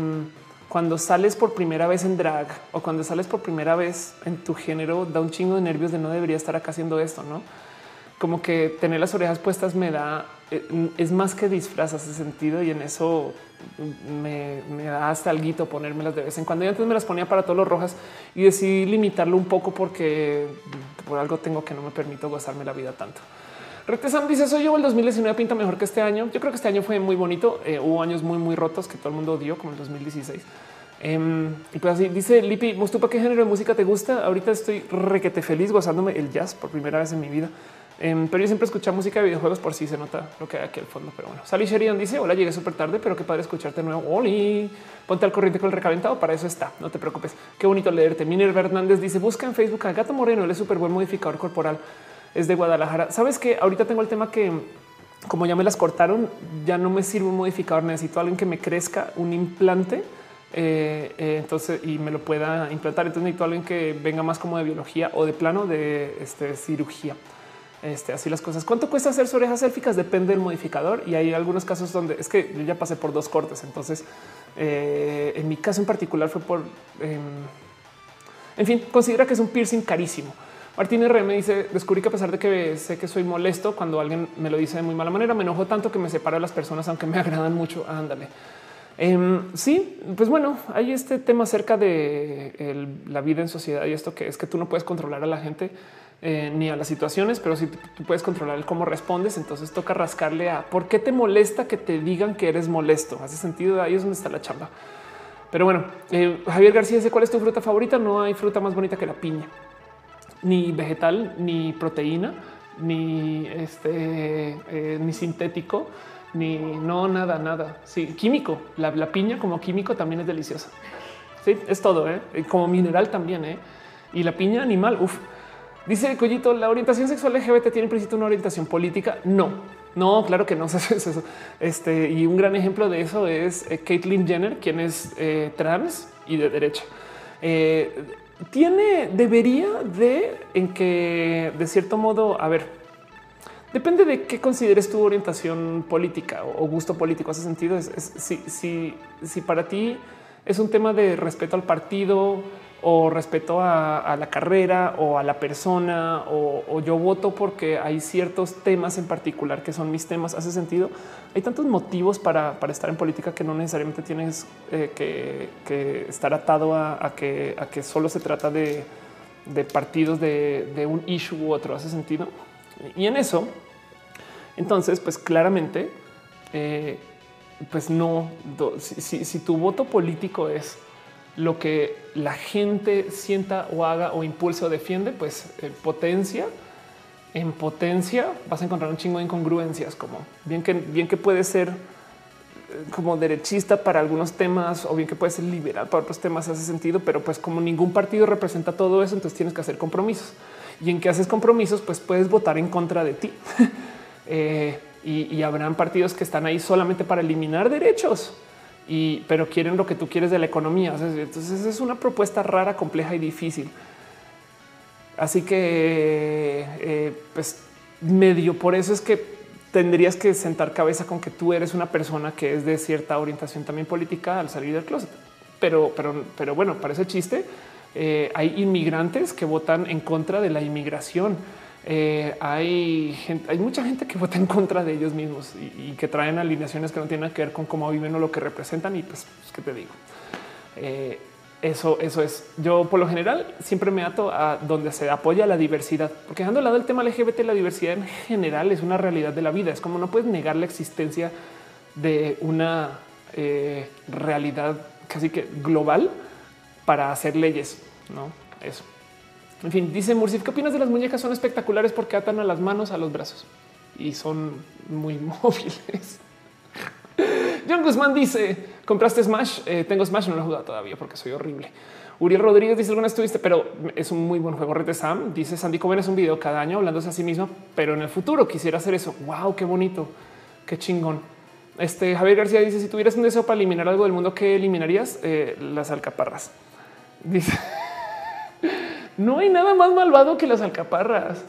cuando sales por primera vez en drag o cuando sales por primera vez en tu género, da un chingo de nervios de no debería estar acá haciendo esto, ¿no? Como que tener las orejas puestas me da, es más que disfraz ese sentido y en eso me, me da hasta algo ponérmelas de vez en cuando. Y antes me las ponía para todos los rojas y decidí limitarlo un poco porque por algo tengo que no me permito gozarme la vida tanto. Retesam dice soy yo el 2019 pinta mejor que este año. Yo creo que este año fue muy bonito. Eh, hubo años muy, muy rotos que todo el mundo odió, como el 2016. Eh, y pues así dice Lipi Mustupa, ¿qué género de música te gusta? Ahorita estoy requete feliz gozándome el jazz por primera vez en mi vida. Um, pero yo siempre escucho música de videojuegos por si se nota lo que hay aquí al fondo. Pero bueno, Sally Sheridan dice: Hola, llegué súper tarde, pero qué padre escucharte de nuevo. Oli, ponte al corriente con el recalentado. Para eso está. No te preocupes. Qué bonito leerte. Miner Hernández dice: Busca en Facebook a Gato Moreno. Él es súper buen modificador corporal. Es de Guadalajara. Sabes que ahorita tengo el tema que, como ya me las cortaron, ya no me sirve un modificador. Necesito alguien que me crezca un implante Eh, eh, entonces, y me lo pueda implantar. Entonces necesito alguien que venga más como de biología o de plano de este, cirugía. Este, así las cosas. ¿Cuánto cuesta hacer orejas élficas? Depende del modificador. Y hay algunos casos donde es que yo ya pasé por dos cortes. Entonces, eh, en mi caso en particular fue por... Em, en fin, considera que es un piercing carísimo. Martín R me dice, descubrí que a pesar de que sé que soy molesto, cuando alguien me lo dice de muy mala manera, me enojo tanto que me separo de las personas, aunque me agradan mucho. Ándale. Em, sí, pues bueno, hay este tema acerca de la vida en sociedad y esto que es que tú no puedes controlar a la gente eh, ni a las situaciones, pero si tú puedes controlar el cómo respondes, entonces toca rascarle a por qué te molesta que te digan que eres molesto. Hace sentido, ahí es donde está la chamba. Pero bueno, eh, Javier García dice cuál es tu fruta favorita. No hay fruta más bonita que la piña, ni vegetal, ni proteína, ni este, eh, ni sintético ni no, nada, nada. Sí, químico. La, piña como químico también es deliciosa. Sí, es todo. ¿eh? Como mineral también. ¿eh? Y la piña animal. Uf. Dice Collito, la orientación sexual LGBT tiene en una orientación política. No, no, claro que no es eso. Este y un gran ejemplo de eso es eh, Caitlyn Jenner, quien es eh, trans y de derecha. tiene, debería de en que de cierto modo, a ver, Depende de qué consideres tu orientación política o gusto político. Hace sentido. Es, si, si, para ti es un tema de respeto al partido o respeto a, la carrera o a la persona o, yo voto porque hay ciertos temas en particular que son mis temas. Hace sentido. Hay tantos motivos para, estar en política que no necesariamente tienes eh, que, estar atado a, que, a que solo se trata de, partidos de, de un issue u otro. Hace sentido. Y en eso, entonces, pues claramente, eh, pues no, si, tu voto político es lo que la gente sienta o haga o impulse o defiende, pues eh, potencia, en potencia vas a encontrar un chingo de incongruencias, como bien que, bien que puede ser eh, como derechista para algunos temas o bien que puede ser liberal para otros temas hace sentido, pero pues como ningún partido representa todo eso, entonces tienes que hacer compromisos y en que haces compromisos, pues puedes votar en contra de ti. Eh, y, habrán partidos que están ahí solamente para eliminar derechos, y, pero quieren lo que tú quieres de la economía. Entonces es una propuesta rara, compleja y difícil. Así que, eh, pues medio por eso es que tendrías que sentar cabeza con que tú eres una persona que es de cierta orientación también política al salir del closet. Pero, pero, pero bueno, parece chiste eh, hay inmigrantes que votan en contra de la inmigración. Eh, hay, mucha gente que vota en contra de ellos mismos y, que traen alineaciones que no tienen que ver con cómo viven o lo que representan. Y pues, pues ¿qué te digo? Eh, eso, eso es. Yo por lo general siempre me ato a donde se apoya la diversidad, porque dejando de lado el tema LGBT, la diversidad en general es una realidad de la vida. Es como no puedes negar la existencia de una realidad casi que global para hacer leyes. No, eso. En fin, dice Mursif, ¿qué opinas de las muñecas? Son espectaculares porque atan a las manos, a los brazos y son muy móviles. John Guzmán dice: ¿Compraste Smash? Eh, tengo Smash, no lo he jugado todavía porque soy horrible. Uriel Rodríguez dice: Alguna estuviste, pero es un muy buen juego. Rete Sam dice: Sandy Coven es un video cada año hablándose a sí mismo, pero en el futuro quisiera hacer eso. Wow, qué bonito, qué chingón. Este Javier García dice: Si tuvieras un deseo para eliminar algo del mundo, ¿qué eliminarías? Eh, las alcaparras. Dice no hay nada más malvado que las alcaparras.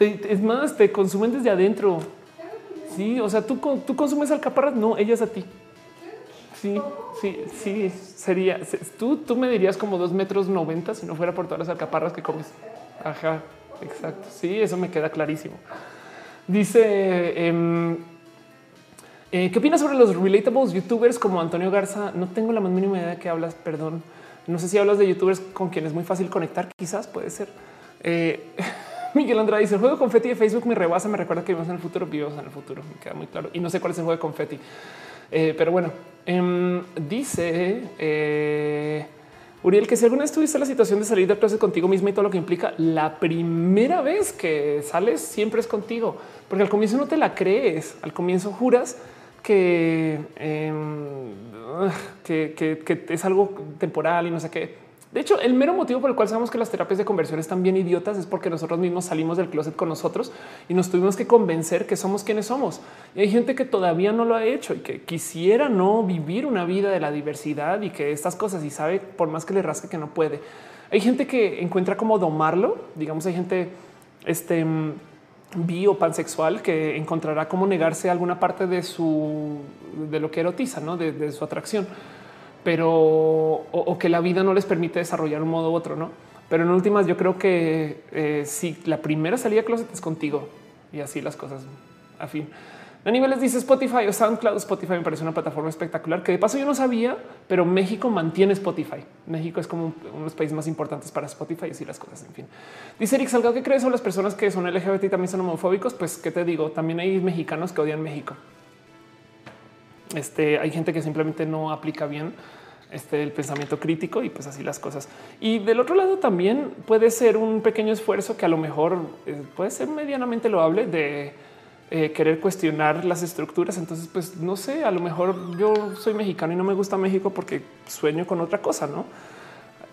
es más, te consumen desde adentro. Sí, o sea, tú, tú consumes alcaparras, no, ellas a ti. Sí, sí, sí, sería. Tú, tú me dirías como dos metros noventa si no fuera por todas las alcaparras que comes. Ajá, exacto. Sí, eso me queda clarísimo. Dice, em, eh, ¿qué opinas sobre los relatables youtubers como Antonio Garza? No tengo la más mínima idea de qué hablas, perdón. No sé si hablas de youtubers con quienes es muy fácil conectar, quizás puede ser. Eh, Miguel Andrade dice el juego de confeti de Facebook me rebasa, me recuerda que vivimos en el futuro, vivimos en el futuro, me queda muy claro. Y no sé cuál es el juego de confeti, eh, pero bueno, em, dice eh, Uriel que si alguna vez tuviste la situación de salir de clase contigo misma y todo lo que implica, la primera vez que sales siempre es contigo, porque al comienzo no te la crees, al comienzo juras que, em, que, es algo temporal y no sé qué. De hecho, el mero motivo por el cual sabemos que las terapias de conversión están bien idiotas es porque nosotros mismos salimos del closet con nosotros y nos tuvimos que convencer que somos quienes somos. Y hay gente que todavía no lo ha hecho y que quisiera no vivir una vida de la diversidad y que estas cosas y sabe por más que le rasque que no puede. Hay gente que encuentra como domarlo. Digamos, hay gente este bi o pansexual que encontrará cómo negarse alguna parte de su de lo que erotiza, ¿no? de, de su atracción pero o, que la vida no les permite desarrollar un modo u otro, no? Pero en últimas, yo creo que eh, si la primera salida closet es contigo y así las cosas a fin. A niveles dice Spotify o SoundCloud. Spotify me parece una plataforma espectacular que de paso yo no sabía, pero México mantiene Spotify. México es como uno de los países más importantes para Spotify y así las cosas. En fin, dice Eric Salgado que crees son las personas que son LGBT y también son homofóbicos. Pues qué te digo, también hay mexicanos que odian México. Este hay gente que simplemente no aplica bien este, el pensamiento crítico y pues así las cosas. Y del otro lado también puede ser un pequeño esfuerzo que a lo mejor eh, puede ser medianamente loable de eh, querer cuestionar las estructuras. Entonces, pues no sé, a lo mejor yo soy mexicano y no me gusta México porque sueño con otra cosa, ¿no?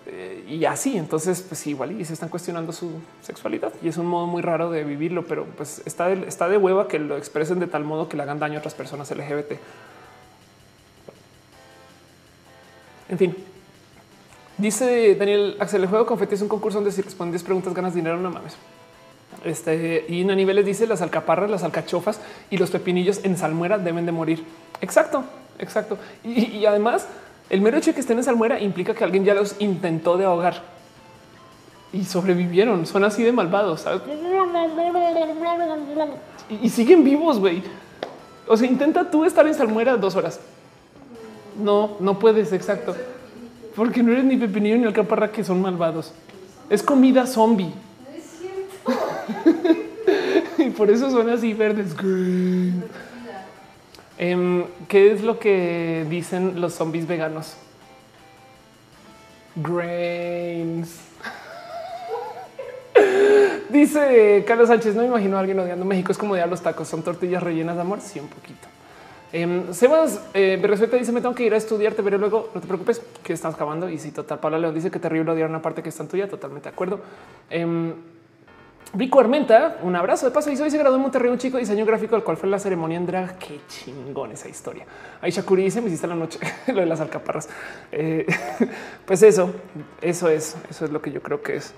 Eh, y así, entonces, pues igual y se están cuestionando su sexualidad y es un modo muy raro de vivirlo, pero pues está de, está de hueva que lo expresen de tal modo que le hagan daño a otras personas LGBT. En fin, dice Daniel Axel, el juego confeti es un concurso donde si respondes preguntas ganas dinero, no mames. Este y a niveles dice las alcaparras, las alcachofas y los pepinillos en salmuera deben de morir. Exacto, exacto. Y, además, el mero hecho de que estén en salmuera implica que alguien ya los intentó de ahogar y sobrevivieron. Son así de malvados. Y, y siguen vivos, güey. O sea, intenta tú estar en salmuera dos horas. No, no puedes, exacto. Porque no eres ni pepinillo ni alcaparra que son malvados. Es comida zombie. y por eso son así verdes. Em, ¿Qué es lo que dicen los zombies veganos? Grains. Dice Carlos Sánchez, no me imagino a alguien odiando México. Es como de los tacos, son tortillas rellenas de amor. Sí, un poquito. Eh, Sebas eh, dice: Me tengo que ir a estudiarte, pero luego no te preocupes que estamos acabando. Y si total, Paula León dice que terrible odiar una parte que está en tuya. Totalmente de acuerdo. Eh, Vico Armenta, un abrazo de paso. Y hoy se graduó en Monterrey un chico diseño gráfico, el cual fue la ceremonia en drag. Qué chingón esa historia. Ahí Shakuri dice: Me hiciste la noche lo de las alcaparras. Eh, pues eso, eso es, eso es lo que yo creo que es.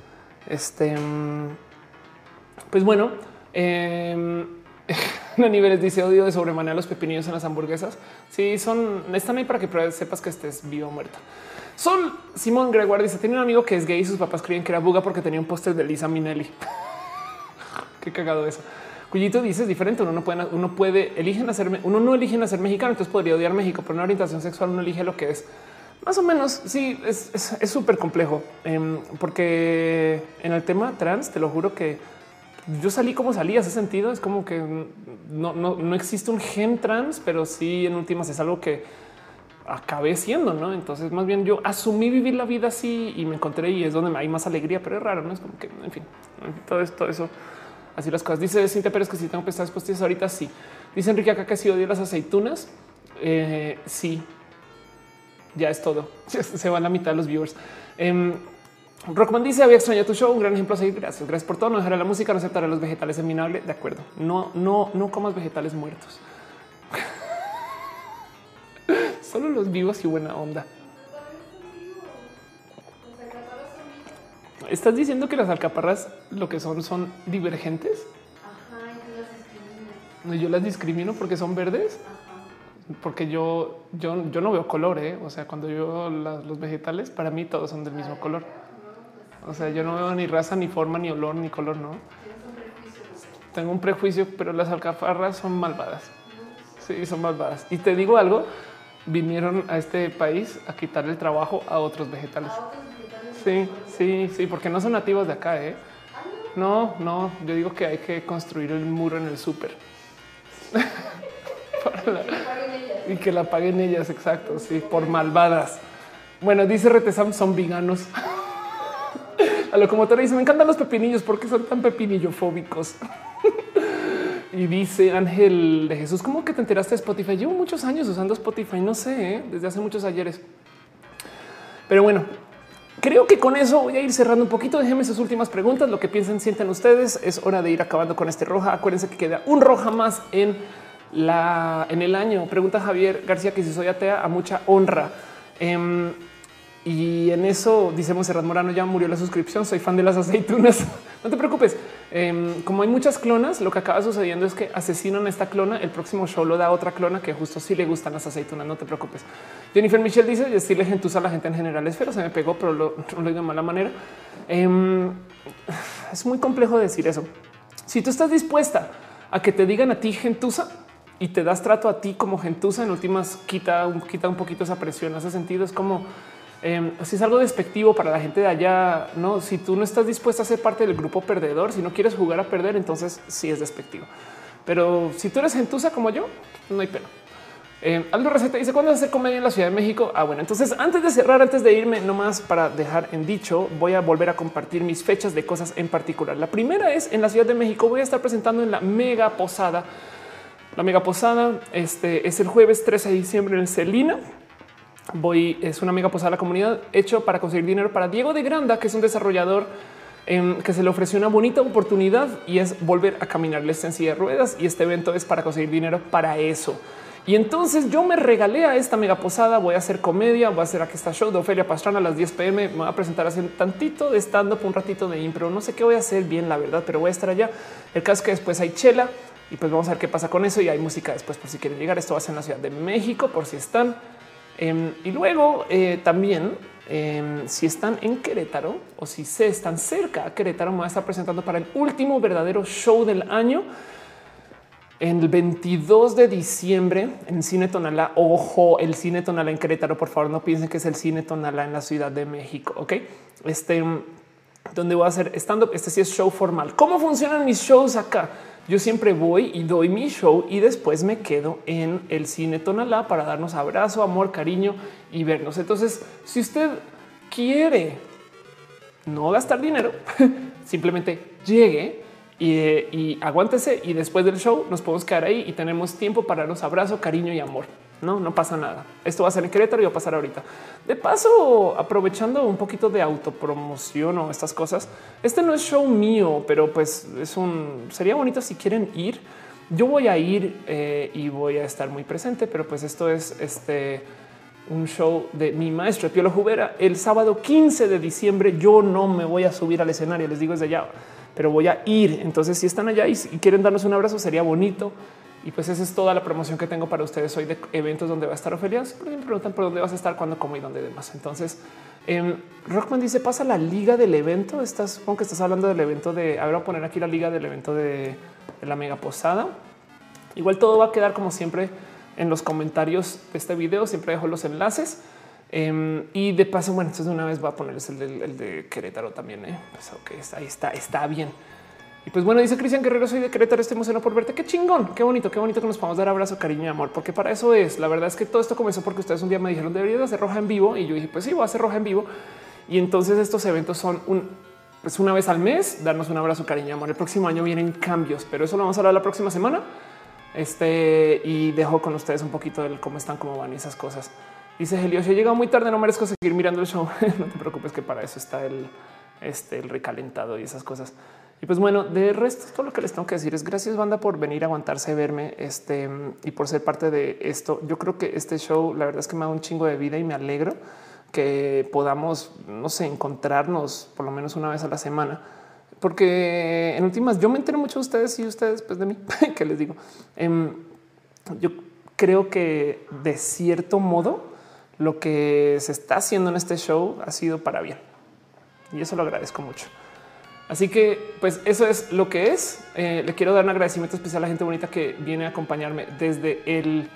Este, mm, pues bueno, eh, a niveles dice odio de sobremanera los pepinillos en las hamburguesas. Sí, son están ahí para que sepas que estés vivo o muerto. Sol Simón Gregoire dice: Tiene un amigo que es gay y sus papás creen que era buga porque tenía un póster de Lisa Minelli. Qué cagado eso. Cuyito dice es diferente. Uno no puede, uno puede eligen hacerme, uno no elige ser mexicano, entonces podría odiar México, pero una orientación sexual uno elige lo que es. Más o menos, sí, es súper complejo em, porque en el tema trans, te lo juro que yo salí como salí, hace sentido. Es como que no, no, existe un gen trans, pero sí en últimas es algo que acabé siendo, ¿no? Entonces más bien yo asumí vivir la vida así y me encontré y es donde hay más alegría, pero es raro, ¿no? Es como que, en fin, todo esto, eso, así las cosas. Dice Cintia Pérez que si tengo pesadas postizas ahorita, sí. Dice Enrique acá que si odio las aceitunas, eh, sí. Ya es todo. Se van la mitad de los viewers. Em, Rockman dice había extrañado tu show. Un gran ejemplo a seguir. Gracias. Gracias por todo. No dejaré la música, no aceptaré los vegetales en minable. De acuerdo. No, no, no comas vegetales muertos. Solo los vivos y buena onda. ¿Estás diciendo que las alcaparras lo que son son divergentes? Ajá, yo las Yo las discrimino porque son verdes. Porque yo, yo, yo no veo color, ¿eh? o sea, cuando yo veo los vegetales, para mí todos son del mismo color. O sea, yo no veo ni raza, ni forma, ni olor, ni color, no. Tengo un prejuicio, pero las alcaparras son malvadas. Sí, son malvadas. Y te digo algo, vinieron a este país a quitar el trabajo a otros vegetales. Sí, sí, sí, porque no son nativos de acá, ¿eh? No, no, yo digo que hay que construir el muro en el súper. y que la paguen ellas, exacto, sí, por malvadas. Bueno, dice Retesam, son veganos. A lo como te dice, me encantan los pepinillos porque son tan pepinillofóbicos. y dice Ángel de Jesús, ¿cómo que te enteraste de Spotify? Llevo muchos años usando Spotify, no sé, ¿eh? desde hace muchos ayeres. Pero bueno, creo que con eso voy a ir cerrando un poquito. Déjenme sus últimas preguntas. Lo que piensen, sienten ustedes. Es hora de ir acabando con este roja. Acuérdense que queda un roja más en la en el año. Pregunta Javier García que si soy atea a mucha honra. Em, y en eso dice Monserrat Morano ya murió la suscripción. Soy fan de las aceitunas. no te preocupes. Em, como hay muchas clonas, lo que acaba sucediendo es que asesinan esta clona. El próximo show lo da otra clona que justo sí le gustan las aceitunas. No te preocupes. Jennifer Michelle dice decirle gentuza a la gente en general es feo. Se me pegó, pero lo, lo digo de mala manera. Em, es muy complejo decir eso. Si tú estás dispuesta a que te digan a ti gentuza y te das trato a ti como gentuza, en últimas quita, quita un poquito esa presión. Ese sentido es como eh, si es algo despectivo para la gente de allá, no, si tú no estás dispuesta a ser parte del grupo perdedor, si no quieres jugar a perder, entonces sí es despectivo. Pero si tú eres gentuza como yo, no hay pena. Eh, Aldo Receta dice cuándo hacer comedia en la Ciudad de México. Ah, bueno, entonces antes de cerrar, antes de irme, nomás para dejar en dicho, voy a volver a compartir mis fechas de cosas en particular. La primera es en la Ciudad de México. Voy a estar presentando en la mega posada. La mega posada este es el jueves 13 de diciembre en Celina voy, es una mega posada a la comunidad hecho para conseguir dinero para Diego de Granda, que es un desarrollador em, que se le ofreció una bonita oportunidad y es volver a caminarles en silla de ruedas. Y este evento es para conseguir dinero para eso. Y entonces yo me regalé a esta mega posada. Voy a hacer comedia, voy a hacer aquí esta show de Ofelia Pastrana a las 10 pm. Me voy a presentar haciendo tantito de stand up, un ratito de impro. No sé qué voy a hacer bien, la verdad, pero voy a estar allá. El caso es que después hay chela y pues vamos a ver qué pasa con eso. Y hay música después por si quieren llegar. Esto va a ser en la Ciudad de México, por si están. Em, y luego eh, también, em, si están en Querétaro o si se están cerca a Querétaro, me voy a estar presentando para el último verdadero show del año. El 22 de diciembre en Cine Tonalá, ojo, el Cine Tonalá en Querétaro, por favor, no piensen que es el Cine Tonalá en la Ciudad de México, ¿ok? Este, donde voy a hacer stand-up, este sí es show formal. ¿Cómo funcionan mis shows acá? Yo siempre voy y doy mi show y después me quedo en el cine Tonalá para darnos abrazo, amor, cariño y vernos. Entonces, si usted quiere no gastar dinero, simplemente llegue y, y, aguántese y después del show nos podemos quedar ahí y tenemos tiempo para darnos abrazo, cariño y amor. No, no pasa nada. Esto va a ser en Querétaro y va a pasar ahorita. De paso, aprovechando un poquito de autopromoción o estas cosas, este no es show mío, pero pues es un sería bonito si quieren ir. Yo voy a ir eh, y voy a estar muy presente, pero pues esto es este un show de mi maestro Piolo Jubera el sábado 15 de diciembre. Yo no me voy a subir al escenario, les digo desde ya, pero voy a ir. Entonces, si están allá y quieren darnos un abrazo, sería bonito. Y pues esa es toda la promoción que tengo para ustedes hoy de eventos donde va a estar Ofelia. Siempre me preguntan por dónde vas a estar, cuándo, cómo y dónde demás. Entonces, eh, Rockman dice pasa la liga del evento. Estás, supongo que estás hablando del evento de. A ver, voy a poner aquí la liga del evento de, la mega posada. Igual todo va a quedar como siempre en los comentarios de este video. Siempre dejo los enlaces. Eh, y de paso, bueno, entonces de una vez voy a ponerles el el de Querétaro también. ¿eh? Pues, okay, ahí está, está bien. Y pues bueno, dice Cristian Guerrero, soy de Querétaro, estoy emocionado por verte. Qué chingón, qué bonito, qué bonito que nos podamos dar abrazo, cariño y amor, porque para eso es. La verdad es que todo esto comenzó porque ustedes un día me dijeron deberías hacer roja en vivo y yo dije, pues sí, voy a hacer roja en vivo. Y entonces estos eventos son pues una vez al mes, darnos un abrazo, cariño y amor. El próximo año vienen cambios, pero eso lo vamos a hablar la próxima semana. Este y dejo con ustedes un poquito del cómo están, cómo van esas cosas. Dice Helio, si he llegado muy tarde, no merezco seguir mirando el show. no te preocupes que para eso está el, este, el recalentado y esas cosas. Y pues bueno, de resto, todo lo que les tengo que decir es gracias banda por venir a aguantarse, verme este y por ser parte de esto. Yo creo que este show, la verdad es que me da un chingo de vida y me alegro que podamos, no sé, encontrarnos por lo menos una vez a la semana. Porque en últimas yo me entero mucho de ustedes y ustedes pues de mí, que les digo. Eh, yo creo que de cierto modo lo que se está haciendo en este show ha sido para bien. Y eso lo agradezco mucho. Así que pues eso es lo que es. Eh, le quiero dar un agradecimiento especial a la gente bonita que viene a acompañarme desde el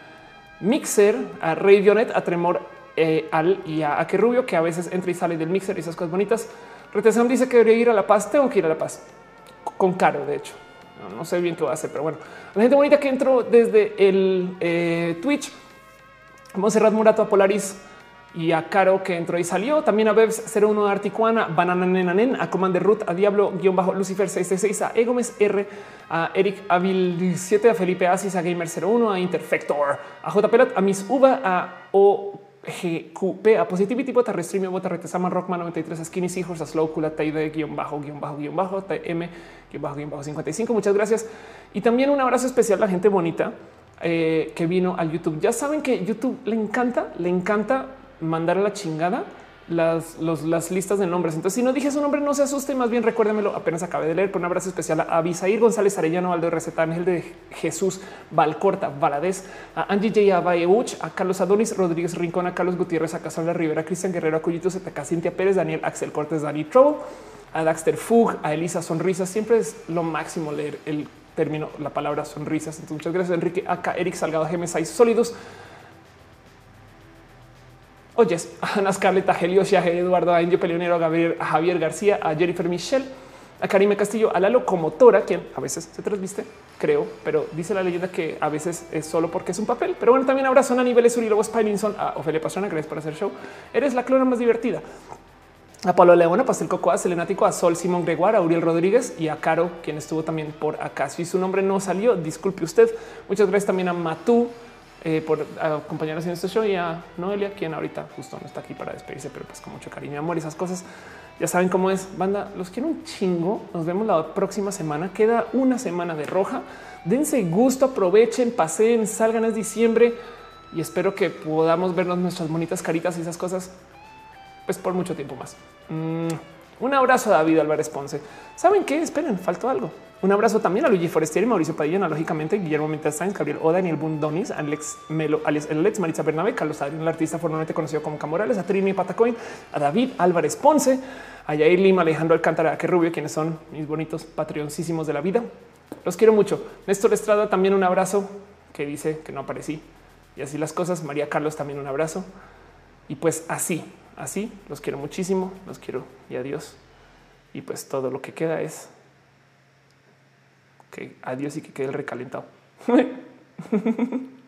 mixer a Radionet, a Tremor eh, al y a, a que Rubio, que a veces entra y sale del mixer y esas cosas bonitas. Retención dice que debería ir a La Paz. Tengo que ir a La Paz con Caro, de hecho. No, no sé bien qué va a hacer, pero bueno, la gente bonita que entró desde el eh, Twitch, Monserrat Murato a Polaris, y a Caro que entró y salió. También a Bebs 01 de Articuana, Banana Nenanen, a Commander Ruth, a Diablo guion bajo Lucifer 666, a Egomes R, a Eric Avil 7, a Felipe Asis, a Gamer 01, a Interfector, a J Pelat, a Miss Uva, a O GQP a Positivity, tipo Stream, Bota Retesama, Rockman 93, Skinny Seahorse, Slow, Kula, Taide, guion bajo, guion bajo, guion bajo, TM, guion bajo, guion bajo 55. Muchas gracias. Y también un abrazo especial a la gente bonita eh, que vino al YouTube. Ya saben que YouTube le encanta, le encanta mandar a la chingada las, las listas de nombres. Entonces, si no dije su nombre, no se asuste, más bien recuérdemelo. Apenas acabé de leer. Con un abrazo especial a Abisair González Arellano, Aldo Receta, Ángel de Jesús Valcorta, Valadez, a Angie J. Abayeuch, a Carlos Adonis Rodríguez Rincón, a Carlos Gutiérrez, a Cassandra Rivera, Cristian Guerrero, a Cuyito Zetaca, Cintia Pérez, Daniel Axel Cortés, Dani Trouble, a Daxter Fug, a Elisa Sonrisas. Siempre es lo máximo leer el término, la palabra sonrisas. Entonces, muchas gracias, Enrique Acá, Eric Salgado, GM6 Sólidos. Oyes, Ana Scarlett, a Helio Eduardo, a Indio Peleonero, a Gabriel, a Javier García, a Jennifer Michelle, a Karime Castillo, a la locomotora, quien a veces se transviste, creo, pero dice la leyenda que a veces es solo porque es un papel. Pero bueno, también abrazo a niveles Urilobo Spinninson, a Ofelia Pastrana, gracias por hacer show. Eres la clona más divertida. A Pablo León, a Pastel Cocoa, a Selenático, a Sol Simón Gregoire, a Uriel Rodríguez y a Caro, quien estuvo también por acá. Si su nombre no salió, disculpe usted. Muchas gracias también a Matú, eh, por acompañarnos en este show y a Noelia, quien ahorita justo no está aquí para despedirse, pero pues con mucho cariño y amor y esas cosas. Ya saben cómo es banda. Los quiero un chingo. Nos vemos la próxima semana. Queda una semana de roja. Dense gusto, aprovechen, pasen, salgan es diciembre y espero que podamos vernos nuestras bonitas caritas y esas cosas pues por mucho tiempo más. Mm, un abrazo a David Álvarez Ponce. ¿Saben qué? Esperen, faltó algo. Un abrazo también a Luigi Forestieri, Mauricio Padilla, lógicamente, Guillermo Mental Sainz, Gabriel O, Daniel Bundonis, Alex Melo, Alex, Alex Maritza Bernabé, Carlos Adrián, el artista formalmente conocido como Camorales, a Trini Patacoin, a David Álvarez Ponce, a Yair Lima, Alejandro Alcántara, que rubio, quienes son mis bonitos patrioncísimos de la vida. Los quiero mucho. Néstor Estrada, también un abrazo que dice que no aparecí. Y así las cosas. María Carlos, también un abrazo. Y pues así, así, los quiero muchísimo, los quiero y adiós. Y pues todo lo que queda es que adiós y que quede el recalentado.